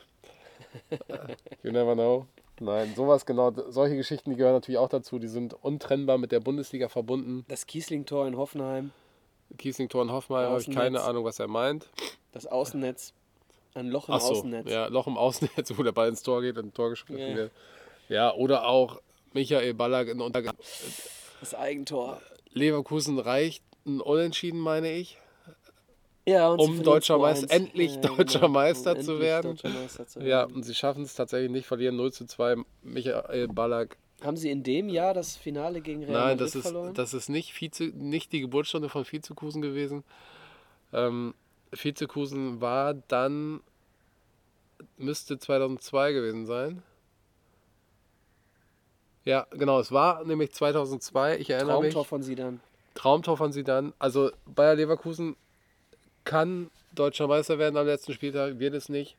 you never know. Nein, sowas genau, solche Geschichten, die gehören natürlich auch dazu, die sind untrennbar mit der Bundesliga verbunden. das Kiesling-Tor in Hoffenheim, Kiesling-Tor und Hoffenheim habe ich keine Ahnung, was er meint. das Außennetz, ein Loch im so, Außennetz. ja, Loch im Außennetz, wo der Ball ins Tor geht und ein Tor geschossen Ja. wird. Ja, oder auch Michael Ballack in Unter Das Eigentor. Leverkusen reicht ein Unentschieden, meine ich. Ja, Um deutscher 2-1. Meister- endlich deutscher Meister Um zu endlich werden. Deutscher Meister zu Ja, werden. und sie schaffen es tatsächlich nicht, verlieren 0 zu 2. Michael Ballack. Haben sie in dem Jahr das Finale gegen Real Nein, Madrid das ist, verloren? das ist nicht, Vize, nicht die Geburtsstunde von Vizekusen gewesen. Ähm, Vizekusen war dann, müsste 2002 gewesen sein. Ja, genau, es war nämlich 2002, ich erinnere Traumtor mich. von Sidan. Traumtor von Sidan. Also Bayer Leverkusen kann deutscher Meister werden am letzten Spieltag, wird es nicht.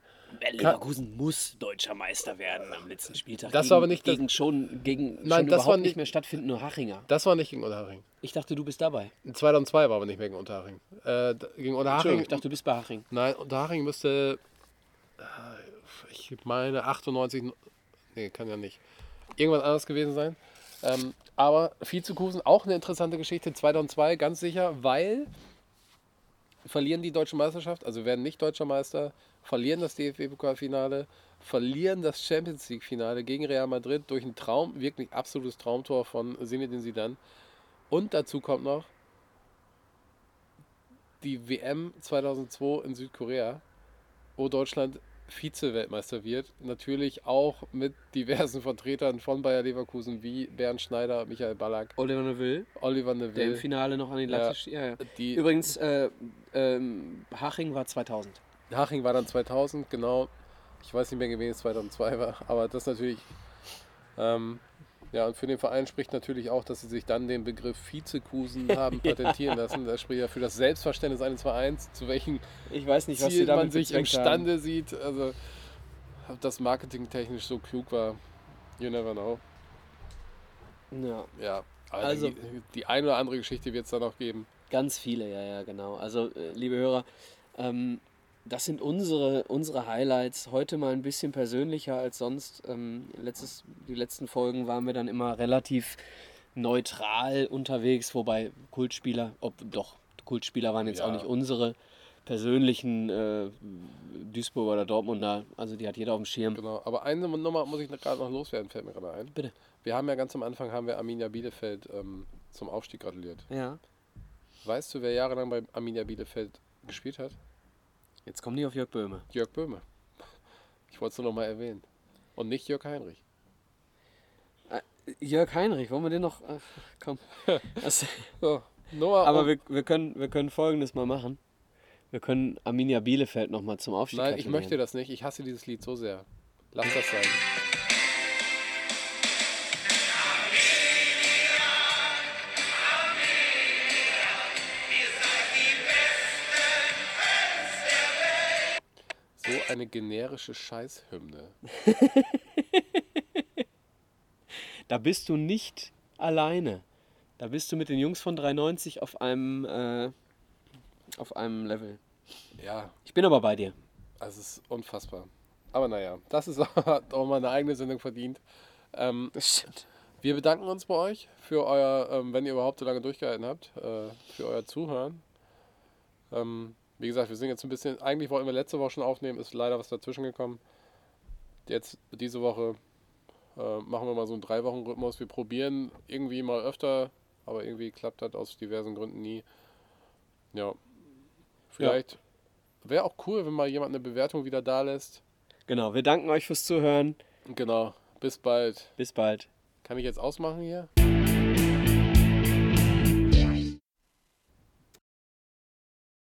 Leverkusen muss deutscher Meister werden am letzten Spieltag. Das gegen, war aber nicht das- gegen schon gegen Nein, schon das war überhaupt nicht- nicht mehr stattfindende Hachinger. Das war nicht gegen Unterhaching. Ich dachte, du bist dabei. 2002 war aber nicht mehr gegen Unterhaching. Äh, gegen Unterhaching, ich dachte, du bist bei Haching. nein, Unterhaching müsste, äh, ich meine 98, nee, kann ja nicht. Irgendwas anderes gewesen sein. Ähm, aber Vizekusen, auch eine interessante Geschichte, 2002 ganz sicher, weil verlieren die deutsche Meisterschaft, also werden nicht deutscher Meister, verlieren das DFB-Pokalfinale, verlieren das Champions League-Finale gegen Real Madrid durch ein Traum, wirklich absolutes Traumtor von Zinedine Zidane. Und dazu kommt noch die WM 2002 in Südkorea, wo Deutschland Vize-Weltmeister wird. Natürlich auch mit diversen Vertretern von Bayer Leverkusen wie Bernd Schneider, Michael Ballack, Oliver Neville, Oliver der im Neville. Finale noch an die Ja. Latte ja. ja. Die Übrigens, äh, ähm, Haching war 2000. Haching war dann 2000, genau. Ich weiß nicht mehr, wen es 2002 war, aber das natürlich. Ähm, ja, und für den Verein spricht natürlich auch, dass sie sich dann den Begriff Vizekusen haben patentieren lassen. Das spricht ja für das Selbstverständnis eines Vereins, zu welchem Ich weiß nicht, Ziel damit man sich imstande sieht. Also, ob das marketingtechnisch so klug war, you never know. haben. Ja, Ja, also, die, die eine oder andere Geschichte wird es da noch geben. ganz viele, ja, ja, genau. Also, äh, liebe Hörer, ähm, das sind unsere, unsere Highlights. Heute mal ein bisschen persönlicher als sonst. Ähm, letztes, die letzten Folgen waren wir dann immer relativ neutral unterwegs, wobei Kultspieler, ob doch, Kultspieler waren jetzt Ja. auch nicht unsere persönlichen äh, Duisburger oder Dortmunder, also die hat jeder auf dem Schirm. Genau, aber eine Nummer muss ich gerade noch loswerden, fällt mir gerade ein. Bitte. Wir haben ja ganz am Anfang haben wir Arminia Bielefeld ähm, zum Aufstieg gratuliert. Ja. Weißt du, wer jahrelang bei Arminia Bielefeld gespielt hat? Jetzt kommen die auf Jörg Böhme. Jörg Böhme. Ich wollte es nur noch mal erwähnen. Und nicht Jörg Heinrich. Jörg Heinrich, wollen wir den noch. Ach, komm. So, Nummer aber wir, wir, können, wir können folgendes mal machen. Wir können Arminia Bielefeld nochmal zum Aufstieg Nein, ich möchte das nicht. Ich hasse dieses Lied so sehr. Lass das sein. Eine generische Scheißhymne. Da bist du nicht alleine. Da bist du mit den Jungs von 390 auf einem, äh, auf einem Level. Ja, Ich bin aber bei dir. also es ist unfassbar. Aber naja, das ist auch mal eine eigene Sendung verdient. Ähm, Das stimmt. wir bedanken uns bei euch für euer, ähm, wenn ihr überhaupt so lange durchgehalten habt, äh, für euer Zuhören. Ähm, wie gesagt, wir sind jetzt ein bisschen, eigentlich wollten wir letzte Woche schon aufnehmen, ist leider was dazwischen gekommen. Jetzt diese Woche äh, machen wir mal so einen drei Wochen Rhythmus. Wir probieren irgendwie mal öfter, aber irgendwie klappt das aus diversen Gründen nie. Ja, vielleicht wäre auch cool, wenn mal jemand eine Bewertung wieder da lässt. Genau, wir danken euch fürs Zuhören. Genau, bis bald. Bis bald. Kann ich jetzt ausmachen hier?